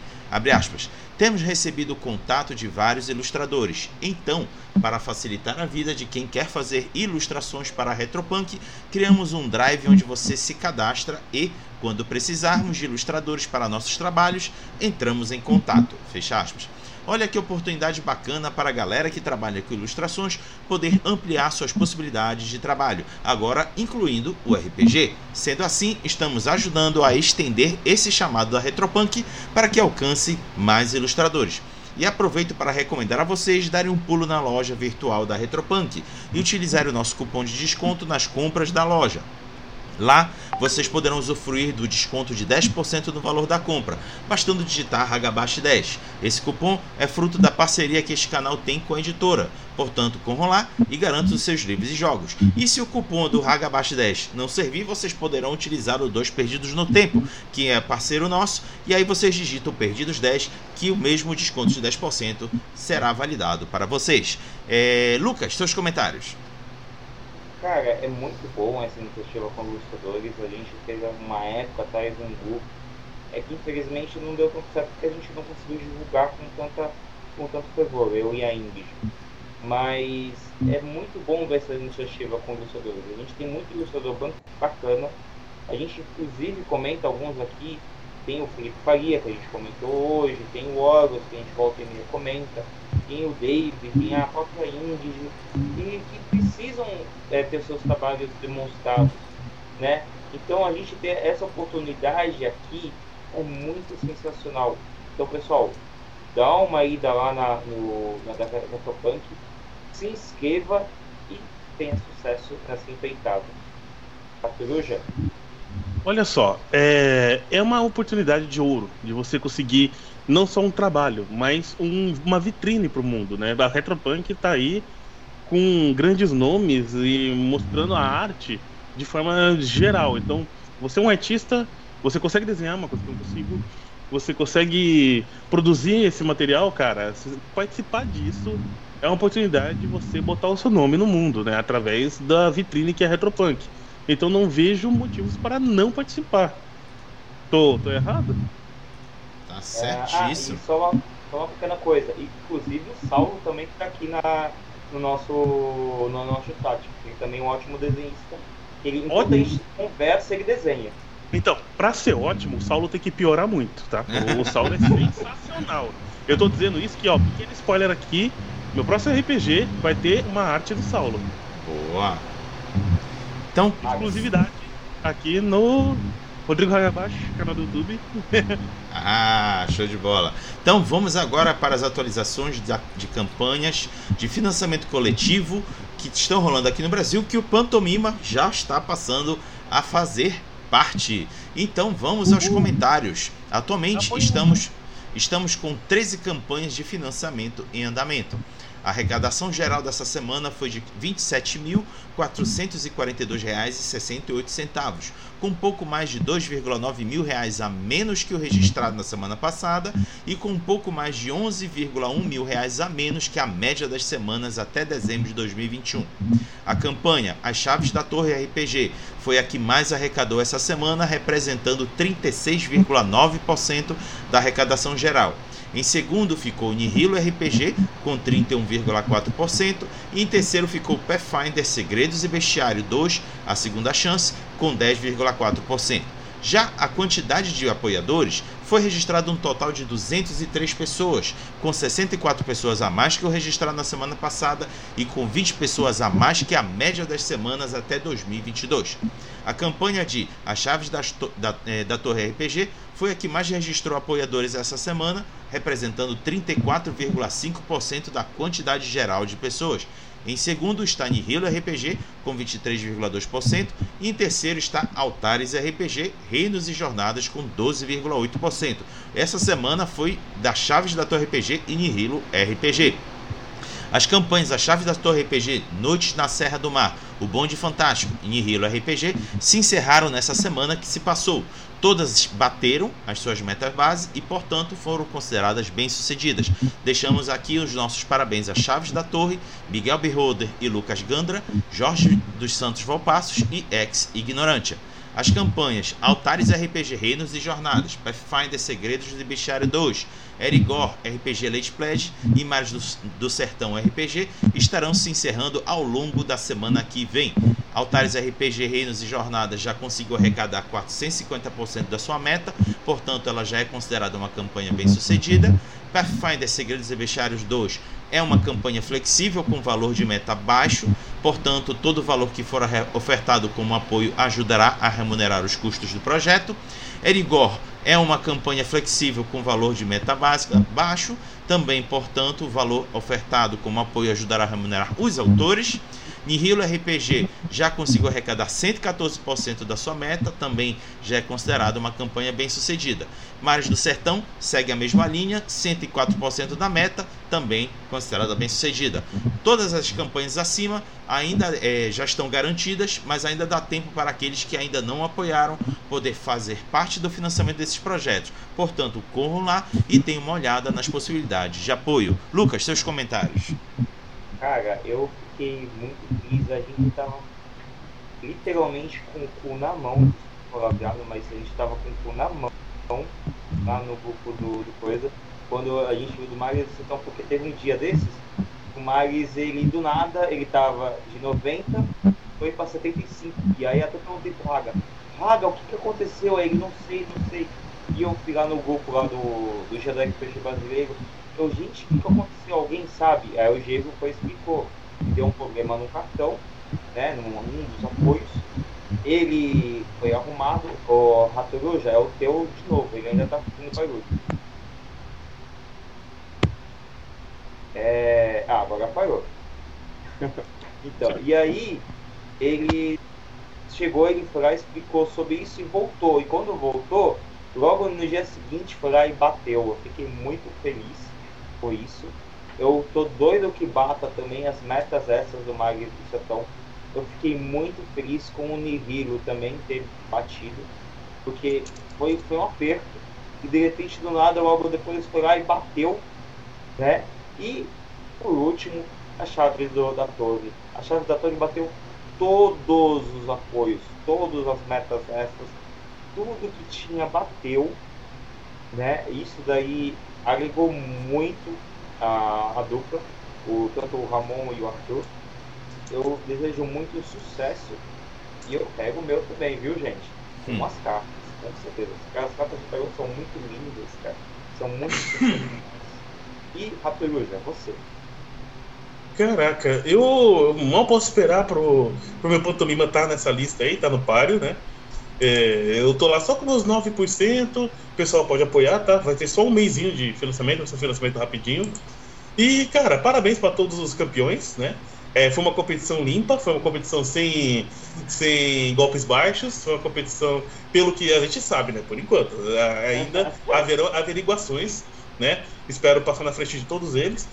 Temos recebido contato de vários ilustradores. Então, para facilitar a vida de quem quer fazer ilustrações para a Retropunk, criamos um drive onde você se cadastra e, quando precisarmos de ilustradores para nossos trabalhos, entramos em contato. Fecha aspas. Olha que oportunidade bacana para a galera que trabalha com ilustrações poder ampliar suas possibilidades de trabalho, agora incluindo o RPG. Sendo assim, estamos ajudando a estender esse chamado da Retropunk para que alcance mais ilustradores. E aproveito para recomendar a vocês darem um pulo na loja virtual da Retropunk e utilizar o nosso cupom de desconto nas compras da loja. Lá vocês poderão usufruir do desconto de 10% no valor da compra, bastando digitar Hagabashi 10. Esse cupom é fruto da parceria que este canal tem com a editora, portanto, corram e garantam os seus livros e jogos. E se o cupom do Hagabashi 10 não servir, vocês poderão utilizar o Dois Perdidos no Tempo, que é parceiro nosso, e aí vocês digitam Perdidos 10, que o mesmo desconto de 10% será validado para vocês. É, Lucas, seus comentários. Cara, é muito bom essa iniciativa com ilustradores. A gente fez uma época atrás um grupo. É que infelizmente não deu tão certo porque a gente não conseguiu divulgar com tanta com tanto fervor, eu e a Ingrid. Mas é muito bom ver essa iniciativa com ilustradores. A gente tem muito ilustrador bacana. A gente inclusive comenta alguns aqui. Tem o Felipe Faria, que a gente comentou hoje, tem o Horus, que a gente volta e meia comenta, tem o Dave, tem a própria Ingrid, e que precisam é, ter seus trabalhos demonstrados, né? Então a gente ter essa oportunidade aqui é muito sensacional. Então pessoal, dá uma ida lá na, no, na da Retropunk, se inscreva e tenha sucesso nessa empreitada. A Coruja? Olha só, é, é uma oportunidade de ouro de você conseguir não só um trabalho, mas um- uma vitrine para o mundo, né? A Retropunk está aí com grandes nomes e mostrando a arte de forma geral. Então, você é um artista, você consegue desenhar uma coisa que eu não consigo, você consegue produzir esse material, cara, participar disso é uma oportunidade de você botar o seu nome no mundo, né? Através da vitrine que é a Retropunk. Então não vejo motivos para não participar. Tô, tô errado? Tá É, ah, certíssimo. só uma, só uma pequena coisa. Inclusive o Saulo também está aqui na, no, nosso, no nosso chat. Ele também é um ótimo desenhista. Ele, enquanto Ótimo. a gente conversa, ele desenha. Então, pra ser ótimo, o Saulo tem que piorar muito, tá? O, o Saulo é sensacional. Eu tô dizendo isso que, ó, pequeno spoiler aqui, meu próximo RPG vai ter uma arte do Saulo. Boa. Então, Exclusividade aqui no Rodrigo Hagabashi, canal do YouTube. Ah, show de bola. Então vamos agora para as atualizações de campanhas de financiamento coletivo que estão rolando aqui no Brasil, que o Pantomima já está passando a fazer parte. Então vamos aos comentários. Atualmente Apoio. estamos, estamos com 13 campanhas de financiamento em andamento. A arrecadação geral dessa semana foi de R$ 27.442,68, com pouco mais de 2,9 mil reais a menos que o registrado na semana passada e com pouco mais de 11,1 mil reais a menos que a média das semanas até dezembro de 2021. A campanha As Chaves da Torre RPG foi a que mais arrecadou essa semana, representando 36,9% da arrecadação geral. Em segundo ficou Nihilo RPG com 31,4% e em terceiro ficou Pathfinder Segredos e Bestiário 2, a segunda chance, com 10,4%. Já a quantidade de apoiadores foi registrado um total de 203 pessoas, com 64 pessoas a mais que o registrado na semana passada e com 20 pessoas a mais que a média das semanas até 2022. A campanha de As Chaves To- da, eh, da Torre RPG foi a que mais registrou apoiadores essa semana, representando 34,5% da quantidade geral de pessoas. Em segundo está Nihilo RPG, com 23,2%, e em terceiro está Altares RPG, Reinos e Jornadas, com 12,8%. Essa semana foi da Chaves da Torre RPG e Nihilo RPG. As campanhas A Chave da Torre RPG, Noites na Serra do Mar, O Bonde Fantástico e Nihilo RPG se encerraram nessa semana que se passou. Todas bateram as suas metas base e, portanto, foram consideradas bem-sucedidas. Deixamos aqui os nossos parabéns a Chaves da Torre, Miguel Beholder e Lucas Gandra, Jorge dos Santos Valpassos e Ex Ignorantia. As campanhas Altares RPG Reinos e Jornadas, Pathfinder Segredos de Bestiário 2, Erigor RPG Late Pledge e Mares do, do Sertão RPG estarão se encerrando ao longo da semana que vem. Altares RPG Reinos e Jornadas já conseguiu arrecadar 450% da sua meta, portanto ela já é considerada uma campanha bem sucedida. Pathfinder Segredos e Bestiários 2 é uma campanha flexível com valor de meta baixo, portanto todo valor que for ofertado como apoio ajudará a remunerar os custos do projeto. Erigor é uma campanha flexível com valor de meta básica baixo, também, portanto, o valor ofertado como apoio ajudará a remunerar os autores. Nihilo RPG já conseguiu arrecadar 114% da sua meta, também já é considerada uma campanha bem sucedida. Mares do Sertão segue a mesma linha, 104% da meta, também considerada bem sucedida. Todas as campanhas acima ainda eh, já estão garantidas, mas ainda dá tempo para aqueles que ainda não apoiaram poder fazer parte do financiamento desses projetos. Portanto, corram lá e tenham uma olhada nas possibilidades de apoio. Lucas, seus comentários. Cara, eu fiquei muito feliz. A gente tava literalmente com o cu na mão, mas a gente tava com o cu na mão lá no grupo do, do coisa. Quando a gente viu do Maris, então, porque teve um dia desses, o Maris, ele do nada, ele tava de 90, foi pra 75. E aí até perguntei pro Raga, Raga, o que que aconteceu? Aí não sei, não sei. E eu fui lá no grupo lá do, do RPG brasileiro. Eu, gente, o que, que aconteceu? Alguém sabe? Aí o Diego foi explicou. Deu um problema no cartão, né? Num, num dos apoios. Ele foi arrumado. O Ratoru já é o teu de novo. Ele ainda tá fazendo barulho. É... Ah, agora parou. então, e aí ele chegou, ele foi lá, explicou sobre isso e voltou. E quando voltou, logo no dia seguinte foi lá e bateu. Eu fiquei muito feliz por isso. Eu tô doido que bata também as metas essas do Sertão. Eu fiquei muito feliz com o Nihilo também ter batido, porque foi, foi um aperto. E de repente do nada, logo depois foi lá e bateu, né? E por último, a chave do, da torre. A chave da torre bateu todos os apoios, todas as metas essas tudo que tinha bateu, né? Isso daí agregou muito a, a dupla, o, tanto o Ramon e o Arthur. Eu desejo muito sucesso e eu pego o meu também, viu, gente? Hum. Umas cartas, com certeza. As cartas de tarô são muito lindas, cara. São muito E, Raperuja, você. Caraca, eu mal posso esperar pro, pro meu pantomima estar tá nessa lista aí, tá no páreo, né? É, eu tô lá só com meus 9%, o pessoal pode apoiar, tá? Vai ter só um mêsinho de financiamento, vai ser um financiamento rapidinho. E, cara, parabéns para todos os campeões, né? É, foi uma competição limpa, foi uma competição sem, sem golpes baixos, foi uma competição, pelo que a gente sabe, né? Por enquanto. Ainda haverão averiguações né? Espero passar na frente de todos eles.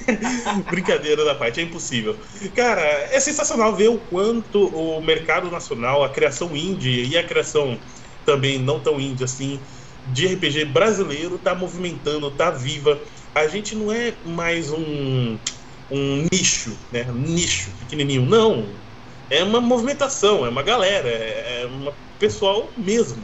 Brincadeira da parte, é impossível. Cara, é sensacional ver o quanto o mercado nacional, a criação indie e a criação também não tão indie assim, de RPG brasileiro tá movimentando, tá viva. A gente não é mais um, um nicho, né? Um nicho pequenininho. Não. É uma movimentação, é uma galera, é, é um pessoal mesmo.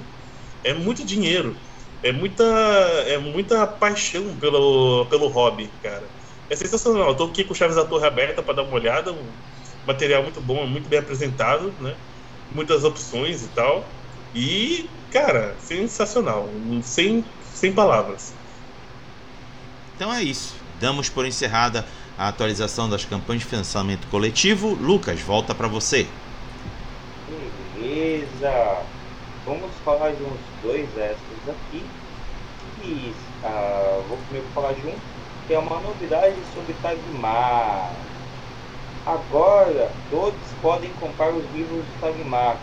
É muito dinheiro é muita, é muita paixão pelo, pelo hobby, cara. É sensacional. Tô aqui com Chaves da Torre aberta para dar uma olhada. Um material muito bom, muito bem apresentado, né? Muitas opções e tal. E, cara, sensacional. Sem, sem palavras. Então é isso. Damos por encerrada a atualização das campanhas de financiamento coletivo. Lucas, volta para você. Beleza. Vamos falar de uns dois extras aqui que ah, vou primeiro falar de um, que é uma novidade sobre Tagmar. Agora todos podem comprar os livros do Tagmar.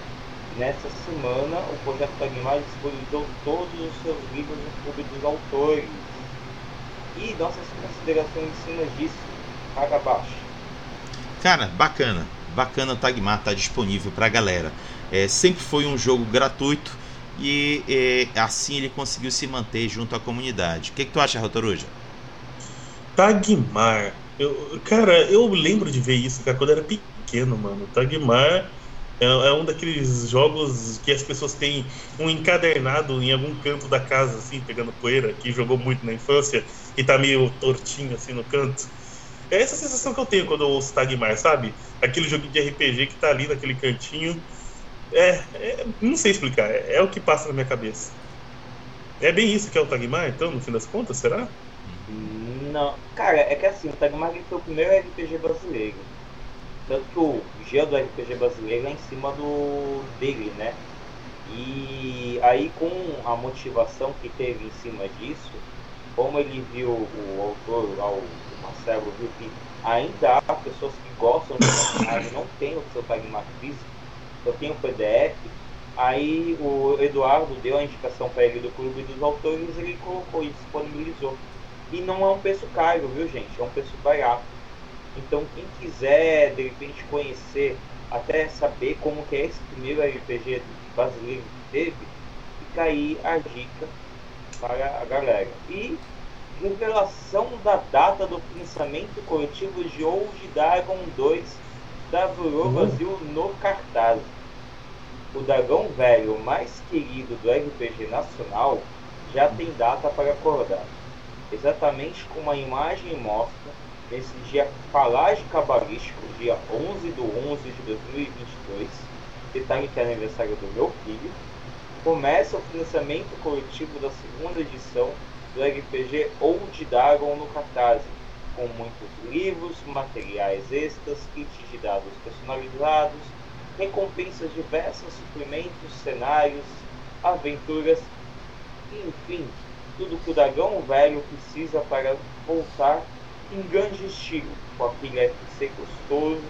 Nessa semana, o projeto Tagmar disponibilizou todos os seus livros no clube dos autores. E nossas considerações em cima disso, para baixo. Cara, bacana. Bacana o Tagmar tá disponível para a galera. É, sempre foi um jogo gratuito e, e, assim ele conseguiu se manter junto à comunidade. O que, que tu acha, Rotoruja? Tagmar. Eu, cara, eu lembro de ver isso, cara, quando eu era pequeno, mano. Tagmar é, é, um daqueles jogos que as pessoas têm um encadernado em algum canto da casa, assim, pegando poeira, que jogou muito na infância e tá meio tortinho, assim, no canto. É essa sensação que eu tenho quando eu ouço Tagmar, sabe? Aquele jogo de RPG que tá ali naquele cantinho é, é, não sei explicar, é, é, o que passa na minha cabeça. É bem isso que é o Tagmar, então, no fim das contas, será? Não, cara, é que assim, o Tagmar foi o primeiro RPG brasileiro. Tanto que o G do RPG brasileiro é em cima do dele, né? E aí com a motivação que teve em cima disso, como ele viu o autor o Marcelo, viu que ainda há pessoas que gostam de e não tem o seu Tagmar físico, eu tenho o PDF. Aí o Eduardo deu a indicação para ele do Clube dos Autores, ele colocou e disponibilizou. E não é um preço caro, viu gente? É um preço barato. Então quem quiser de repente conhecer, até saber como que é esse primeiro RPG brasileiro que teve, fica aí a dica para a galera. E revelação da data do pensamento coletivo de Old Dragon 2 da Burô uhum. Brasil no cartaz o dragão velho mais querido do RPG nacional já tem data para acordar. Exatamente como a imagem mostra, nesse dia falágio cabalístico, dia 11 de 11 de 2022, detalhe que é aniversário do meu filho, começa o financiamento coletivo da segunda edição do RPG Old Dragon no Catarse, com muitos livros, materiais extras, kits de dados personalizados, recompensas diversas, suplementos, cenários, aventuras, enfim, tudo que o dragão velho precisa para voltar em grande estilo, com aquele FC gostoso,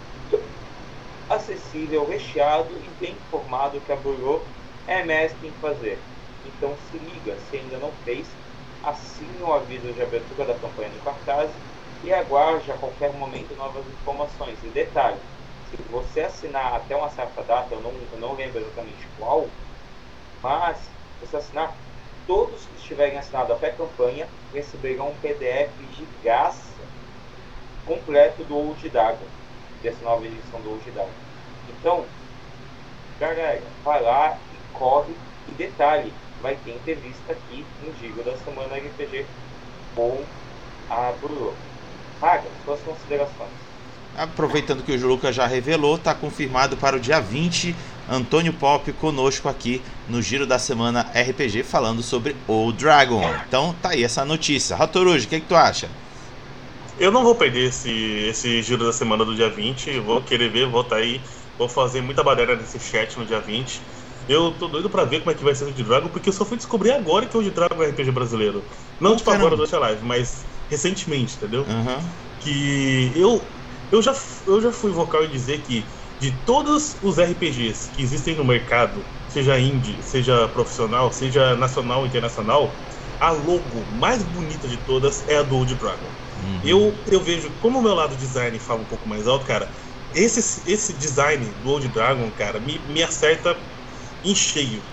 acessível, recheado e bem informado que a Burô é mestre em fazer. Então se liga, se ainda não fez, assine o aviso de abertura da campanha no cartaz e aguarde a qualquer momento novas informações. E detalhe, se você assinar até uma certa data, eu não, eu não lembro exatamente qual, mas você assinar, todos que estiverem assinados até a campanha receberão um PDF de graça completo do Old Dragon, dessa nova edição do Old Dragon. Então, galera, vai lá e corre. E detalhe, vai ter entrevista aqui no Gigo da Semana RPG com a Buru. Paga, suas considerações. Aproveitando que o Lucas já revelou, está confirmado para o dia 20, Antônio Pop conosco aqui no Giro da Semana RPG falando sobre o Dragon. Então tá aí essa notícia. Ratoruji, o que, que tu acha? Eu não vou perder esse, esse Giro da Semana do dia 20, vou querer ver, vou estar tá aí, vou fazer muita barreira nesse chat no dia 20. Eu tô doido pra ver como é que vai ser o de Dragon, porque eu só fui descobrir agora que o de Dragon é RPG brasileiro. Não oh, tipo caramba. agora do Live, mas recentemente, entendeu? Uhum. Que eu, eu, já, eu já fui vocal e dizer que de todos os RPGs que existem no mercado, seja indie, seja profissional, seja nacional ou internacional, a logo mais bonita de todas é a do Old Dragon. Uhum. Eu, eu vejo, como o meu lado design fala um pouco mais alto, cara, esse, esse design do Old Dragon, cara, me, me acerta em cheio.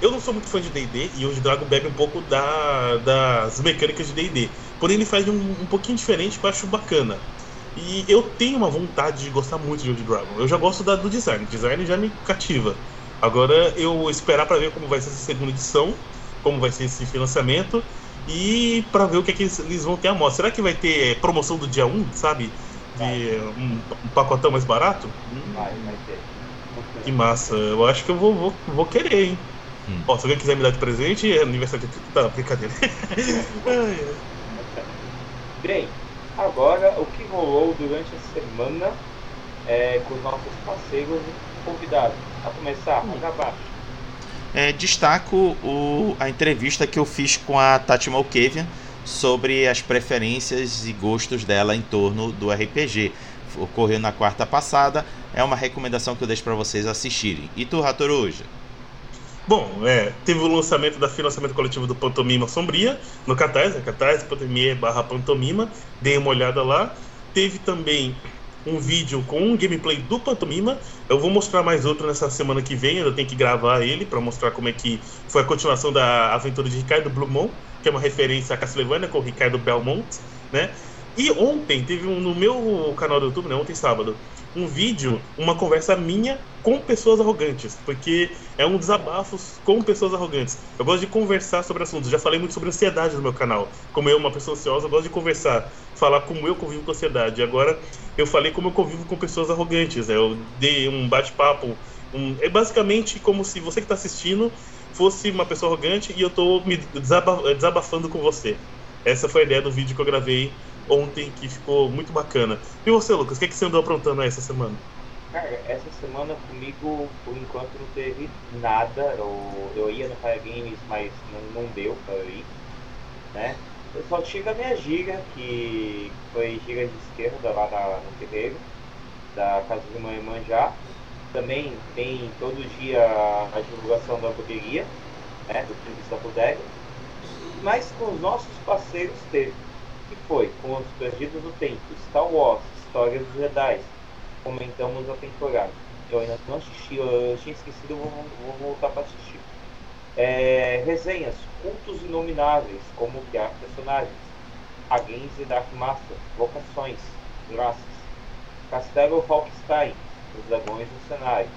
Eu não sou muito fã de D&D e hoje Dragon bebe um pouco da, das mecânicas de D&D. Porém ele faz um, um pouquinho diferente que eu acho bacana. E eu tenho uma vontade de gostar muito de Old Dragon. Eu já gosto da, do design, o design já me cativa. Agora eu esperar para ver como vai ser essa segunda edição, como vai ser esse financiamento e para ver o que, é que eles, eles, vão ter a mostra. Será que vai ter promoção do dia 1, sabe? De um, um pacotão mais barato? Vai, vai ter. Que massa. Eu acho que eu vou, vou, vou querer, hein? Hum. Ó, se alguém quiser me dar de presente, é aniversário de. Tá, brincadeira. Bem, agora o que rolou durante a semana é, com os nossos parceiros e convidados. A começar, hum. abaixo. É, destaco o, a entrevista que eu fiz com a Tati Malkavian sobre as preferências e gostos dela em torno do RPG. Ocorreu na quarta passada é uma recomendação que eu deixo para vocês assistirem. E tu, Ratoruja? Bom, é, teve o lançamento da lançamento coletivo do Pantomima Sombria no Catarse, é Catarse, Pantomima barra Pantomima, dei uma olhada lá. Teve também um vídeo com um gameplay do Pantomima. Eu vou mostrar mais outro nessa semana que vem, eu tenho que gravar ele para mostrar como é que foi a continuação da aventura de Ricardo Blumont, que é uma referência a Castlevania com o Ricardo Belmont, né? E ontem teve um no meu canal do YouTube, né, ontem sábado, um vídeo, uma conversa minha com pessoas arrogantes, porque é um desabafo com pessoas arrogantes. Eu gosto de conversar sobre assuntos. Já falei muito sobre ansiedade no meu canal. Como eu, uma pessoa ansiosa, eu gosto de conversar, falar como eu convivo com ansiedade. Agora eu falei como eu convivo com pessoas arrogantes. Né? Eu dei um bate-papo. Um... É basicamente como se você que está assistindo fosse uma pessoa arrogante e eu estou me desabafando com você. Essa foi a ideia do vídeo que eu gravei ontem que ficou muito bacana. E você, Lucas, o que, é que você andou aprontando essa semana? Cara, essa semana comigo, por enquanto, não teve nada. Eu, eu ia no Fire Games, mas não, não deu pra eu ir. Né? Eu só tive a minha giga, que foi giga de esquerda lá na, no terreiro, da casa de mãe Manjá. Também tem todo dia a divulgação da bodeguia, né, do serviço da bodega. Mas com os nossos parceiros teve que foi com os Perdidos do Tempo, Star Wars, História dos Jedi. Comentamos a temporada. Eu ainda não assisti, eu tinha esquecido, vou, vou voltar para assistir. É, resenhas, cultos inomináveis, como criar personagens, Agains e Dark Master, vocações, graças, Castelo Falkstein, os dragões do cenário,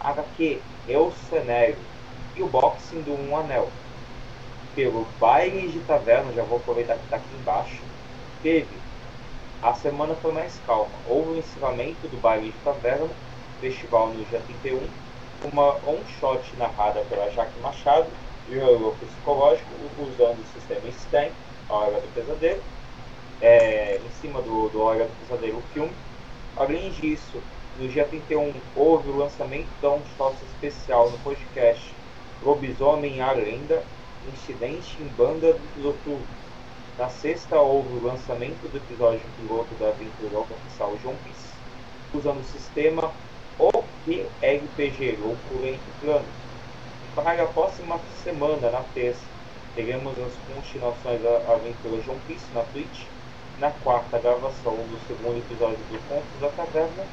HQ, Eu Cenário e o boxing do Um Anel. Pelo Baile de Taverna, já vou aproveitar que está aqui embaixo, teve, a semana foi mais calma. Houve o encerramento do baile de taverna, festival no dia 31, uma on-shot narrada pela Jaque Machado, jogo psicológico, usando o sistema STEM, A Hora do Pesadelo, é, em cima do, do Hora do Pesadelo, o filme. Além disso, no dia 31 houve o lançamento da um shot especial no podcast Lobisomem a Lenda, Incidente em Banda do Noturno na sexta houve o lançamento do episódio piloto da aventura oficial João Piece, usando o sistema OPRPG, Loucura entre Planos. Para a próxima semana, na terça, teremos as continuações da aventura João Piece na Twitch, na quarta gravação do segundo episódio do Contos da Caverna,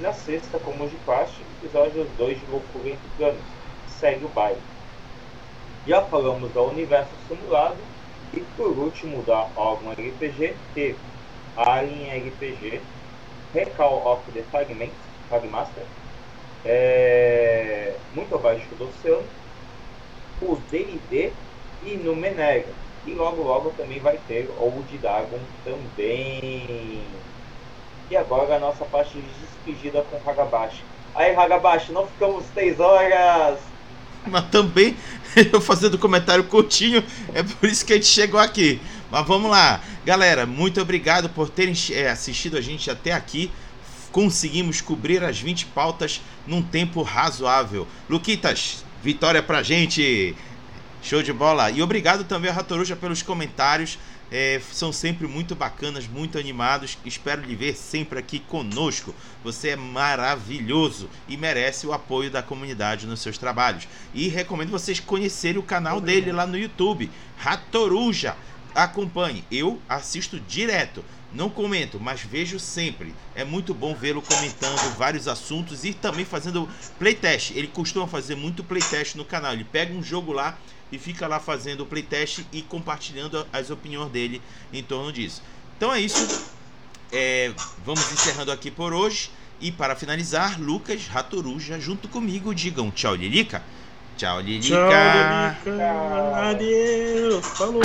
na sexta, como de praxe, episódio 2 de Loucura entre Planos. Segue o baile. Já falamos do universo simulado e por último, da Ogma RPG, teve Alien RPG, Recall of the Fragment, Fragmaster, é, muito abaixo do oceano, o D&D e no Menega. E logo logo também vai ter Old Dragon também. E agora a nossa parte de despedida com Hagabashi. Aí Hagabashi, não ficamos 3 horas! Mas também eu fazendo comentário curtinho, é por isso que a gente chegou aqui. Mas vamos lá, galera, muito obrigado por terem é, assistido a gente até aqui. Conseguimos cobrir as 20 pautas num tempo razoável. Luquitas, vitória pra gente! Show de bola! E obrigado também a Ratoruja pelos comentários. É, são sempre muito bacanas, muito animados. Espero lhe ver sempre aqui conosco. Você é maravilhoso e merece o apoio da comunidade nos seus trabalhos. E recomendo vocês conhecerem o canal dele lá no YouTube, Ratoruja. Acompanhe, eu assisto direto. Não comento, mas vejo sempre. É muito bom vê-lo comentando vários assuntos e também fazendo playtest. Ele costuma fazer muito playtest no canal. Ele pega um jogo lá e fica lá fazendo o playtest e compartilhando as opiniões dele em torno disso. Então é isso. É, vamos encerrando aqui por hoje. E para finalizar, Lucas Ratoruja, junto comigo, digam tchau, Lilica. Tchau, Lilica. Tchau, Lilica. Adeus. Falou.